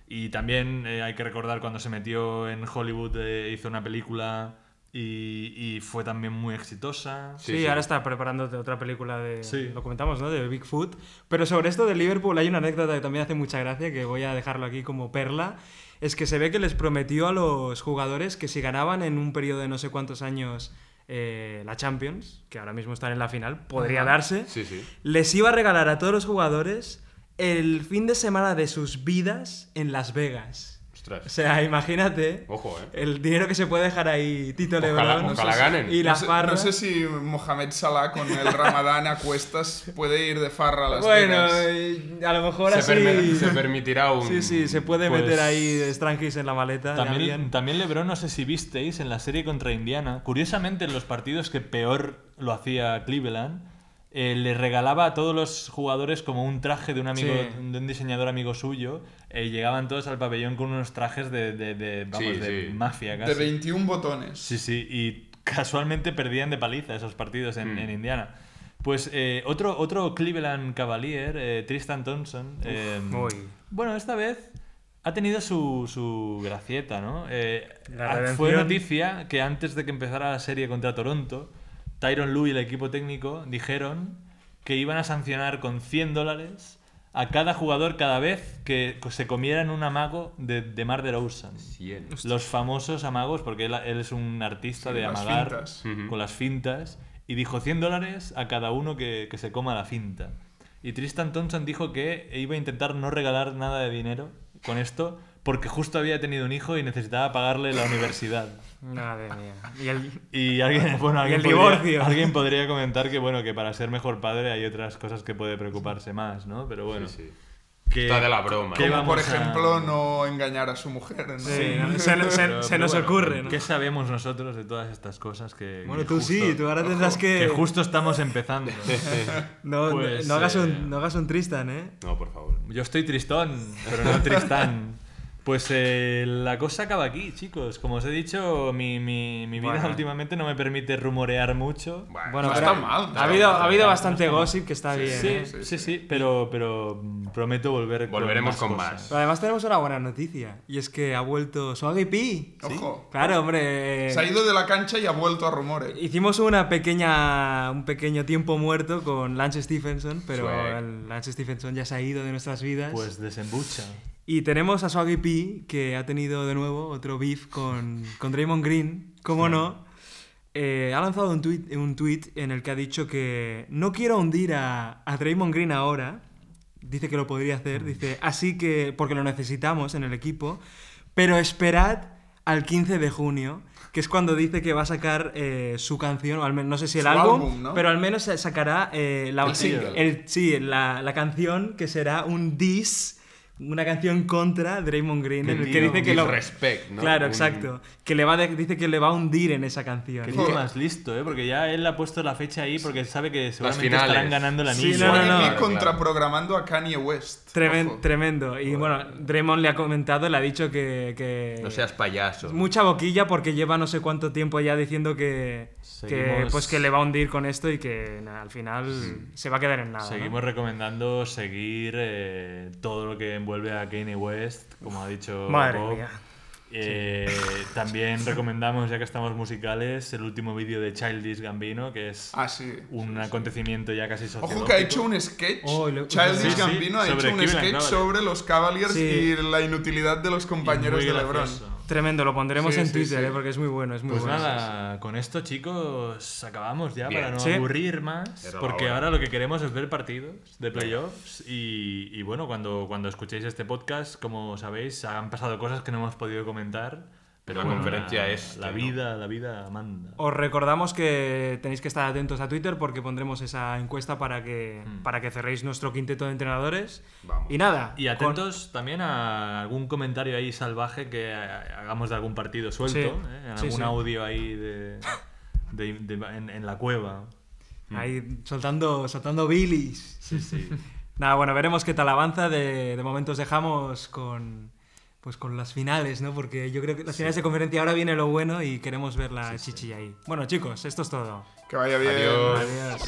Y también eh, hay que recordar cuando se metió en Hollywood, eh, hizo una película y, y fue también muy exitosa. Sí, Sí, sí. ahora está preparando otra película de. Sí. Lo comentamos, ¿no? De Bigfoot. Pero sobre esto de Liverpool hay una anécdota que también hace mucha gracia, que voy a dejarlo aquí como perla. Es que se ve que les prometió a los jugadores que si ganaban en un periodo de no sé cuántos años eh, la Champions, que ahora mismo están en la final, podría Ajá. darse, Sí, sí. les iba a regalar a todos los jugadores el fin de semana de sus vidas en Las Vegas. O sea, imagínate Ojo, ¿eh? el dinero que se puede dejar ahí Tito Ojalá- Lebron. ojalá ganen. Y la no, sé, farra. no sé si Mohamed Salah con el Ramadán a cuestas puede ir de farra a Las Bueno, Vegas. eh, a lo mejor Se, así. se permitirá un... Sí, sí, se puede Pues- meter ahí Strangis en la maleta. También, también LeBron, no sé si visteis en la serie contra Indiana, curiosamente en los partidos que peor lo hacía Cleveland, eh, le regalaba a todos los jugadores como un traje de un amigo, Sí. de un diseñador amigo suyo, y llegaban todos al pabellón con unos trajes de, de- de, vamos, Sí, de sí. mafia de casi. 21 botones. Sí, sí, y casualmente perdían de paliza esos partidos en, Mm. en Indiana. Pues eh, otro, otro Cleveland Cavalier, eh, Tristan Thompson. eh, uy. Bueno, esta vez ha tenido su, su gracieta, ¿no? Eh, fue noticia que antes de que empezara la serie contra Toronto, Tyron Lue y el equipo técnico dijeron que iban a sancionar con 100 dólares a cada jugador cada vez que se comieran un amago de, de Mar de Rosen. 100. Los famosos amagos, porque él, él es un artista Sí, de amagar con las fintas. Y dijo 100 dólares a cada uno que, que se coma la finta. Y Tristan Thompson dijo que iba a intentar no regalar nada de dinero con esto porque justo había tenido un hijo y necesitaba pagarle la universidad. Madre mía. Y el... Y alguien, bueno, Y alguien, el podría, divorcio. alguien podría comentar que, bueno, que para ser mejor padre hay otras cosas que puede preocuparse más, ¿no? Pero bueno. Sí, sí. que- Está de la broma. ¿qué ¿no? Como por a- ejemplo no engañar a su mujer. ¿no? Sí, ¿no? se, se- Pero- se pero nos bueno, ocurre, ¿no? ¿Qué sabemos nosotros de todas estas cosas que... Bueno, que tú justo- sí, tú ahora tendrás que... Que justo estamos empezando. No, Pues, no, hagas eh, un, no hagas un Tristan, ¿eh? No, por favor. Yo estoy tristón, pero no tristán. Pues eh, la cosa acaba aquí, chicos. Como os he dicho, mi, mi- mi vida Bueno. últimamente no me permite rumorear mucho. Bueno, no pero está mal. ha habido, ha habido bastante gossip que está bien. Sí, ¿eh? sí, sí, pero, pero mm, prometo volver Volveremos con con más. más. cosas. Pero además tenemos una buena noticia. Y es que ha vuelto Swaggy P. Ojo. Claro, hombre. Se ha ido de la cancha y ha vuelto a rumores. Hicimos una pequeña, un pequeño tiempo muerto con Lance Stephenson, pero Lance Stephenson ya se ha ido de nuestras vidas. Pues desembucha. Y tenemos a Swaggy P, que ha tenido de nuevo otro beef con, con Draymond Green, ¿cómo no? Eh, ha lanzado un tweet, un tweet en el que ha dicho que no quiero hundir a, a Draymond Green ahora. Dice que lo podría hacer, dice, así que, porque lo necesitamos en el equipo, pero esperad al 15 de junio, que es cuando dice que va a sacar eh, su canción, o al menos, no sé si el álbum, álbum, ¿no? pero al menos sacará eh, la, El single. el- sí, la, la canción que será un diss, una canción contra Draymond Green, Que en el que dice que lo... disrespect, ¿no? Claro, Un- exacto. Que le va de- dice que le va a hundir en esa canción. Que- más listo, ¿eh? Porque ya él ha puesto la fecha ahí porque sabe que seguramente estarán ganando el Sí, anillo. no, no, contraprogramando a Kanye West. Tremen- Ojo. tremendo. Y bueno, Draymond le ha comentado, le ha dicho que... que- No seas payaso. Mucha boquilla porque lleva no sé cuánto tiempo ya diciendo que, que, pues que le va a hundir con esto y que al final se va a quedar en nada. ¿no? Seguimos recomendando seguir eh, todo lo que envuelve a Kanye West, como ha dicho Madre Bob. mía. Eh, También recomendamos, ya que estamos musicales, el último vídeo de Childish Gambino, que es Ah, sí. un acontecimiento ya casi sociológico. Ojo que ha hecho un sketch. Oh, lo- Childish Sí, sí, Gambino ha sobre hecho un sketch sobre los Cavaliers Sí. y la inutilidad de los compañeros de LeBron. gracioso. Tremendo, lo pondremos Sí, en sí, Twitter, sí. ¿eh? porque es muy bueno, es muy Pues bueno. nada, con esto chicos acabamos ya Bien. para no Sí. aburrir más, porque hora. ahora lo que queremos es ver partidos de playoffs y, y bueno, cuando, cuando escuchéis este podcast, como sabéis, han pasado cosas que no hemos podido comentar, pero La bueno, conferencia la, es la no. vida, la vida manda. Os recordamos que tenéis que estar atentos a Twitter porque pondremos esa encuesta para que, para que cerréis nuestro quinteto de entrenadores. Vamos. Y nada. Y con- atentos también a algún comentario ahí salvaje que ha- hagamos de algún partido suelto, Sí, ¿eh? en sí, algún sí. audio ahí de, de- de- en, en la cueva. Ahí soltando, soltando bilis. Sí, sí. Nada, bueno, veremos qué tal avanza. De, de momento os dejamos con, pues con las finales, ¿no? Porque yo creo que las finales de conferencia ahora viene lo bueno y queremos ver la chichi ahí. Bueno, chicos, esto es todo. Que vaya bien. Adiós. Adiós.